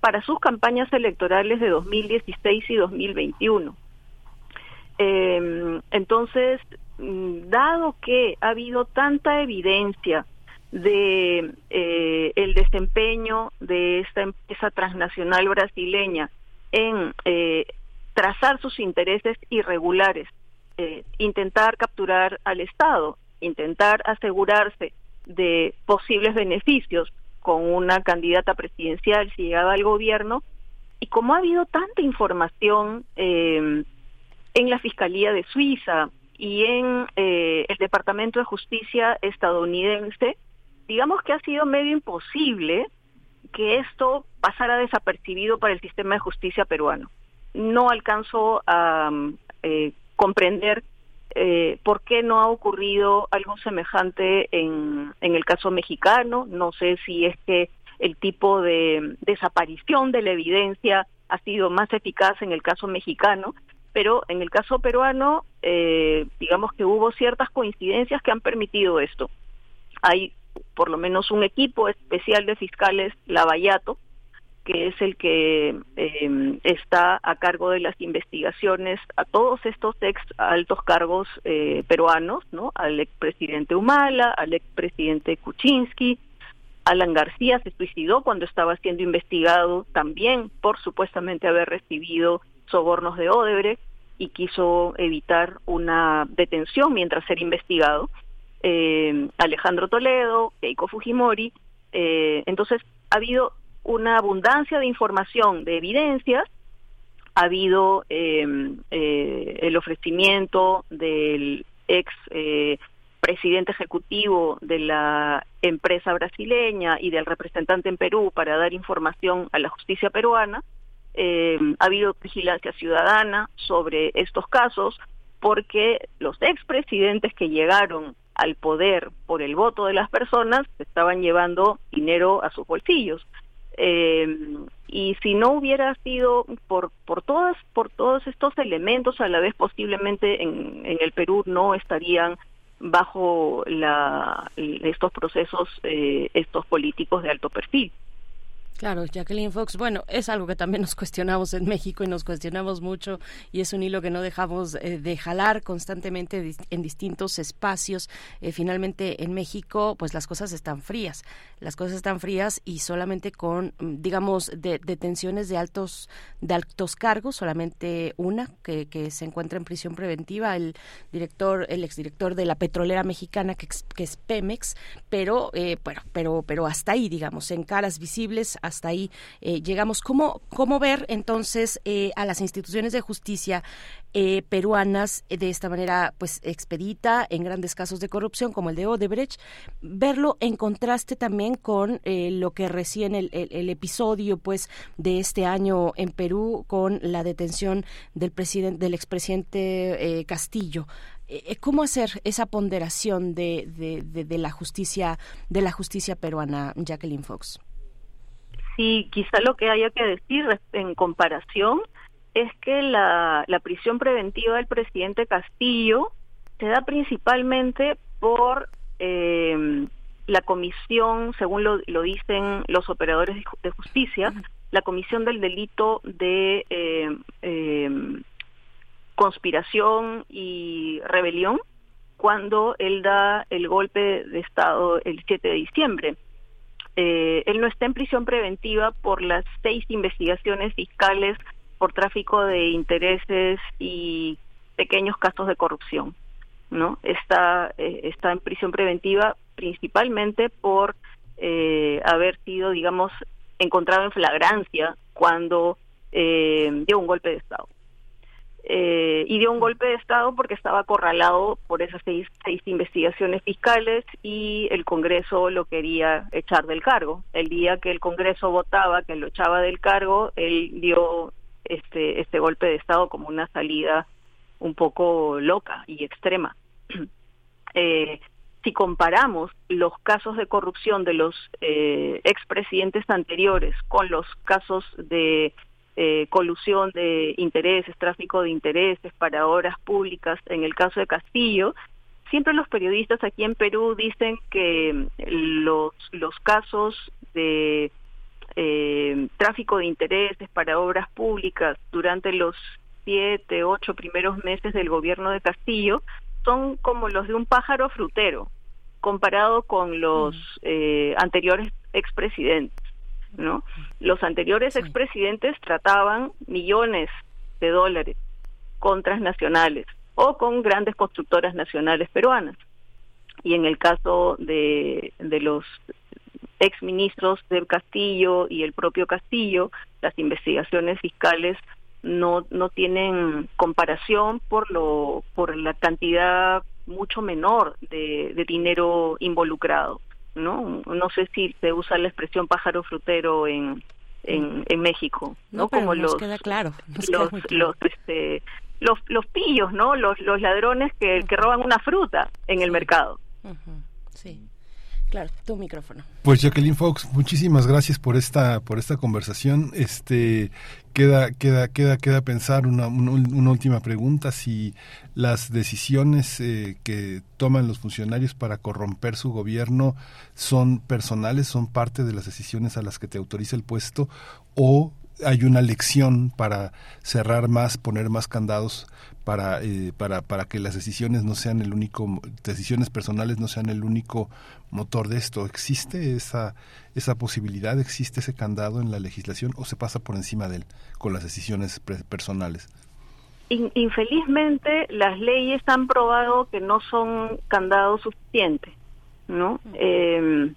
para sus campañas electorales de 2016 y 2021. Eh, entonces, mm, dado que ha habido tanta evidencia de eh, el desempeño de esta empresa transnacional brasileña en eh, trazar sus intereses irregulares, eh, intentar capturar al Estado, intentar asegurarse de posibles beneficios con una candidata presidencial si llegaba al gobierno, y como ha habido tanta información en la Fiscalía de Suiza y en el Departamento de Justicia estadounidense, digamos que ha sido medio imposible que esto pasara desapercibido para el sistema de justicia peruano. No alcanzo a eh, comprender eh, por qué no ha ocurrido algo semejante en, en el caso mexicano. No sé si es que el tipo de desaparición de la evidencia ha sido más eficaz en el caso mexicano, pero en el caso peruano, eh, digamos que hubo ciertas coincidencias que han permitido esto. Hay por lo menos un equipo especial de fiscales Lavallato, que es el que em, está a cargo de las investigaciones a todos estos ex altos cargos eh, peruanos, ¿no? Al expresidente Humala, al expresidente Kuczynski, Alan García se suicidó cuando estaba siendo investigado también por supuestamente haber recibido sobornos de Odebrecht y quiso evitar una detención mientras era investigado eh, Alejandro Toledo, Keiko Fujimori. Eh, entonces, ha habido una abundancia de información, de evidencias, ha habido eh, eh, el ofrecimiento del ex presidente ejecutivo de la empresa brasileña y del representante en Perú para dar información a la justicia peruana. ha habido vigilancia ciudadana sobre estos casos porque los expresidentes que llegaron al poder por el voto de las personas, estaban llevando dinero a sus bolsillos. Eh, y si no hubiera sido por por todas por todos estos elementos a la vez posiblemente en, en el Perú no estarían bajo la, estos procesos eh, estos políticos de alto perfil Claro, Jacqueline Fox, bueno, es algo que también nos cuestionamos en México y nos cuestionamos mucho y es un hilo que no dejamos eh, de jalar constantemente en distintos espacios. Eh, finalmente en México, pues las cosas están frías, las cosas están frías y solamente con, mm, digamos, detenciones de, altos de altos cargos, solamente una que, se encuentra en prisión preventiva, el director, el exdirector de la petrolera mexicana que, que es Pemex, pero eh, bueno, pero pero hasta ahí, digamos, en caras visibles ahí eh, llegamos. ¿Cómo, ¿Cómo ver entonces eh, a las instituciones de justicia eh, peruanas de esta manera pues expedita en grandes casos de corrupción como el de Odebrecht? Verlo en contraste también con lo que recién el, el, episodio pues de este año en Perú con la detención del presidente del expresidente Castillo eh, ¿cómo hacer esa ponderación de, de, de, la justicia de la justicia peruana, Jacqueline Fox? Sí, quizá lo que haya que decir en comparación es que la, la prisión preventiva del presidente Castillo se da principalmente por eh, la comisión, según lo, lo, dicen los operadores de justicia, la comisión del delito de eh, eh, conspiración y rebelión cuando él da el golpe de Estado el 7 de diciembre. Eh, él no está en prisión preventiva por las seis investigaciones fiscales por tráfico de intereses y pequeños casos de corrupción. ¿no? Está, eh, está en prisión preventiva principalmente por eh, haber sido, digamos, encontrado en flagrancia cuando eh, dio un golpe de Estado. Eh, y dio un golpe de Estado porque estaba acorralado por esas seis, investigaciones fiscales y el Congreso lo quería echar del cargo. El día que el Congreso votaba que lo echaba del cargo, él dio este, este golpe de Estado como una salida un poco loca y extrema. *clears throat* eh, si comparamos los casos de corrupción de los eh, expresidentes anteriores con los casos de eh, colusión de intereses, tráfico de intereses para obras públicas, en el caso de Castillo, siempre los periodistas aquí en Perú dicen que los, los casos de eh, tráfico de intereses para obras públicas durante los siete, ocho primeros meses del gobierno de Castillo son como los de un pájaro frutero comparado con los eh, anteriores expresidentes, ¿no? Los anteriores expresidentes trataban millones de dólares con transnacionales o con grandes constructoras nacionales peruanas. Y en el caso de, de los exministros del Castillo y el propio Castillo, las investigaciones fiscales no no tienen comparación por lo por la cantidad mucho menor de, de dinero involucrado no no sé si se usa la expresión pájaro frutero en en, en México no, no como nos los queda claro nos los queda muy claro. los este los los pillos no los los ladrones que, que roban una fruta en el mercado. Sí claro tu micrófono Pues Jacqueline Fox, muchísimas gracias por esta por esta conversación. Este queda queda queda queda pensar una, última pregunta si las decisiones eh, que toman los funcionarios para corromper su gobierno son personales, son parte de las decisiones a las que te autoriza el puesto o hay una lección para cerrar más, poner más candados para, eh, para, para que las decisiones no sean el único, decisiones personales no sean el único motor de esto. ¿Existe esa, esa posibilidad? ¿Existe ese candado en la legislación o se pasa por encima de él con las decisiones pre- personales? In- infelizmente las leyes han probado que no son candados suficientes no Eh,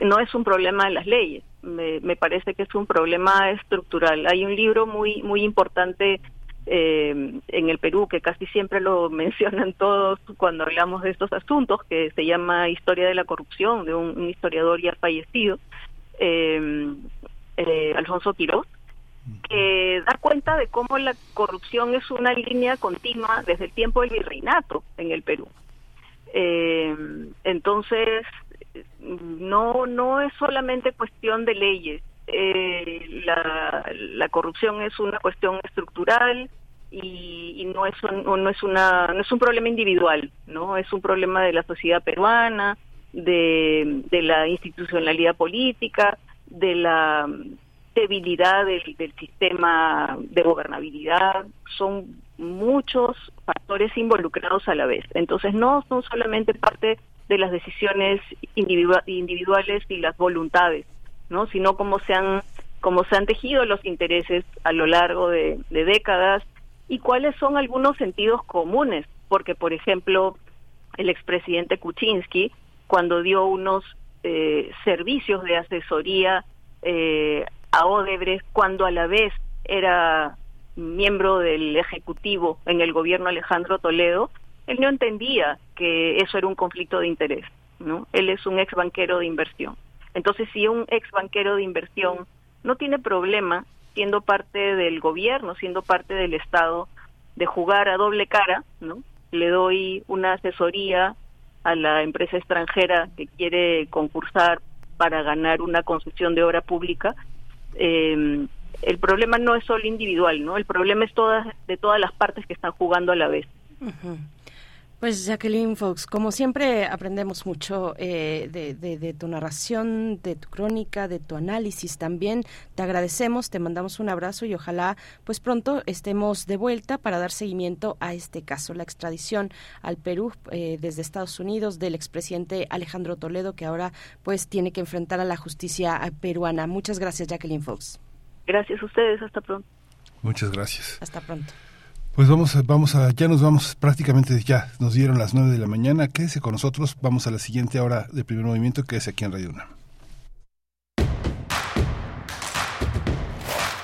no es un problema de las leyes me, me parece que es un problema estructural hay un libro muy muy importante eh, en el Perú que casi siempre lo *laughs* mencionan todos cuando hablamos de estos asuntos que se llama Historia de la corrupción de un, historiador ya fallecido eh, eh, Alfonso Quiroz que da cuenta de cómo la corrupción es una línea continua desde el tiempo del virreinato en el Perú. Eh, entonces, no no es solamente cuestión de leyes. Eh, la, la corrupción es una cuestión estructural y, y no es un, no es una no es un problema individual, no es un problema de la sociedad peruana, de, la institucionalidad política, de la debilidad del sistema de gobernabilidad, son muchos factores involucrados a la vez. Entonces no son solamente parte de las decisiones individua- individuales y las voluntades, ¿no? sino cómo se han cómo se han tejido los intereses a lo largo de, de décadas y cuáles son algunos sentidos comunes, porque por ejemplo el expresidente Kuczynski cuando dio unos eh, servicios de asesoría eh, a Odebrecht cuando a la vez era miembro del Ejecutivo en el gobierno Alejandro Toledo, él no entendía que eso era un conflicto de interés, ¿no? Él es un ex banquero de inversión. Entonces, si un ex banquero de inversión no tiene problema siendo parte del gobierno, siendo parte del Estado, de jugar a doble cara, ¿no? le doy una asesoría a la empresa extranjera que quiere concursar para ganar una concesión de obra pública, eh, el problema no es solo individual, ¿no? El problema es todas de todas las partes que están jugando a la vez. Pues Jacqueline Fox, como siempre aprendemos mucho eh, de, de, tu narración, de tu crónica, de tu análisis también. Te agradecemos, te mandamos un abrazo y ojalá pues pronto estemos de vuelta para dar seguimiento a este caso, la extradición al Perú eh, desde Estados Unidos del expresidente Alejandro Toledo que ahora pues tiene que enfrentar a la justicia peruana. Muchas gracias Jacqueline Fox. Gracias a ustedes, hasta pronto. Muchas gracias. Hasta pronto. Pues vamos, vamos a, ya nos vamos prácticamente, ya nos dieron las nueve de la mañana. Quédese con nosotros, vamos a la siguiente hora de primer movimiento, que es aquí en Radio UNAM.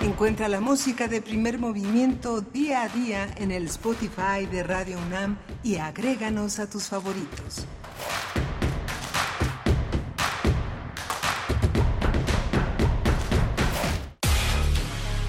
Encuentra la música de primer movimiento día a día en el Spotify de Radio UNAM y agréganos a tus favoritos.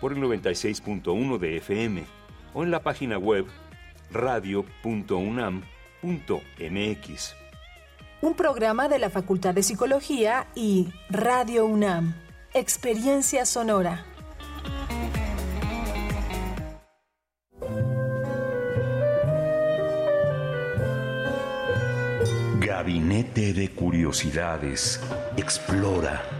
por el 96.1 de FM o en la página web radio.unam.mx. Un programa de la Facultad de Psicología y Radio UNAM. Experiencia sonora. Gabinete de Curiosidades. Explora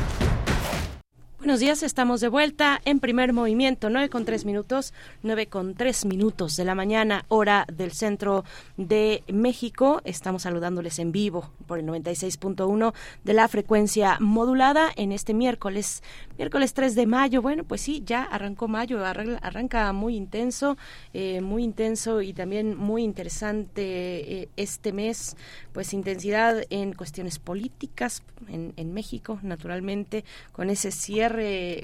Buenos días, estamos de vuelta en primer movimiento, 9 con 3 minutos, 9 con 3 minutos de la mañana, hora del centro de México. Estamos saludándoles en vivo por el 96.1 de la frecuencia modulada en este miércoles, miércoles 3 de mayo. Bueno, pues sí, ya arrancó mayo, arranca muy intenso, eh, muy intenso y también muy interesante eh, este mes, pues intensidad en cuestiones políticas en, en México, naturalmente, con ese cierre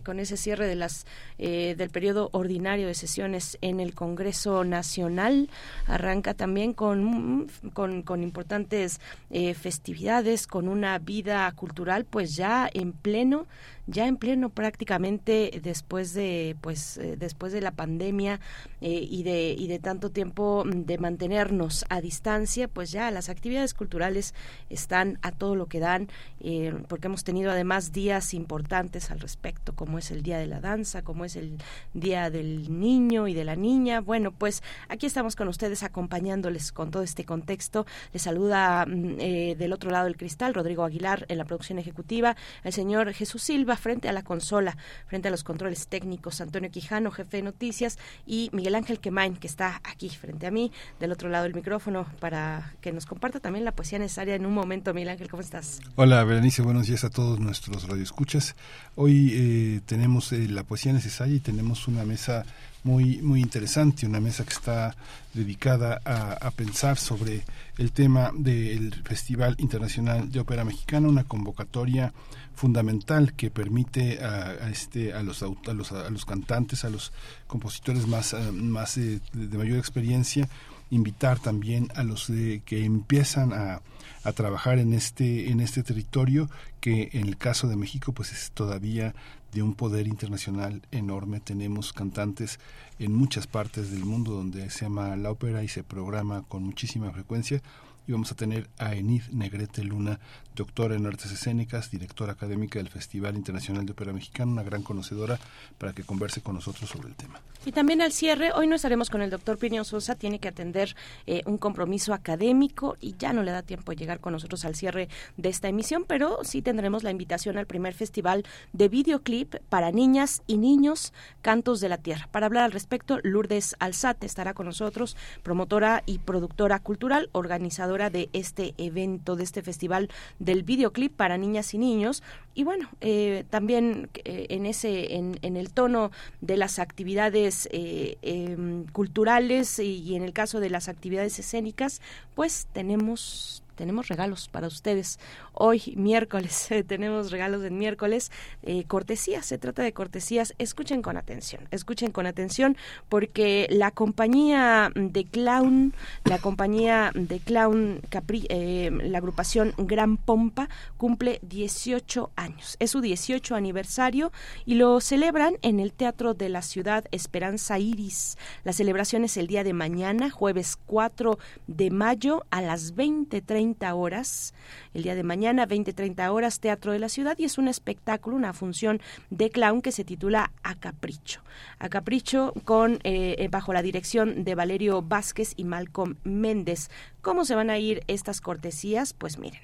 con ese cierre de las eh, del periodo ordinario de sesiones en el Congreso Nacional. Arranca también con, con, con importantes eh, festividades, con una vida cultural, pues ya en pleno ya en pleno prácticamente después de pues eh, después de la pandemia eh, y de y de tanto tiempo de mantenernos a distancia pues ya las actividades culturales están a todo lo que dan eh, porque hemos tenido además días importantes al respecto como es el día de la danza como es el día del niño y de la niña. Bueno pues aquí estamos con ustedes acompañándoles con todo este contexto. Les saluda mm, del otro lado del cristal Rodrigo Aguilar en la producción ejecutiva el señor Jesús Silva frente a la consola, frente a los controles técnicos, Antonio Quijano, jefe de noticias, y Miguel Ángel Quemain, que está aquí frente a mí, del otro lado del micrófono, para que nos comparta también la poesía necesaria en un momento. Miguel Ángel, ¿cómo estás? Hola, Berenice, buenos días a todos nuestros radioescuchas. Hoy eh, tenemos eh, la poesía necesaria y tenemos una mesa muy, muy interesante, una mesa que está dedicada a, a pensar sobre el tema del Festival Internacional de Ópera Mexicana, una convocatoria fundamental que permite a, a este a los, a los a los cantantes a los compositores más eh, más eh, de mayor experiencia invitar también a los de, que empiezan a, a trabajar en este en este territorio que en el caso de México pues es todavía de un poder internacional enorme. Tenemos cantantes en muchas partes del mundo donde se llama la ópera y se programa con muchísima frecuencia y vamos a tener a Enid Negrete Luna, doctora en artes escénicas, directora académica del Festival Internacional de Ópera Mexicana, una gran conocedora, para que converse con nosotros sobre el tema. Y también al cierre, hoy no estaremos con el doctor Piño Sosa, tiene que atender eh, un compromiso académico y ya no le da tiempo de llegar con nosotros al cierre de esta emisión, pero sí tendremos la invitación al primer festival de videoclip para niñas y niños, Cantos de la Tierra. Para hablar al respecto, Lourdes Alzate estará con nosotros, promotora y productora cultural, organizadora de este evento, de este festival del videoclip para niñas y niños. Y bueno, eh, también eh, en ese, en, el tono de las actividades eh, em, culturales y en el caso de las actividades escénicas, pues tenemos tenemos regalos para ustedes. Hoy, miércoles, *laughs* tenemos regalos en miércoles. Eh, cortesías, se trata de cortesías. Escuchen con atención, escuchen con atención, porque la compañía de clown, la compañía de clown Capri, eh, la agrupación Gran Pompa, cumple 18 años. Es su 18 aniversario y lo celebran en el Teatro de la Ciudad Esperanza Iris. La celebración es el día de mañana, jueves 4 de mayo a las 20.30 horas. El día de mañana, 20-30 horas, Teatro de la Ciudad, y es un espectáculo, una función de clown que se titula A Capricho. A Capricho con eh, bajo la dirección de Valerio Vázquez y Malcolm Méndez. ¿Cómo se van a ir estas cortesías? Pues miren,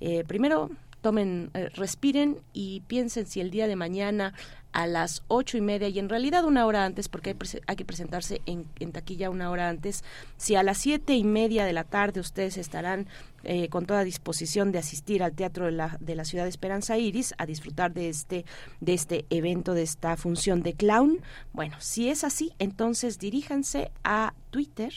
eh, primero tomen, eh, respiren y piensen si el día de mañana a las ocho y media y en realidad una hora antes porque hay, hay que presentarse en, en, taquilla una hora antes si a las siete y media de la tarde ustedes estarán eh, con toda disposición de asistir al teatro de la, de la ciudad de Esperanza Iris a disfrutar de este de este evento de esta función de clown bueno si es así entonces diríjanse a Twitter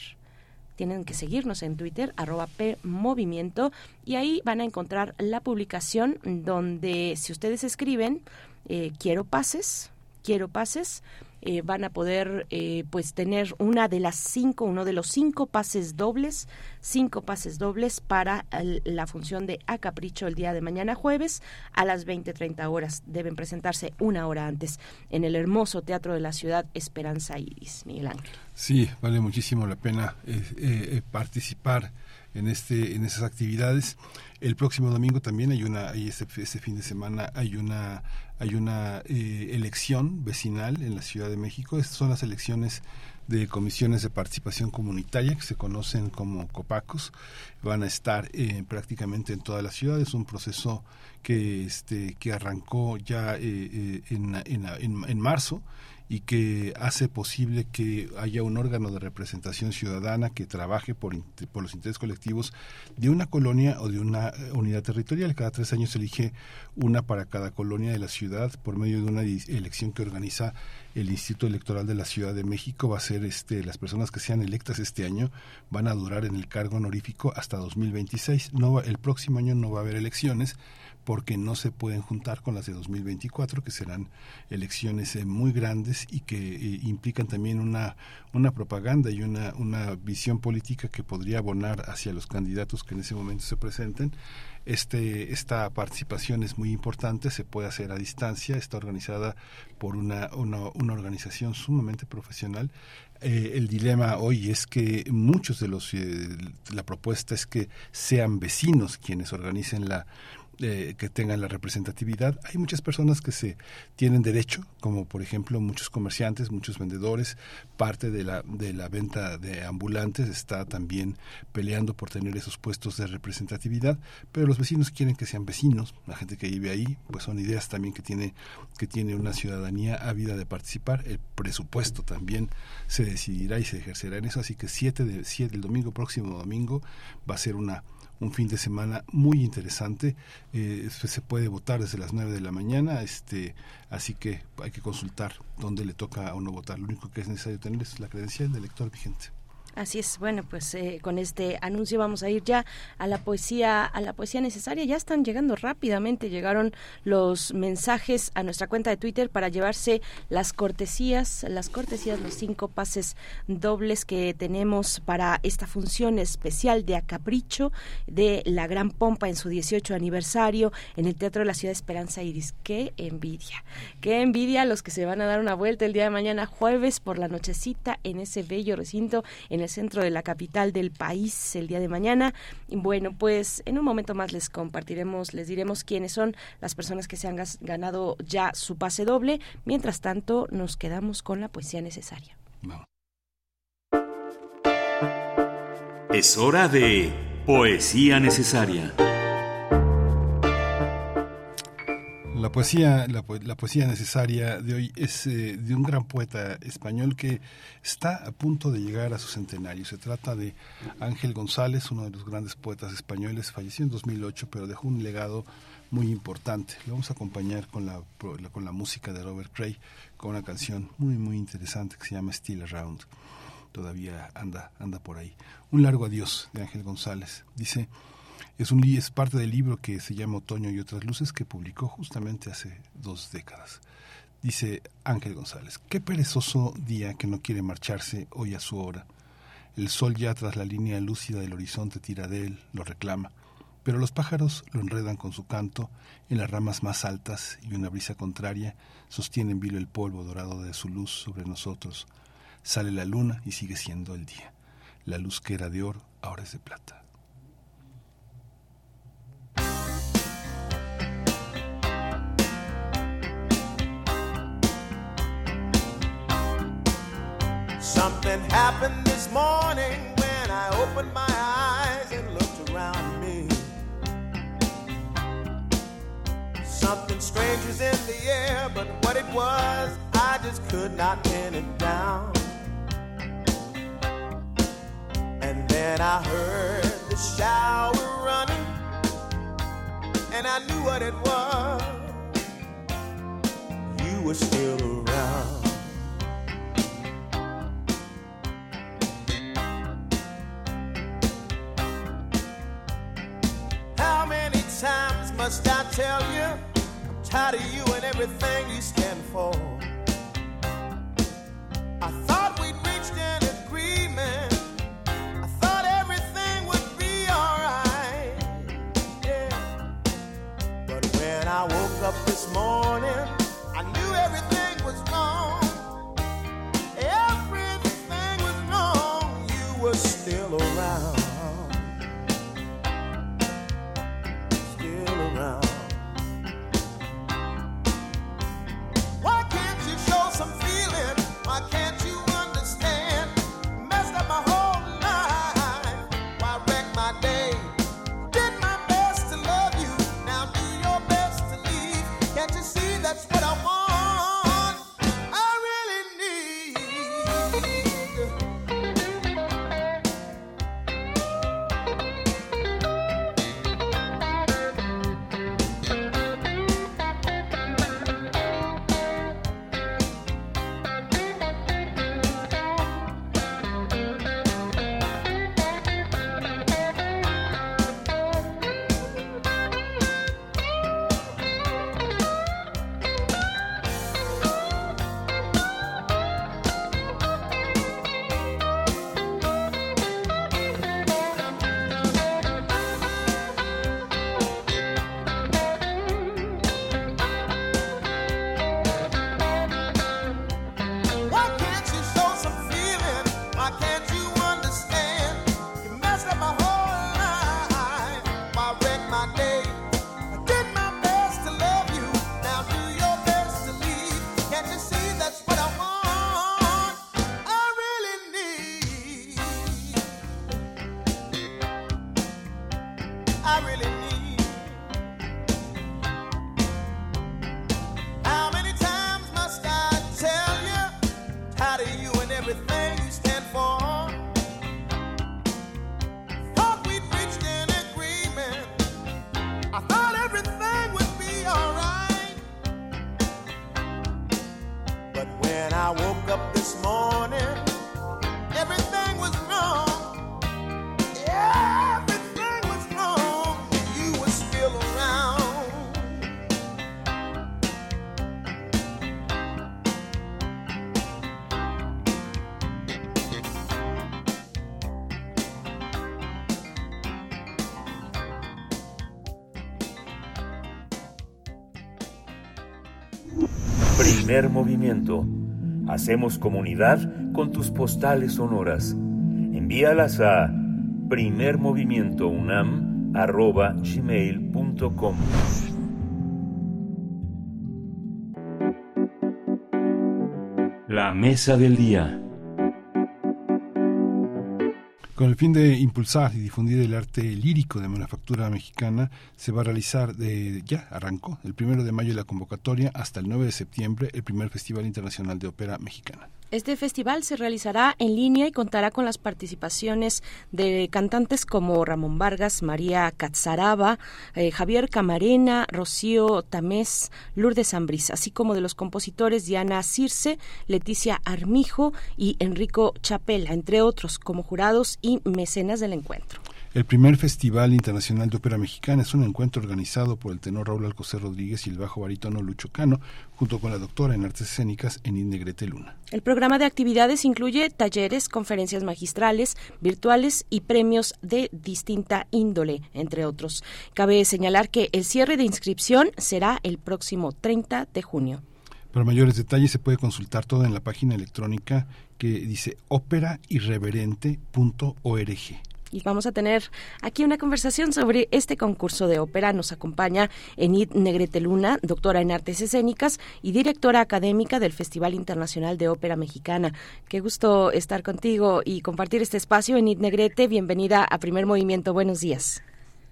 tienen que seguirnos en Twitter, arroba PMovimiento, y ahí van a encontrar la publicación donde si ustedes escriben eh, quiero pases, quiero pases, eh, van a poder eh, pues tener una de las cinco, uno de los cinco pases dobles, cinco pases dobles para la función de A Capricho el día de mañana jueves a las 20.30 horas. Deben presentarse una hora antes en el hermoso Teatro de la Ciudad Esperanza Iris, Miguel Ángel. Sí, vale muchísimo la pena eh, participar en este en esas actividades. El próximo domingo también hay una, hay este, este fin de semana hay una hay una eh, elección vecinal en la Ciudad de México. Estas son las elecciones de comisiones de participación comunitaria que se conocen como COPACOS. Van a estar eh, prácticamente en toda la ciudad. Es un proceso que, este, que arrancó ya eh, en, en, en, en marzo y que hace posible que haya un órgano de representación ciudadana que trabaje por, por, los intereses colectivos de una colonia o de una unidad territorial. Cada tres años se elige una para cada colonia de la ciudad por medio de una elección que organiza el Instituto Electoral de la Ciudad de México. Va a ser este, las personas que sean electas este año van a durar en el cargo honorífico hasta 2026. No el próximo año no va a haber elecciones porque no se pueden juntar con las de 2024, que serán elecciones eh, muy grandes y que eh, implican también una, una propaganda y una, una visión política que podría abonar hacia los candidatos que en ese momento se presenten. Este, esta participación es muy importante, se puede hacer a distancia, está organizada por una, una, una organización sumamente profesional eh, el dilema hoy es que muchos de los la propuesta es que sean vecinos quienes organicen la eh, que tengan la representatividad. Hay muchas personas que se tienen derecho, como por ejemplo muchos comerciantes, muchos vendedores, parte de la, de la venta de ambulantes está también peleando por tener esos puestos de representatividad, pero los vecinos quieren que sean vecinos, la gente que vive ahí, pues son ideas también que tiene, que tiene una ciudadanía ávida de participar, el presupuesto también se decidirá y se ejercerá en eso, así que 7 de, siete, el domingo próximo domingo va a ser una un fin de semana muy interesante. Eh, se puede votar desde las 9 de la mañana, este, así que hay que consultar dónde le toca a uno votar. Lo único que es necesario tener es la credencial del elector vigente. Así es, bueno, pues eh, con este anuncio vamos a ir ya a la poesía, a la poesía necesaria. Ya están llegando rápidamente, llegaron los mensajes a nuestra cuenta de Twitter para llevarse las cortesías, las cortesías, los cinco pases dobles que tenemos para esta función especial de Acapricho de la Gran Pompa en su 18 aniversario en el Teatro de la Ciudad Esperanza Iris. Qué envidia, qué envidia los que se van a dar una vuelta el día de mañana jueves por la nochecita en ese bello recinto en el centro de la capital del país el día de mañana. Y bueno, pues en un momento más les compartiremos, les diremos quiénes son las personas que se han ganado ya su pase doble. Mientras tanto, nos quedamos con la poesía necesaria. Es hora de poesía necesaria. La poesía, la, poesía necesaria de hoy es eh, de un gran poeta español que está a punto de llegar a su centenario. Se trata de Ángel González, uno de los grandes poetas españoles, falleció en 2008, pero dejó un legado muy importante. Lo vamos a acompañar con la, con la música de Robert Cray, con una canción muy, muy interesante que se llama Still Around. Todavía anda, anda por ahí. Un largo adiós de Ángel González. Dice... Es, un, parte del libro que se llama Otoño y otras luces que publicó justamente hace dos décadas. Dice Ángel González, qué perezoso día que no quiere marcharse hoy a su hora. El sol ya tras la línea lúcida del horizonte tira de él, lo reclama, pero los pájaros lo enredan con su canto en las ramas más altas y una brisa contraria sostiene en vilo el polvo dorado de su luz sobre nosotros. Sale la luna y sigue siendo el día. La luz que era de oro ahora es de plata. Something happened this morning when I opened my eyes and looked around me. Something strange was in the air, but what it was, I just could not pin it down. And then I heard the shower running, and I knew what it was. You were still around. Must I tell you? I'm tired of you and everything you stand for. Hacemos comunidad con tus postales sonoras. Envíalas a primermovimientounam.gmail.com La mesa del día. Con el fin de impulsar y difundir el arte lírico de mexicana, se va a realizar, de, ya arrancó, el primero de mayo la convocatoria hasta el 9 de septiembre, el primer Festival Internacional de Ópera Mexicana. Este festival se realizará en línea y contará con las participaciones de cantantes como Ramón Vargas, María Catzaraba, eh, Javier Camarena, Rocío Tamés, Lourdes Ambrís, así como de los compositores Diana Circe, Leticia Armijo y Enrico Chapela, entre otros, como jurados y mecenas del encuentro. El primer Festival Internacional de Ópera Mexicana es un encuentro organizado por el tenor Raúl Alcocer Rodríguez y el bajo barítono Lucho Cano, junto con la doctora en artes escénicas Enid Negrete Luna. El programa de actividades incluye talleres, conferencias magistrales, virtuales y premios de distinta índole, entre otros. Cabe señalar que el cierre de inscripción será el próximo 30 de junio. Para mayores detalles se puede consultar todo en la página electrónica que dice óperairreverente.org. y vamos a tener aquí una conversación sobre este concurso de ópera. Nos acompaña Enid Negrete Luna, doctora en artes escénicas y directora académica del Festival Internacional de Ópera Mexicana. Qué gusto estar contigo y compartir este espacio. Enid Negrete, bienvenida a Primer Movimiento. Buenos días.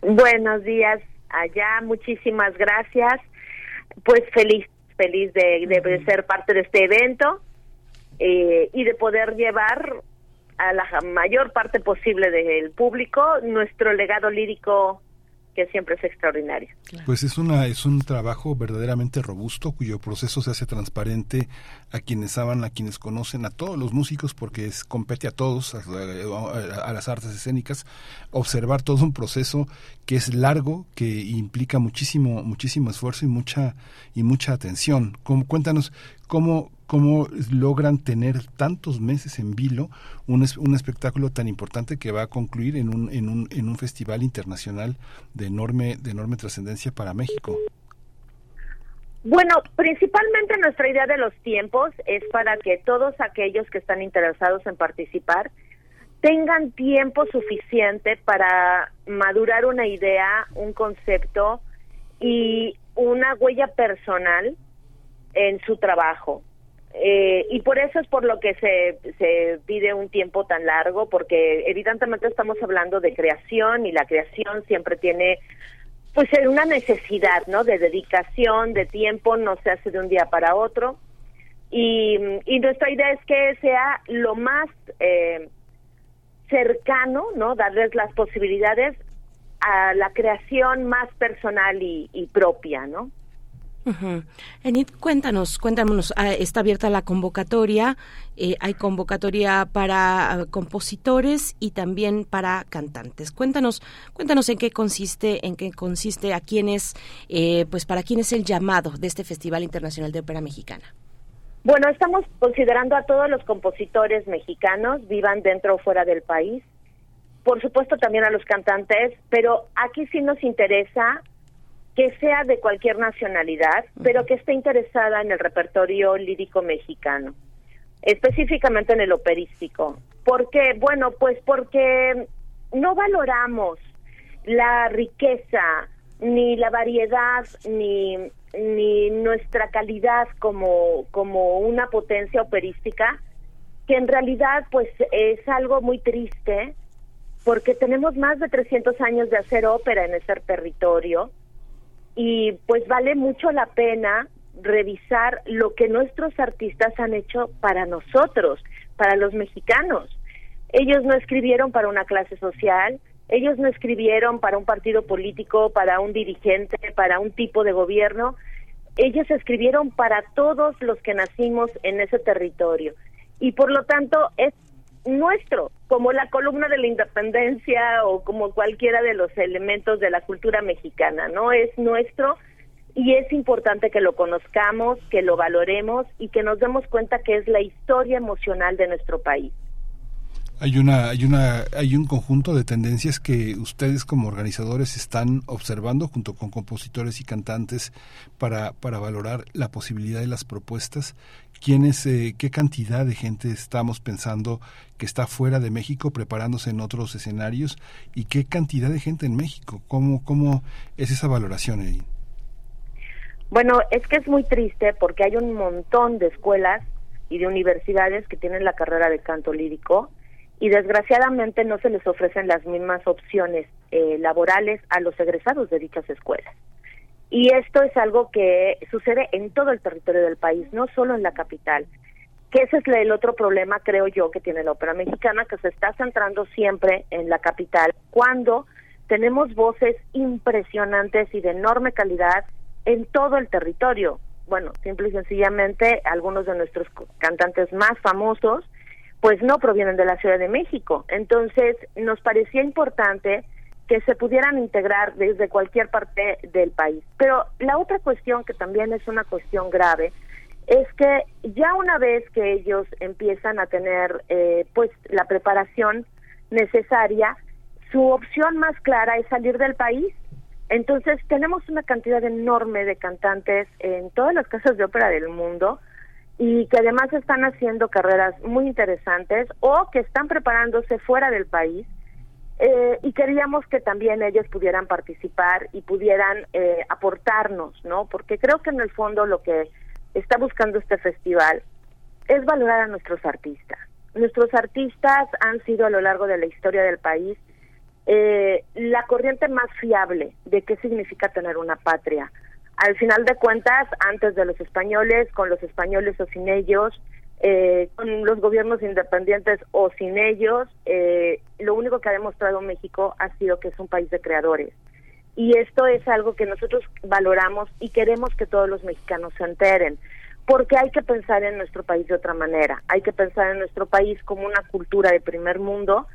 Buenos días allá, muchísimas gracias. Pues feliz, feliz de, de ser parte de este evento eh, y de poder llevar a la mayor parte posible del público nuestro legado lírico que siempre es extraordinario. Pues es una es un trabajo verdaderamente robusto cuyo proceso se hace transparente a quienes saben, a quienes conocen, a todos los músicos porque es compete a todos, a, a- a las artes escénicas, observar todo un proceso que es largo, que implica muchísimo muchísimo esfuerzo y mucha y mucha atención. ¿Cómo- cuéntanos cómo cómo logran tener tantos meses en vilo un, un espectáculo tan importante que va a concluir en un, en un, en un festival internacional de enorme, de enorme trascendencia para México. Bueno, principalmente nuestra idea de los tiempos es para que todos aquellos que están interesados en participar tengan tiempo suficiente para madurar una idea, un concepto y una huella personal en su trabajo. Eh, y por eso es por lo que se, se pide un tiempo tan largo, porque evidentemente estamos hablando de creación y la creación siempre tiene pues una necesidad, ¿no? De dedicación, de tiempo, no se hace de un día para otro. Y, y nuestra idea es que sea lo más eh, cercano, ¿no? Darles las posibilidades a la creación más personal y, y propia, ¿no? Ujú. Enid, cuéntanos, cuéntanos, ah, está abierta la convocatoria, eh, hay convocatoria para ah, compositores y también para cantantes. Cuéntanos, cuéntanos en qué consiste, en qué consiste, a quién es, eh, pues para quién es el llamado de este Festival Internacional de Ópera Mexicana. Bueno, estamos considerando a todos los compositores mexicanos, vivan dentro o fuera del país. Por supuesto también a los cantantes, pero aquí sí nos interesa que sea de cualquier nacionalidad, pero que esté interesada en el repertorio lírico mexicano, específicamente en el operístico. ¿Por qué? Bueno, pues porque no valoramos la riqueza, ni la variedad, ni, ni nuestra calidad como, como una potencia operística, que en realidad pues es algo muy triste, porque tenemos más de 300 años de hacer ópera en ese territorio, y pues vale mucho la pena revisar lo que nuestros artistas han hecho para nosotros, para los mexicanos. Ellos no escribieron para una clase social, ellos no escribieron para un partido político, para un dirigente, para un tipo de gobierno. ellos escribieron para todos los que nacimos en ese territorio y por lo tanto es nuestro, como la columna de la independencia o como cualquiera de los elementos de la cultura mexicana, ¿no? Es nuestro y es importante que lo conozcamos, que lo valoremos y que nos demos cuenta que es la historia emocional de nuestro país. Hay una, hay una, hay un conjunto de tendencias que ustedes como organizadores están observando junto con compositores y cantantes para, para valorar la posibilidad de las propuestas. ¿Quiénes, eh, qué cantidad de gente estamos pensando que está fuera de México preparándose en otros escenarios y qué cantidad de gente en México? ¿Cómo, cómo es esa valoración, ahí? Bueno, es que es muy triste porque hay un montón de escuelas y de universidades que tienen la carrera de canto lírico y desgraciadamente no se les ofrecen las mismas opciones eh, laborales a los egresados de dichas escuelas. Y esto es algo que sucede en todo el territorio del país, no solo en la capital. Que ese es el otro problema, creo yo, que tiene la ópera mexicana, que se está centrando siempre en la capital, cuando tenemos voces impresionantes y de enorme calidad en todo el territorio. Bueno, simple y sencillamente, algunos de nuestros cantantes más famosos, pues no provienen de la Ciudad de México. Entonces, nos parecía importante que se pudieran integrar desde cualquier parte del país. Pero la otra cuestión, que también es una cuestión grave, es que ya una vez que ellos empiezan a tener eh, pues la preparación necesaria, su opción más clara es salir del país entonces, tenemos una cantidad enorme de cantantes en todas las casas de ópera del mundo y que además están haciendo carreras muy interesantes o que están preparándose fuera del país eh, y queríamos que también ellos pudieran participar y pudieran eh, aportarnos, ¿no? Porque creo que en el fondo lo que está buscando este festival es valorar a nuestros artistas. Nuestros artistas han sido a lo largo de la historia del país eh, la corriente más fiable de qué significa tener una patria. Al final de cuentas, antes de los españoles, con los españoles o sin ellos, eh, con los gobiernos independientes o sin ellos, eh, lo único que ha demostrado México ha sido que es un país de creadores. Y esto es algo que nosotros valoramos y queremos que todos los mexicanos se enteren, porque hay que pensar en nuestro país de otra manera, hay que pensar en nuestro país como una cultura de primer mundo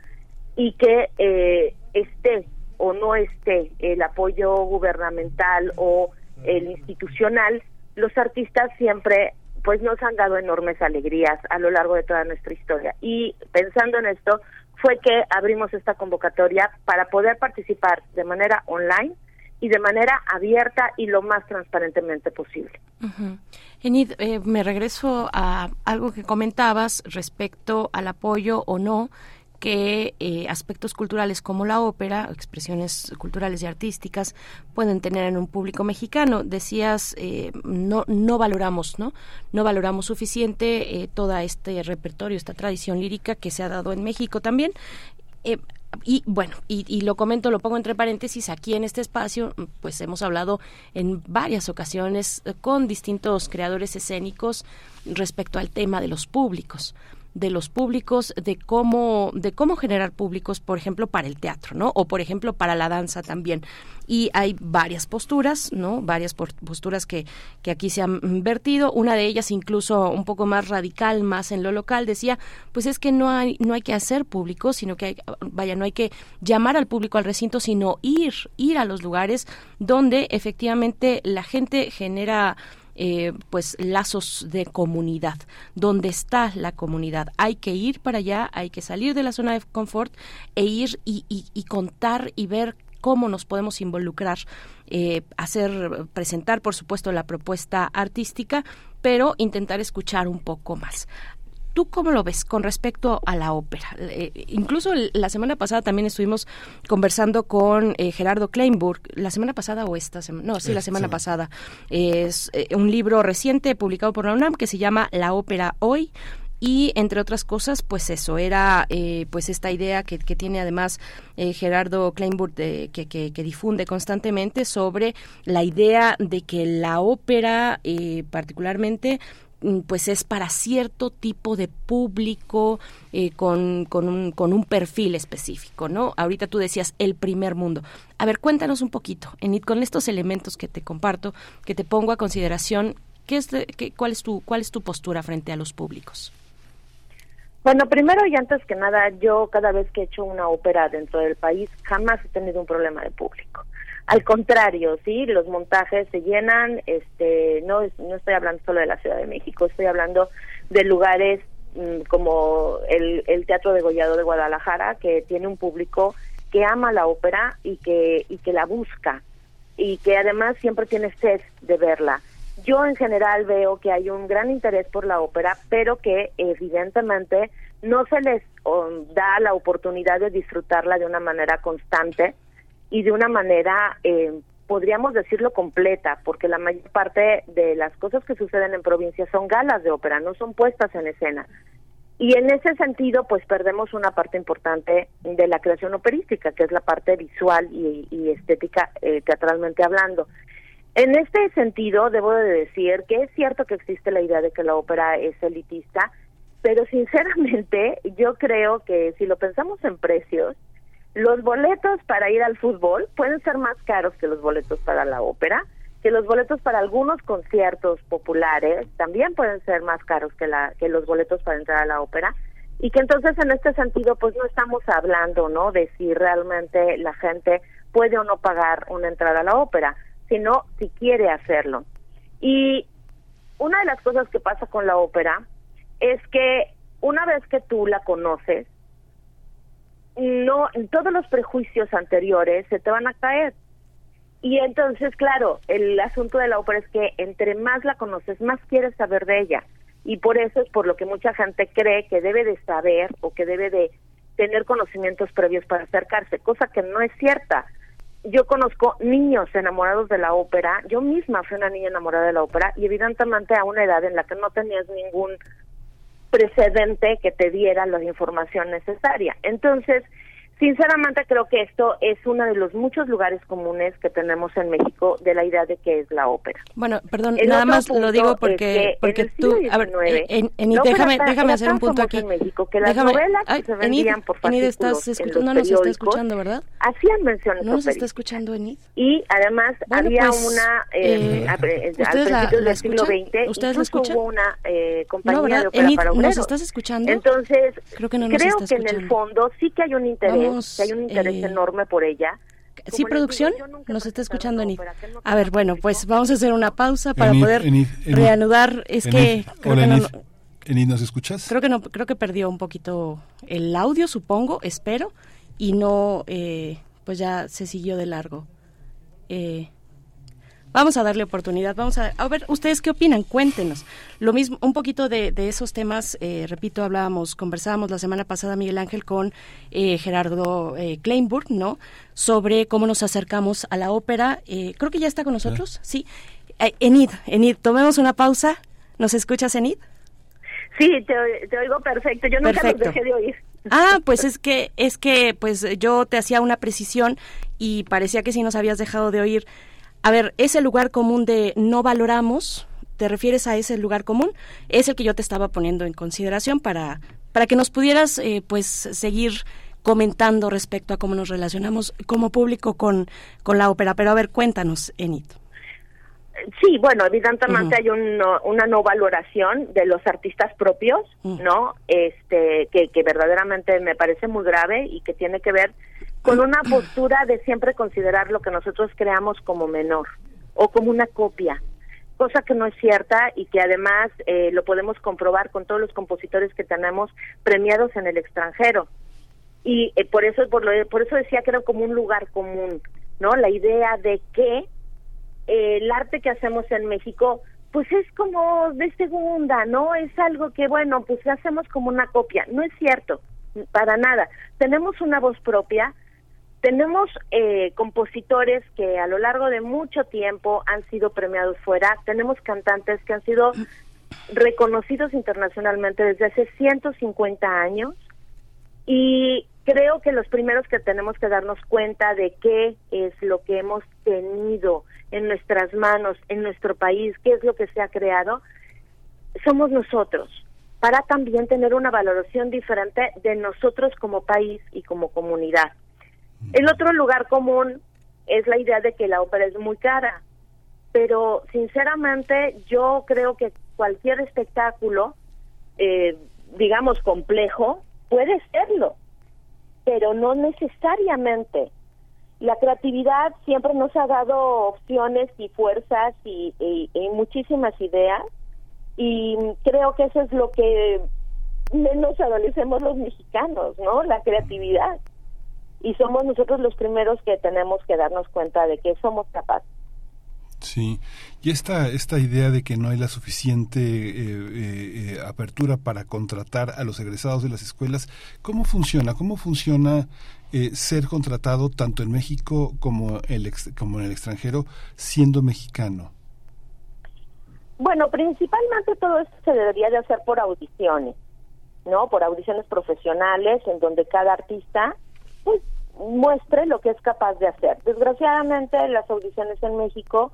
y que eh, esté o no esté el apoyo gubernamental o el institucional, los artistas siempre pues nos han dado enormes alegrías a lo largo de toda nuestra historia. Y pensando en esto, fue que abrimos esta convocatoria para poder participar de manera online y de manera abierta y lo más transparentemente posible. Enid, eh, me regreso a algo que comentabas respecto al apoyo o no que eh, aspectos culturales como la ópera, expresiones culturales y artísticas, pueden tener en un público mexicano. Decías, eh, no, no valoramos, ¿no? No valoramos suficiente eh, todo este repertorio, esta tradición lírica que se ha dado en México también. y bueno, y, y, lo comento, lo pongo entre paréntesis, aquí en este espacio, pues hemos hablado en varias ocasiones con distintos creadores escénicos respecto al tema de los públicos de los públicos, de cómo, de cómo generar públicos, por ejemplo, para el teatro, ¿no? O por ejemplo, para la danza también. Y hay varias posturas, ¿no? Varias posturas que, que aquí se han vertido. Una de ellas, incluso un poco más radical, más en lo local, decía, pues es que no hay, no hay que hacer público, sino que hay, vaya, no hay que llamar al público al recinto, sino ir, ir a los lugares donde efectivamente la gente genera eh, pues lazos de comunidad, donde está la comunidad. Hay que ir para allá, hay que salir de la zona de confort e ir y, y, contar y ver cómo nos podemos involucrar, eh, hacer, presentar, por supuesto, la propuesta artística, pero intentar escuchar un poco más. ¿Tú cómo lo ves con respecto a la ópera? Eh, incluso la semana pasada también estuvimos conversando con eh, Gerardo Kleinburg, la semana pasada o esta semana, no, sí, la semana pasada. Es eh, un libro reciente publicado por la UNAM que se llama La ópera hoy, y entre otras cosas pues eso era pues esta idea que, que tiene además Gerardo Kleinburg que, que, que, difunde constantemente sobre la idea de que la ópera particularmente mm, pues es para cierto tipo de público eh, con, con, un, con un perfil específico, ¿no? Ahorita tú decías el primer mundo. A ver, cuéntanos un poquito, Enid, con estos elementos que te comparto, que te pongo a consideración, ¿qué es de- qué- cuál, es tu, ¿cuál es tu postura frente a los públicos? Bueno, primero y antes que nada, yo cada vez que he hecho una ópera dentro del país jamás he tenido un problema de público. Al contrario, sí, los montajes se llenan, este, no, no estoy hablando solo de la Ciudad de México, estoy hablando de lugares mm, como el, el Teatro de Gollado de Guadalajara, que tiene un público que ama la ópera y que, y que la busca, y que además siempre tiene sed de verla. Yo en general veo que hay un gran interés por la ópera, pero que evidentemente no se les um, da la oportunidad de disfrutarla de una manera constante y de una manera, eh, podríamos decirlo, completa, porque la mayor parte de las cosas que suceden en provincia son galas de ópera, no son puestas en escena. Y en ese sentido, pues perdemos una parte importante de la creación operística, que es la parte visual y, y estética, eh, teatralmente hablando. En este sentido, debo de decir que es cierto que existe la idea de que la ópera es elitista, pero sinceramente *laughs* yo creo que si lo pensamos en precios, los boletos para ir al fútbol pueden ser más caros que los boletos para la ópera, que los boletos para algunos conciertos populares también pueden ser más caros que, la, que los boletos para entrar a la ópera. Y que entonces en este sentido pues no estamos hablando no de si realmente la gente puede o no pagar una entrada a la ópera sino si quiere hacerlo. Y una de las cosas que pasa con la ópera es que una vez que tú la conoces no todos los prejuicios anteriores se te van a caer y entonces, claro, el asunto de la ópera es que entre más la conoces, más quieres saber de ella. Y por eso es por lo que mucha gente cree que debe de saber o que debe de tener conocimientos previos para acercarse, cosa que no es cierta. Yo conozco niños enamorados de la ópera, yo misma fui una niña enamorada de la ópera y evidentemente a una edad en la que no tenías ningún precedente que te diera la información necesaria. Entonces, Sinceramente creo que esto es uno de los muchos lugares comunes que tenemos en México de la idea de que es la ópera. Bueno, perdón, El nada más lo digo porque que porque en tú, a ver, XIX, en, la ópera déjame era- déjame hacer un punto aquí. en México que las Déjame- novelas que Enid, por estás en escuchando, no nos está escuchando, ¿verdad? hacían mención No nos está escuchando, Enid. Y además Bueno, había pues, una, eh, eh, a- eh, ¿ustedes al principio del siglo? XX, ¿Ustedes la escuchan? hubo una eh, compañía No, de ópera Enid, para ¿nos estás escuchando? Entonces, Creo que no nos creo está que en el fondo sí que hay un interés, Vamos, que hay un interés eh, enorme por ella. ¿Sí, producción? digo, ¿Nos está escuchando, Enid? A ver, bueno, pues vamos a hacer una pausa para Enid, poder Enid, Enid. reanudar. Es Enid, que creo hola, que no- Enid. Enid, ¿nos escuchas? creo que no, creo que perdió un poquito el audio, supongo, espero, y no, eh, pues ya se siguió de largo. Eh, vamos a darle oportunidad, vamos a, a ver, ustedes qué opinan, cuéntenos. Lo mismo, un poquito de, de esos temas, eh, repito, hablábamos, conversábamos la semana pasada, Miguel Ángel, con eh, Gerardo eh, Kleinburg, ¿no? Sobre cómo nos acercamos a la ópera. Eh, creo que ya está con nosotros, sí. Eh, Enid, Enid, tomemos una pausa. ¿Nos escuchas, Enid? Sí, te, te oigo perfecto. Yo nunca Perfecto. los dejé de oír. Ah, pues es que es que pues yo te hacía una precisión y parecía que sí nos habías dejado de oír. A ver, ese lugar común de no valoramos, ¿te refieres a ese lugar común? Es el que yo te estaba poniendo en consideración para para que nos pudieras eh, pues seguir comentando respecto a cómo nos relacionamos como público con con la ópera. Pero a ver, cuéntanos, Enid. Sí, bueno, evidentemente hay un una no valoración de los artistas propios, ¿no? Este, que, que verdaderamente me parece muy grave y que tiene que ver con una postura de siempre considerar lo que nosotros creamos como menor o como una copia, cosa que no es cierta y que además eh, lo podemos comprobar con todos los compositores que tenemos premiados en el extranjero. Y eh, por eso por, lo, por eso decía que era como un lugar común no la idea de que eh, el arte que hacemos en México pues es como de segunda no es algo que bueno pues hacemos como una copia. No es cierto para nada. Tenemos una voz propia tenemos eh, compositores que a lo largo de mucho tiempo han sido premiados fuera tenemos cantantes que han sido reconocidos internacionalmente desde hace 150 años y creo que los primeros que tenemos que darnos cuenta de qué es lo que hemos tenido en nuestras manos, en nuestro país, qué es lo que se ha creado, somos nosotros, para también tener una valoración diferente de nosotros como país y como comunidad. El otro lugar común es la idea de que la ópera es muy cara, pero sinceramente yo creo que cualquier espectáculo, eh, digamos, complejo, puede serlo, pero no necesariamente. La creatividad siempre nos ha dado opciones y fuerzas y, y- y muchísimas ideas y creo que eso es lo que menos adolecemos los mexicanos, ¿no? La creatividad. Y somos nosotros los primeros que tenemos que darnos cuenta de que somos capaces. Sí, y esta, esta idea de que no hay la suficiente eh, eh, eh, apertura para contratar a los egresados de las escuelas, ¿cómo funciona? ¿Cómo funciona eh, ser contratado tanto en México como, el ex- como en el extranjero siendo mexicano? Bueno, principalmente todo esto se debería de hacer por audiciones, ¿no? Por audiciones profesionales en donde cada artista pues muestre lo que es capaz de hacer. Desgraciadamente las audiciones en México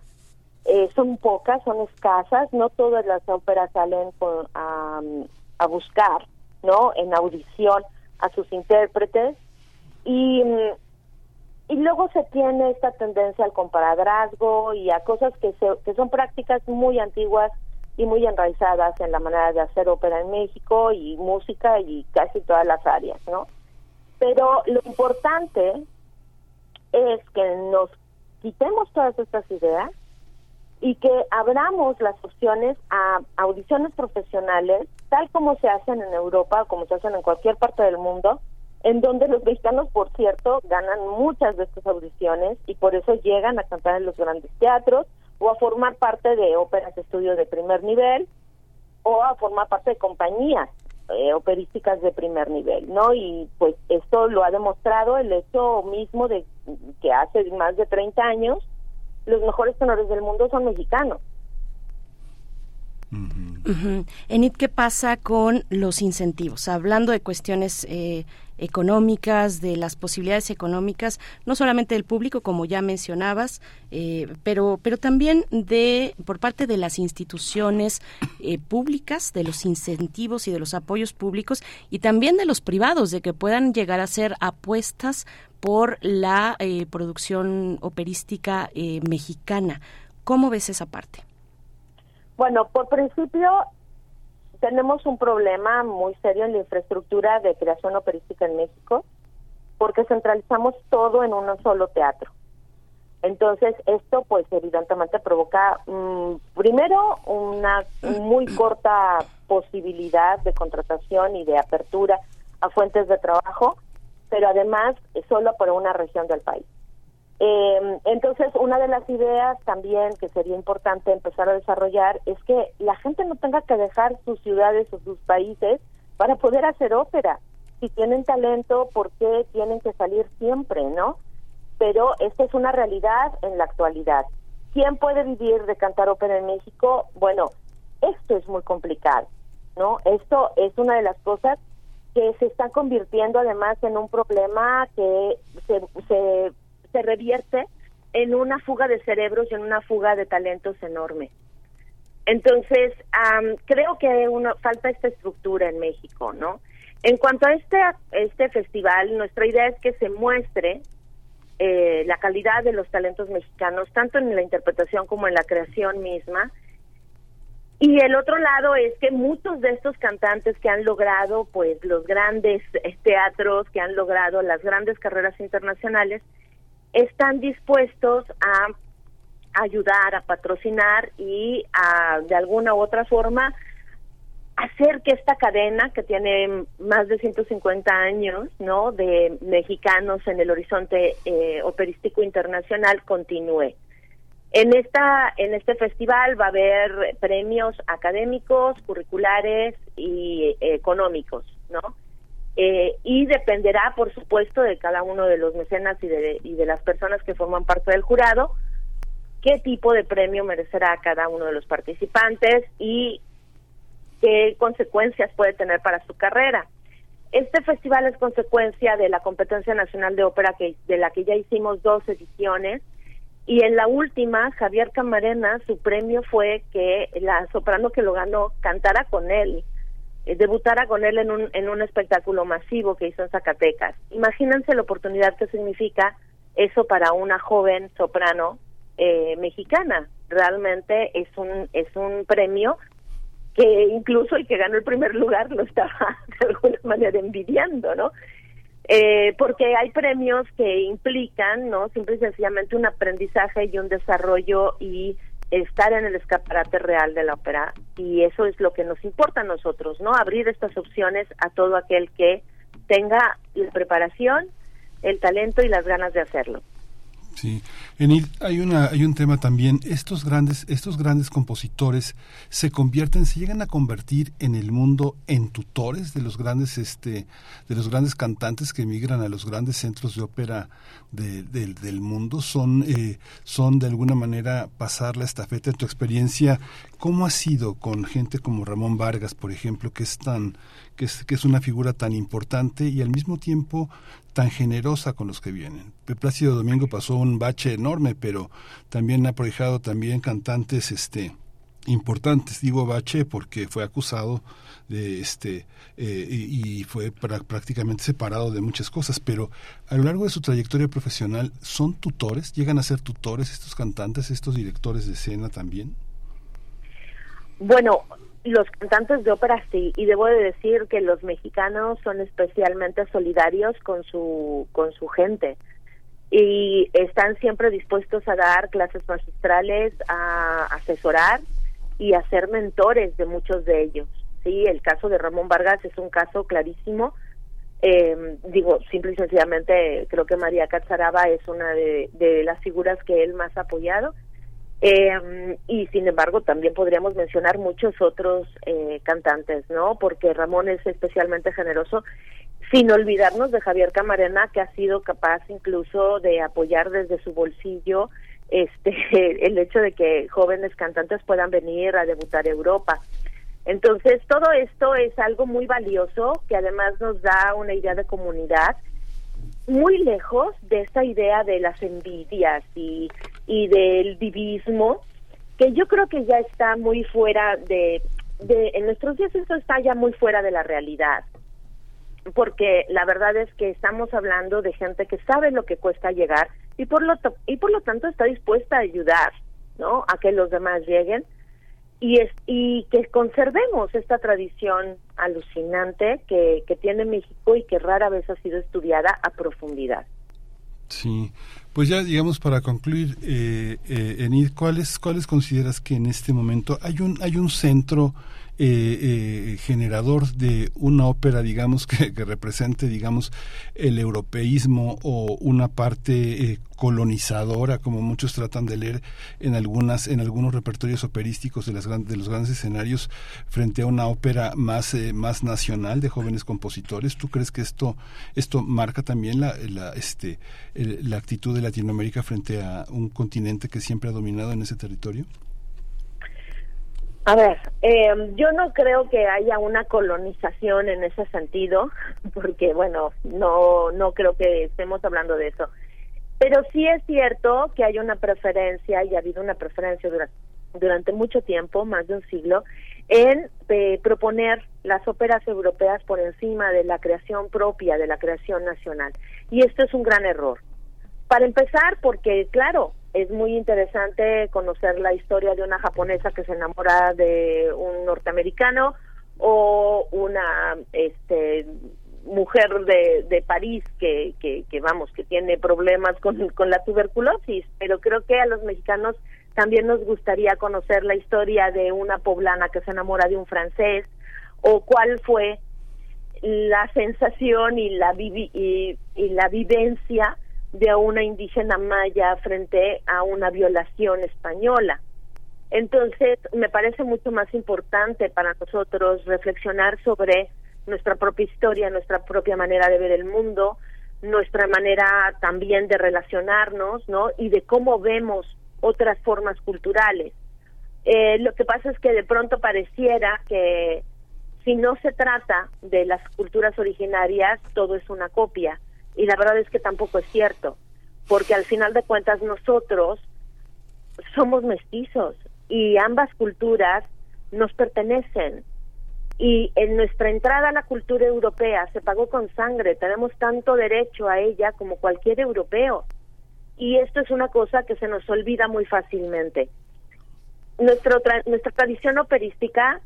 eh, son pocas, son escasas, no todas las óperas salen con- a, buscar, ¿no? En audición a sus intérpretes y y luego se tiene esta tendencia al comparadrazgo y a cosas que, se, que son prácticas muy antiguas y muy enraizadas en la manera de hacer ópera en México y música y casi todas las áreas, ¿no? Pero lo importante es que nos quitemos todas estas ideas y que abramos las opciones a audiciones profesionales, tal como se hacen en Europa, como se hacen en cualquier parte del mundo, en donde los mexicanos, por cierto, ganan muchas de estas audiciones y por eso llegan a cantar en los grandes teatros o a formar parte de óperas de estudio de primer nivel o a formar parte de compañías eh, operísticas de primer nivel, ¿no? Y pues esto lo ha demostrado el hecho mismo de que hace más de 30 años los mejores tenores del mundo son mexicanos. Ujú. Enid, ¿qué pasa con los incentivos? Hablando de cuestiones eh, económicas, de las posibilidades económicas, no solamente del público, como ya mencionabas, eh, pero, pero también de por parte de las instituciones eh, públicas, de los incentivos y de los apoyos públicos, y también de los privados, de que puedan llegar a hacer apuestas por la eh, producción operística eh, mexicana. ¿Cómo ves esa parte? Bueno, por principio tenemos un problema muy serio en la infraestructura de creación operística en México porque centralizamos todo en un solo teatro. Entonces, esto pues evidentemente provoca mm, primero una muy corta posibilidad de contratación y de apertura a fuentes de trabajo, pero además solo para una región del país. Eh, entonces, una de las ideas también que sería importante empezar a desarrollar es que la gente no tenga que dejar sus ciudades o sus países para poder hacer ópera. Si tienen talento, ¿por qué tienen que salir siempre, no? Pero esta es una realidad en la actualidad. ¿Quién puede vivir de cantar ópera en México? Bueno, esto es muy complicado, ¿no? Esto es una de las cosas que se está convirtiendo además en un problema que se, se, se revierte en una fuga de cerebros y en una fuga de talentos enorme. Entonces, am, creo que uno, falta esta estructura en México, ¿no? En cuanto a este, este festival, nuestra idea es que se muestre eh, la calidad de los talentos mexicanos, tanto en la interpretación como en la creación misma. Y el otro lado es que muchos de estos cantantes que han logrado pues los grandes eh, teatros, que han logrado las grandes carreras internacionales, están dispuestos a ayudar, a patrocinar y a de alguna u otra forma hacer que esta cadena que tiene más de 150 años, ¿no? De mexicanos en el horizonte eh, operístico internacional continúe. En esta en este festival va a haber premios académicos, curriculares y eh, económicos, ¿no? Eh, y dependerá, por supuesto, de cada uno de los mecenas y de, y de las personas que forman parte del jurado, qué tipo de premio merecerá cada uno de los participantes y qué consecuencias puede tener para su carrera. Este festival es consecuencia de la competencia nacional de ópera que de la que ya hicimos dos ediciones Y en la última, Javier Camarena, su premio fue que la soprano que lo ganó cantara con él, debutara con él en un, en un espectáculo masivo que hizo en Zacatecas. Imagínense la oportunidad que significa eso para una joven soprano eh, mexicana. Realmente es un, es un premio que incluso el que ganó el primer lugar lo estaba *laughs* de alguna manera envidiando, ¿no? Eh, porque hay premios que implican, ¿no? Simple y sencillamente un aprendizaje y un desarrollo y estar en el escaparate real de la ópera y eso es lo que nos importa a nosotros, ¿no? Abrir estas opciones a todo aquel que tenga la preparación, el talento y las ganas de hacerlo. Sí, Enid, hay una hay un tema también. Estos grandes estos grandes compositores se convierten, se llegan a convertir en el mundo en tutores de los grandes este de los grandes cantantes que emigran a los grandes centros de ópera del mundo. Son eh, son de alguna manera pasar la estafeta. En tu experiencia, ¿cómo ha sido con gente como Ramón Vargas, por ejemplo, que es tan que es, que es una figura tan importante y al mismo tiempo tan generosa con los que vienen. Plácido Domingo pasó un bache enorme, pero también ha proyectado también cantantes este importantes, digo bache porque fue acusado de este eh, y, fue prácticamente separado de muchas cosas, pero a lo largo de su trayectoria profesional son tutores, llegan a ser tutores estos cantantes, estos directores de escena también. Bueno, los cantantes de ópera sí, y debo de decir que los mexicanos son especialmente solidarios con su con su gente y están siempre dispuestos a dar clases magistrales, a asesorar y a ser mentores de muchos de ellos. Sí, el caso de Ramón Vargas es un caso clarísimo. Eh, digo, simple y sencillamente creo que María Cazaraba es una de, de las figuras que él más ha apoyado eh, y sin embargo también podríamos mencionar muchos otros eh, cantantes, ¿no? Porque Ramón es especialmente generoso, sin olvidarnos de Javier Camarena, que ha sido capaz incluso de apoyar desde su bolsillo este *laughs* el hecho de que jóvenes cantantes puedan venir a debutar Europa. Entonces, todo esto es algo muy valioso que además nos da una idea de comunidad muy lejos de esa idea de las envidias y, y del divismo, que yo creo que ya está muy fuera de, en nuestros días eso está ya muy fuera de la realidad, porque la verdad es que estamos hablando de gente que sabe lo que cuesta llegar y por lo, y por lo tanto está dispuesta a ayudar, ¿no? A que los demás lleguen y, es, y que conservemos esta tradición alucinante que, que tiene México y que rara vez ha sido estudiada a profundidad. Sí, pues ya digamos para concluir, eh, eh, Enid, ¿cuáles cuáles consideras que en este momento hay un hay un centro eh, eh, generador de una ópera, digamos, *laughs* que, represente, digamos, el europeísmo o una parte eh, colonizadora, como muchos tratan de leer en algunas, en algunos repertorios operísticos de las de los grandes escenarios, frente a una ópera más, más nacional de jóvenes compositores. ¿Tú crees que esto, esto marca también la, la, este, la actitud de Latinoamérica frente a un continente que siempre ha dominado en ese territorio? A ver, eh, yo no creo que haya una colonización en ese sentido, *laughs* porque bueno, no no creo que estemos hablando de eso. Pero sí es cierto que hay una preferencia y ha habido una preferencia durante, mucho tiempo, más de un siglo, en eh, proponer las óperas europeas por encima de la creación propia, de la creación nacional. Y esto es un gran error. Para empezar, porque claro, es muy interesante conocer la historia de una japonesa que se enamora de un norteamericano o una este mujer de, de París que, que, que vamos que tiene problemas con, con la tuberculosis. Pero creo que a los mexicanos también nos gustaría conocer la historia de una poblana que se enamora de un francés o cuál fue la sensación y la y, y la vivencia de una indígena maya frente a una violación española. Entonces, me parece mucho más importante para nosotros reflexionar sobre nuestra propia historia, nuestra propia manera de ver el mundo, nuestra manera también de relacionarnos, ¿no? Y de cómo vemos otras formas culturales. Eh, lo que pasa es que de pronto pareciera que si no se trata de las culturas originarias, todo es una copia y la verdad es que tampoco es cierto, porque al final de cuentas nosotros somos mestizos y ambas culturas nos pertenecen. Y en nuestra entrada a la cultura europea se pagó con sangre, tenemos tanto derecho a ella como cualquier europeo. Y esto es una cosa que se nos olvida muy fácilmente. Nuestro tra- nuestra tradición operística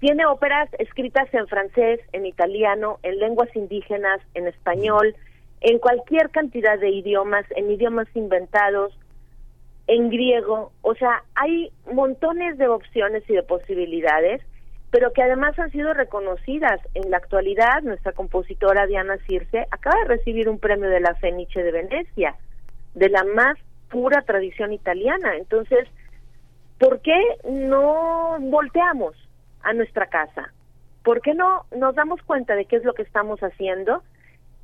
tiene óperas escritas en francés, en italiano, en lenguas indígenas, en español, en cualquier cantidad de idiomas, en idiomas inventados, en griego. O sea, hay montones de opciones y de posibilidades, pero que además han sido reconocidas. En la actualidad, nuestra compositora Diana Circe acaba de recibir un premio de la Fenice de Venecia, de la más pura tradición italiana. Entonces, ¿por qué no volteamos a nuestra casa? ¿Por qué no nos damos cuenta de qué es lo que estamos haciendo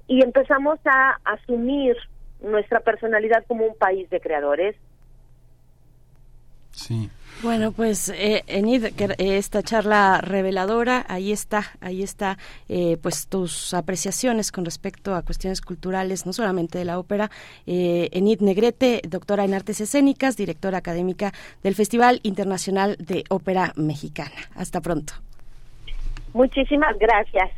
y empezamos a asumir nuestra personalidad como un país de creadores? Sí. Bueno, pues eh, Enid, esta charla reveladora, ahí está, ahí está, eh, pues tus apreciaciones con respecto a cuestiones culturales, no solamente de la ópera. Eh, Enid Negrete, doctora en artes escénicas, directora académica del Festival Internacional de Ópera Mexicana. Hasta pronto. Muchísimas gracias.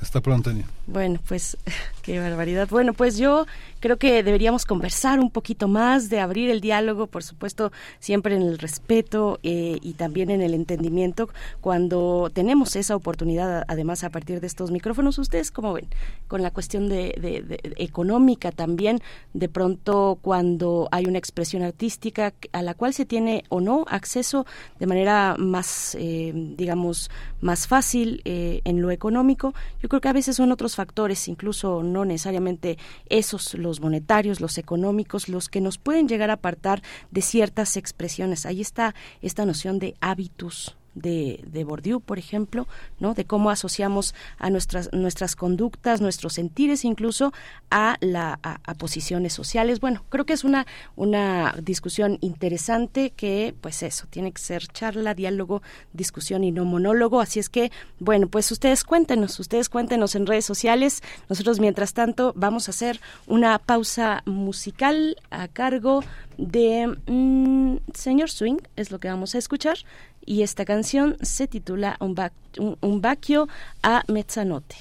Hasta pronto, Enid. Bueno, pues *laughs* qué barbaridad. Bueno, pues yo creo que deberíamos conversar un poquito más, de abrir el diálogo, por supuesto, siempre en el respeto eh, y también en el entendimiento. Cuando tenemos esa oportunidad, además, a partir de estos micrófonos, ustedes cómo ven, con la cuestión de, de- de- económica también, de pronto cuando hay una expresión artística a la cual se tiene o no acceso de manera más, eh, digamos, más fácil eh, en lo económico, yo creo que a veces son otros factores, incluso no necesariamente esos, los monetarios, los económicos, los que nos pueden llegar a apartar de ciertas expresiones. Ahí está esta noción de hábitus de, de Bourdieu, por ejemplo, ¿no? De cómo asociamos a nuestras nuestras conductas, nuestros sentires, incluso a la a, posiciones sociales. Bueno, creo que es una una discusión interesante que, pues eso, tiene que ser charla, diálogo, discusión y no monólogo. Así es que, bueno, pues ustedes cuéntenos, ustedes cuéntenos en redes sociales. Nosotros, mientras tanto, vamos a hacer una pausa musical a cargo de mm, Señor Swing, es lo que vamos a escuchar. Y esta canción se titula Un, ba- a mezzanotte.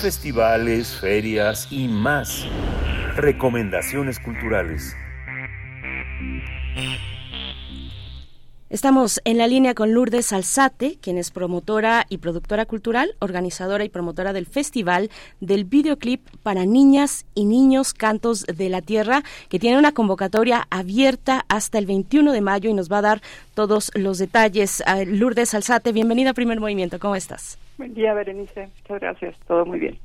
Festivales, ferias y más. Recomendaciones culturales. Estamos en la línea con Lourdes Alzate, quien es promotora y productora cultural, organizadora y promotora del Festival del Videoclip para Niñas y Niños Cantos de la Tierra, que tiene una convocatoria abierta hasta el 21 de mayo y nos va a dar todos los detalles. Ah, Lourdes Alzate, bienvenida a Primer Movimiento, ¿cómo estás? Buen día, Berenice. Muchas gracias. Todo muy bien.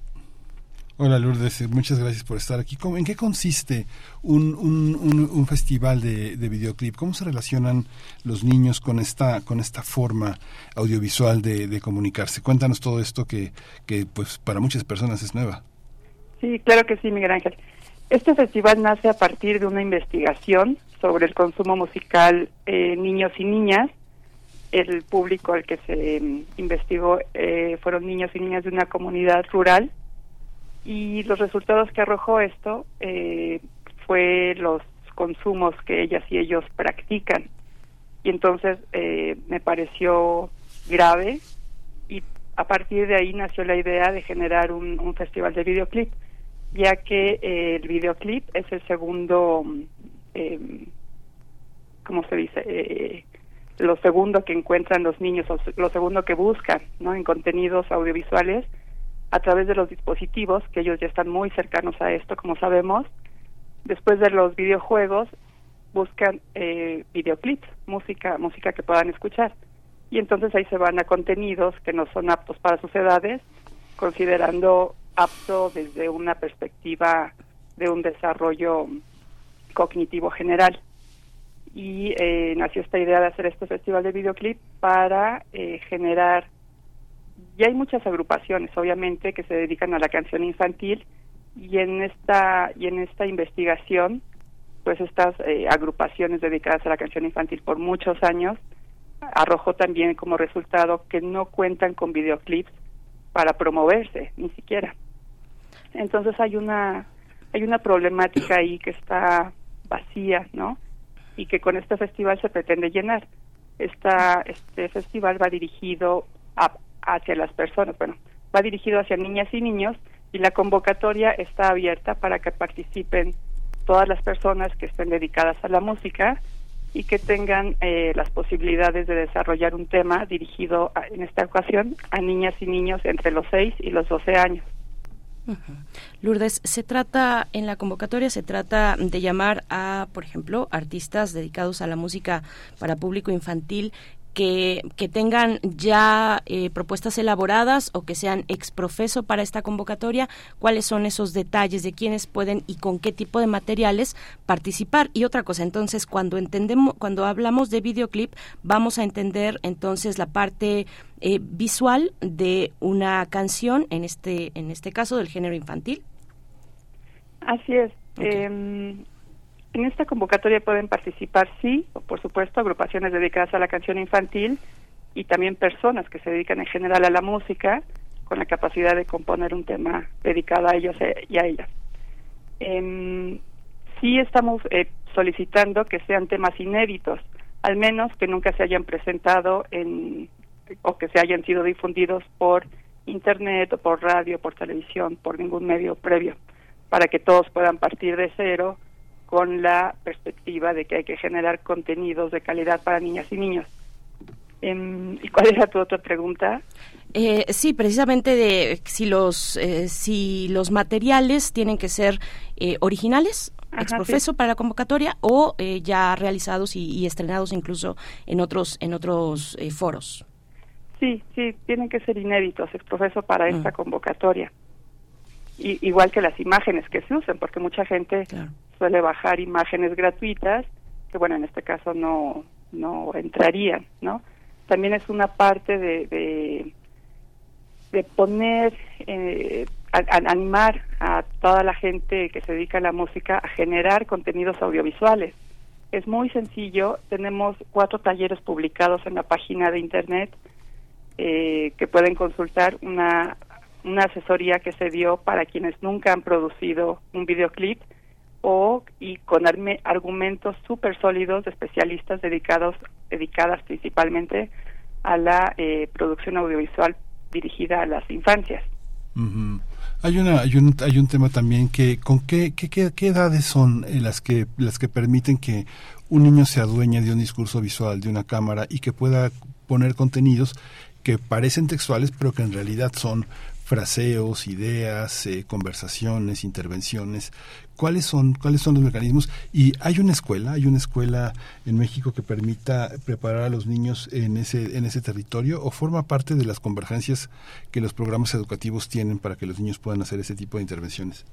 Hola Lourdes, eh, muchas gracias por estar aquí. ¿Cómo- ¿En qué consiste un, un, un- un festival de, de videoclip? ¿Cómo se relacionan los niños con esta, con esta forma audiovisual de, de comunicarse? Cuéntanos todo esto que, que pues para muchas personas es nueva. Sí, claro que sí, Miguel Ángel. Este festival nace a partir de una investigación sobre el consumo musical eh, niños y niñas. El público al que se mm, investigó eh, fueron niños y niñas de una comunidad rural y los resultados que arrojó esto eh, fue los consumos que ellas y ellos practican. Y entonces eh, me pareció grave y a partir de ahí nació la idea de generar un, festival de videoclip, ya que eh, el videoclip es el segundo, eh, ¿cómo se dice? Lo segundo que encuentran los niños, lo segundo que buscan en contenidos audiovisuales a través de los dispositivos, que ellos ya están muy cercanos a esto, como sabemos. Después de los videojuegos, buscan eh, videoclips, música, música que puedan escuchar. Y entonces ahí se van a contenidos que no son aptos para sus edades, considerando apto desde una perspectiva de un desarrollo cognitivo general. Y eh, nació esta idea de hacer este festival de videoclip para eh, generar y hay muchas agrupaciones obviamente que se dedican a la canción infantil y en esta y en esta investigación pues estas eh, agrupaciones dedicadas a la canción infantil por muchos años arrojó también como resultado que no cuentan con videoclips para promoverse ni siquiera. Entonces hay una hay una problemática ahí que está vacía no y que con este festival se pretende llenar esta este festival va dirigido a- hacia las personas bueno va dirigido hacia niñas y niños y la convocatoria está abierta para que participen todas las personas que estén dedicadas a la música y que tengan eh, las posibilidades de desarrollar un tema dirigido a- en esta ocasión a niñas y niños entre los 6 y los 12 años. Lourdes, se trata, en la convocatoria se trata de llamar a, por ejemplo, artistas dedicados a la música para público infantil que, que tengan ya eh, propuestas elaboradas o que sean exprofeso para esta convocatoria, cuáles son esos detalles de quiénes pueden y con qué tipo de materiales participar. Y otra cosa, entonces, cuando entendemos, cuando hablamos de videoclip, vamos a entender entonces la parte eh, visual de una canción, en este, en este caso del género infantil. Así es. Eh, en esta convocatoria pueden participar, sí, por supuesto, agrupaciones dedicadas a la canción infantil y también personas que se dedican en general a la música con la capacidad de componer un tema dedicado a ellos eh, y a ellas. Em, sí estamos eh, solicitando que sean temas inéditos, al menos que nunca se hayan presentado en o que se hayan sido difundidos por internet o por radio, por televisión, por ningún medio previo, para que todos puedan partir de cero con la perspectiva de que hay que generar contenidos de calidad para niñas y niños. Em, ¿Y cuál era tu otra pregunta? Eh, sí, precisamente de si los eh, si los materiales tienen que ser eh, originales, Ajá, exprofeso sí. para la convocatoria o eh, ya realizados y, y estrenados incluso en otros en otros eh, foros. Sí, sí, tienen que ser inéditos, exprofeso para esta Mm. convocatoria. Y, igual que las imágenes que se usen, porque mucha gente suele bajar imágenes gratuitas, que bueno, en este caso no, no entrarían, ¿no? También es una parte de, de, poner, eh, animar a toda la gente que se dedica a la música a generar contenidos audiovisuales. Es muy sencillo, tenemos cuatro talleres publicados en la página de internet eh, que pueden consultar una, una asesoría que se dio para quienes nunca han producido un videoclip o y con argumentos súper sólidos de especialistas dedicados dedicadas principalmente a la eh, producción audiovisual dirigida a las infancias. Ujú. Hay una hay un hay un tema también que con qué qué, qué, qué edades son eh, las que las que permiten que un niño se adueñe de un discurso visual, de una cámara y que pueda poner contenidos que parecen textuales pero que en realidad son fraseos, ideas, eh, conversaciones, intervenciones. ¿Cuáles son, ¿Cuáles son los mecanismos? Y hay una escuela, hay una escuela en México que permita preparar a los niños en ese, en ese territorio o forma parte de las convergencias que los programas educativos tienen para que los niños puedan hacer ese tipo de intervenciones.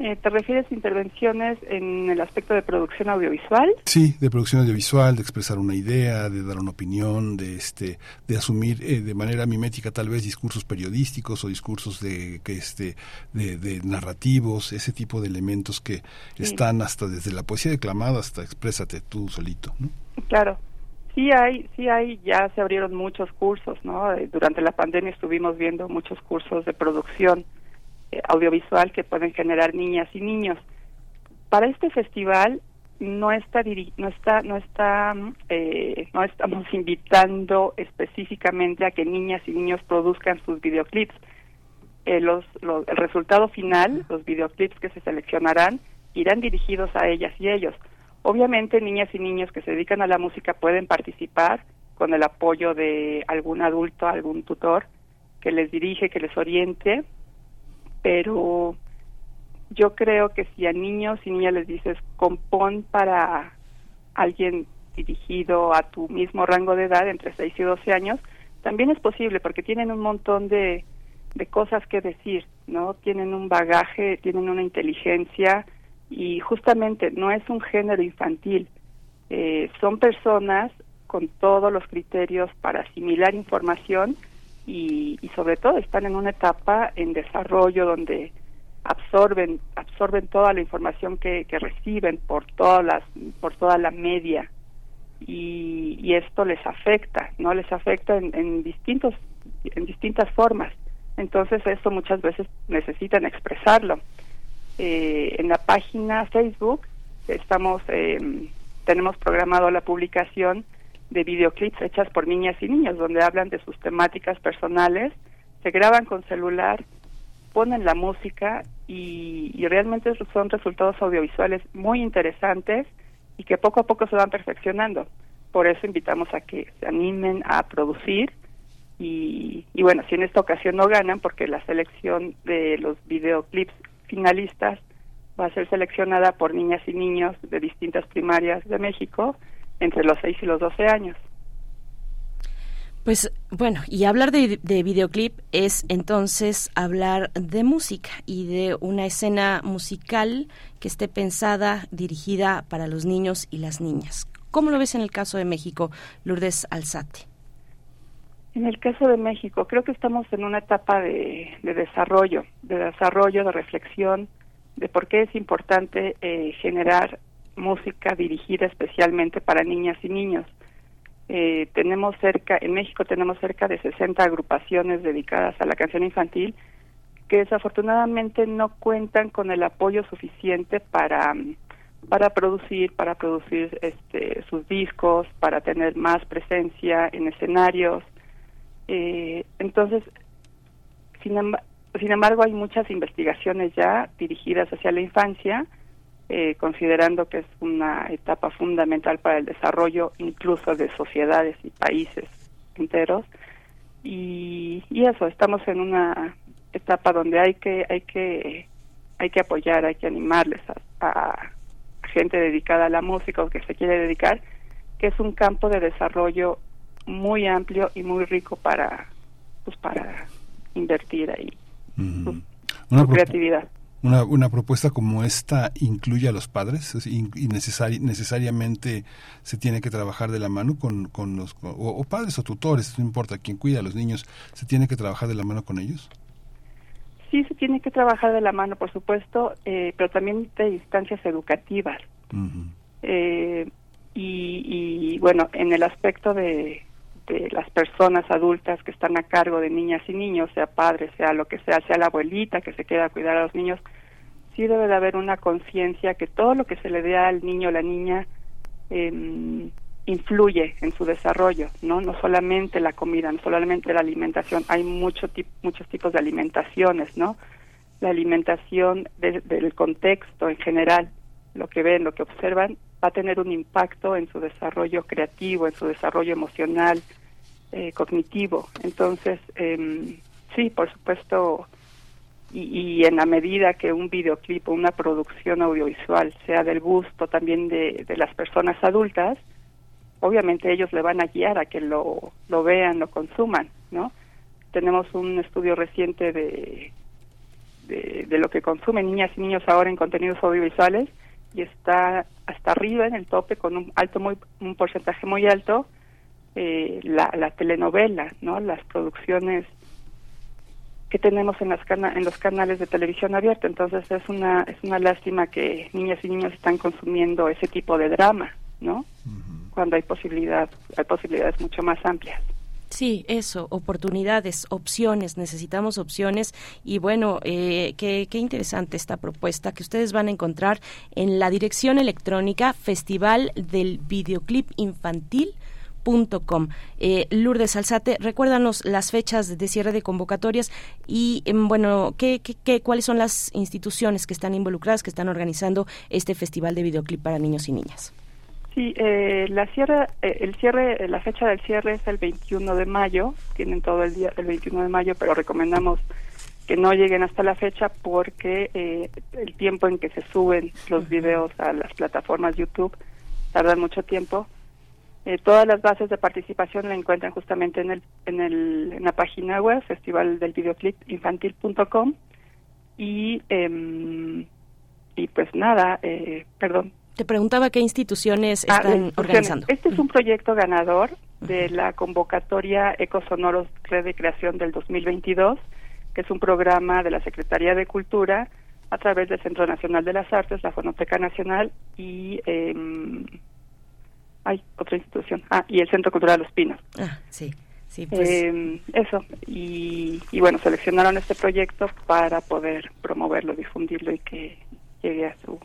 Eh, ¿Te refieres a intervenciones en el aspecto de producción audiovisual? Sí, de producción audiovisual, de expresar una idea, de dar una opinión, de este, de asumir eh, de manera mimética tal vez discursos periodísticos o discursos de que este, de, de narrativos, ese tipo de elementos que Sí. están hasta desde la poesía declamada hasta exprésate tú solito, ¿no? Claro. Sí hay, sí hay, ya se abrieron muchos cursos, ¿no? Eh, Durante la pandemia estuvimos viendo muchos cursos de producción audiovisual que pueden generar niñas y niños. Para este festival no está no está no está mm, eh, no estamos *laughs* invitando específicamente a que niñas y niños produzcan sus videoclips. Eh, los, los- el resultado final, los videoclips que se seleccionarán, irán dirigidos a ellas y ellos. Obviamente, niñas y niños que se dedican a la música pueden participar con el apoyo de algún adulto, algún tutor que les dirige, que les oriente, pero yo creo que si a niños y niñas les dices compón para alguien dirigido a tu mismo rango de edad, entre 6 y 12 años, también es posible porque tienen un montón de, de cosas que decir, ¿no? Tienen un bagaje, tienen una inteligencia y justamente no es un género infantil, eh, son personas con todos los criterios para asimilar información y, y sobre todo están en una etapa en desarrollo donde absorben absorben toda la información que, que reciben por todas las por toda la media. Y, y esto les afecta no les afecta en, en distintos en distintas formas. Entonces esto muchas veces necesitan expresarlo. Eh, en la página Facebook estamos eh, tenemos programado la publicación de videoclips hechas por niñas y niños donde hablan de sus temáticas personales se graban con celular ponen la música y, realmente son resultados audiovisuales muy interesantes y que poco a poco se van perfeccionando. Por eso invitamos a que se animen a producir y, y bueno, si en esta ocasión no ganan, porque la selección de los videoclips finalistas va a ser seleccionada por niñas y niños de distintas primarias de México entre los 6 y los 12 años. Pues bueno, y hablar de, de videoclip es entonces hablar de música y de una escena musical que esté pensada, dirigida para los niños y las niñas. ¿Cómo lo ves en el caso de México, Lourdes Alzate? En el caso de México, creo que estamos en una etapa de, de desarrollo, de desarrollo, de reflexión, de por qué es importante eh, generar música dirigida especialmente para niñas y niños. Eh, tenemos cerca, en México tenemos cerca de 60 agrupaciones dedicadas a la canción infantil que desafortunadamente no cuentan con el apoyo suficiente para para producir, para producir este, sus discos, para tener más presencia en escenarios. Eh, entonces, sin, emba- sin embargo, hay muchas investigaciones ya dirigidas hacia la infancia, eh, considerando que es una etapa fundamental para el desarrollo incluso de sociedades y países enteros. Y, y eso, estamos en una etapa donde hay que hay que hay que apoyar, hay que animarles a, a gente dedicada a la música o que se quiere dedicar, que es un campo de desarrollo muy amplio y muy rico para pues para invertir ahí su Una, propu- creatividad. Una, una propuesta como esta incluye a los padres y necesari- necesariamente se tiene que trabajar de la mano con, con los o, o padres o tutores, no importa quién cuida a los niños, se tiene que trabajar de la mano con ellos. Sí se tiene que trabajar de la mano, por supuesto, eh, pero también de instancias educativas. Eh, y, y, bueno, en el aspecto de, de las personas adultas que están a cargo de niñas y niños, sea padre, sea lo que sea, sea la abuelita que se queda a cuidar a los niños, sí debe de haber una conciencia que todo lo que se le dé al niño o la niña em, influye en su desarrollo, ¿no? No solamente la comida, no solamente la alimentación, hay mucho tip- muchos tipos de alimentaciones, ¿no? la alimentación de- del contexto en general, lo que ven, lo que observan, va a tener un impacto en su desarrollo creativo, en su desarrollo emocional, eh, cognitivo. Entonces, em, sí, por supuesto, y, y en la medida que un videoclip o una producción audiovisual sea del gusto también de, de las personas adultas, obviamente ellos le van a guiar a que lo, lo vean, lo consuman, ¿no? Tenemos un estudio reciente de, de, de lo que consumen niñas y niños ahora en contenidos audiovisuales y está hasta arriba en el tope con un alto muy un porcentaje muy alto eh, la, la telenovela, ¿no? Las producciones que tenemos en las cana en los canales de televisión abierta. Entonces es una es una lástima que niñas y niños están consumiendo ese tipo de drama, ¿no? Cuando hay posibilidad hay posibilidades mucho más amplias. Sí, eso, oportunidades, opciones, necesitamos opciones y bueno, eh, qué, qué interesante esta propuesta que ustedes van a encontrar en la dirección electrónica Festival del Videoclip Infantil. Com. Eh, Lourdes Alzate, recuérdanos las fechas de cierre de convocatorias y, em, bueno, ¿qué, qué, qué, cuáles son las instituciones que están involucradas, que están organizando este festival de videoclip para niños y niñas? Sí, eh, la cierre, eh, el cierre, eh, la fecha del cierre es el 21 de mayo. Tienen todo el día el 21 de mayo, pero recomendamos que no lleguen hasta la fecha porque eh, el tiempo en que se suben los videos a las plataformas YouTube tardan mucho tiempo. Eh, todas las bases de participación la encuentran justamente en el en el en la página web festival del videoclip infantil.com y em, y pues nada, eh, perdón, Te preguntaba qué instituciones Ah, están instituciones. organizando. Este es un proyecto ganador de la convocatoria Ecosonoros Red de Creación del 2022, que es un programa de la Secretaría de Cultura a través del Centro Nacional de las Artes, la Fonoteca Nacional y em, hay otra institución, ah, y el Centro Cultural Los Pinos. Ah, sí, sí, pues. Eh, eso, y, y bueno, seleccionaron este proyecto para poder promoverlo, difundirlo y que llegue a su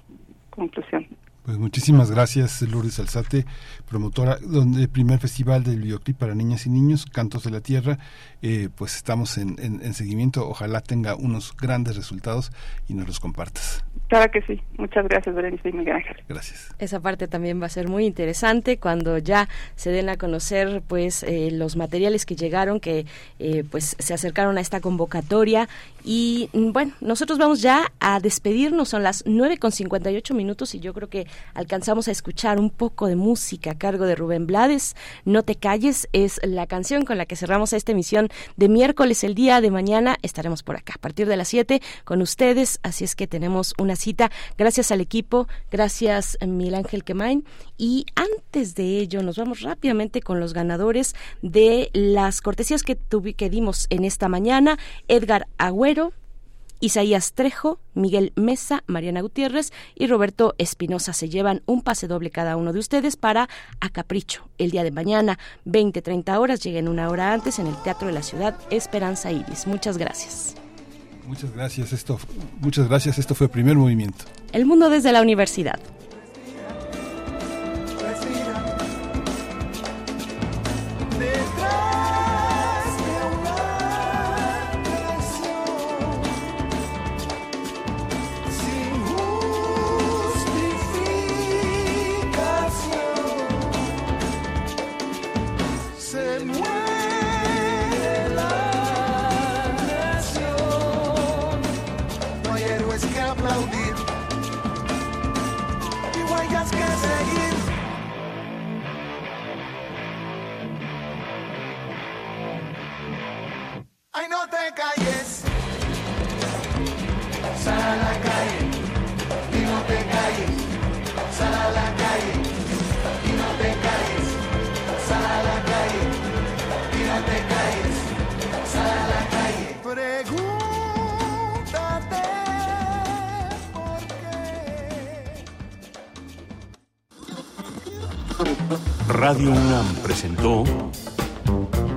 conclusión. Pues muchísimas gracias, Lourdes Alzate, promotora del primer festival del videoclip para niñas y niños, Cantos de la Tierra. Eh, pues estamos en, en- en seguimiento, ojalá tenga unos grandes resultados y nos los compartas. Claro que sí. Muchas gracias, Berenice y Miguel Ángel. Gracias. Esa parte también va a ser muy interesante cuando ya se den a conocer pues eh, los materiales que llegaron, que eh, pues se acercaron a esta convocatoria y mm, bueno, nosotros vamos ya a despedirnos, son las 9 con 58 minutos y yo creo que alcanzamos a escuchar un poco de música a cargo de Rubén Blades. No te calles es la canción con la que cerramos esta emisión de miércoles el día de mañana. Estaremos por acá a partir de las 7 con ustedes, así es que tenemos una cita. Gracias al equipo, gracias Miguel Ángel Quemain. Y antes de ello, nos vamos rápidamente con los ganadores de las cortesías que, que dimos en esta mañana. Edgar Agüero, Isaías Trejo, Miguel Mesa, Mariana Gutiérrez y Roberto Espinosa se llevan un pase doble cada uno de ustedes para A Capricho. El día de mañana, 20-30 horas, lleguen una hora antes en el Teatro de la Ciudad Esperanza Iris. Muchas gracias. Muchas gracias, esto, muchas gracias, esto fue Primer Movimiento. El mundo desde la universidad. Ay, no te calles. Sal a la calle y no te calles. Sal a la calle y no te calles. Sal a la calle y no te calles. Sal a la calle. Pregúntate por qué. Radio UNAM presentó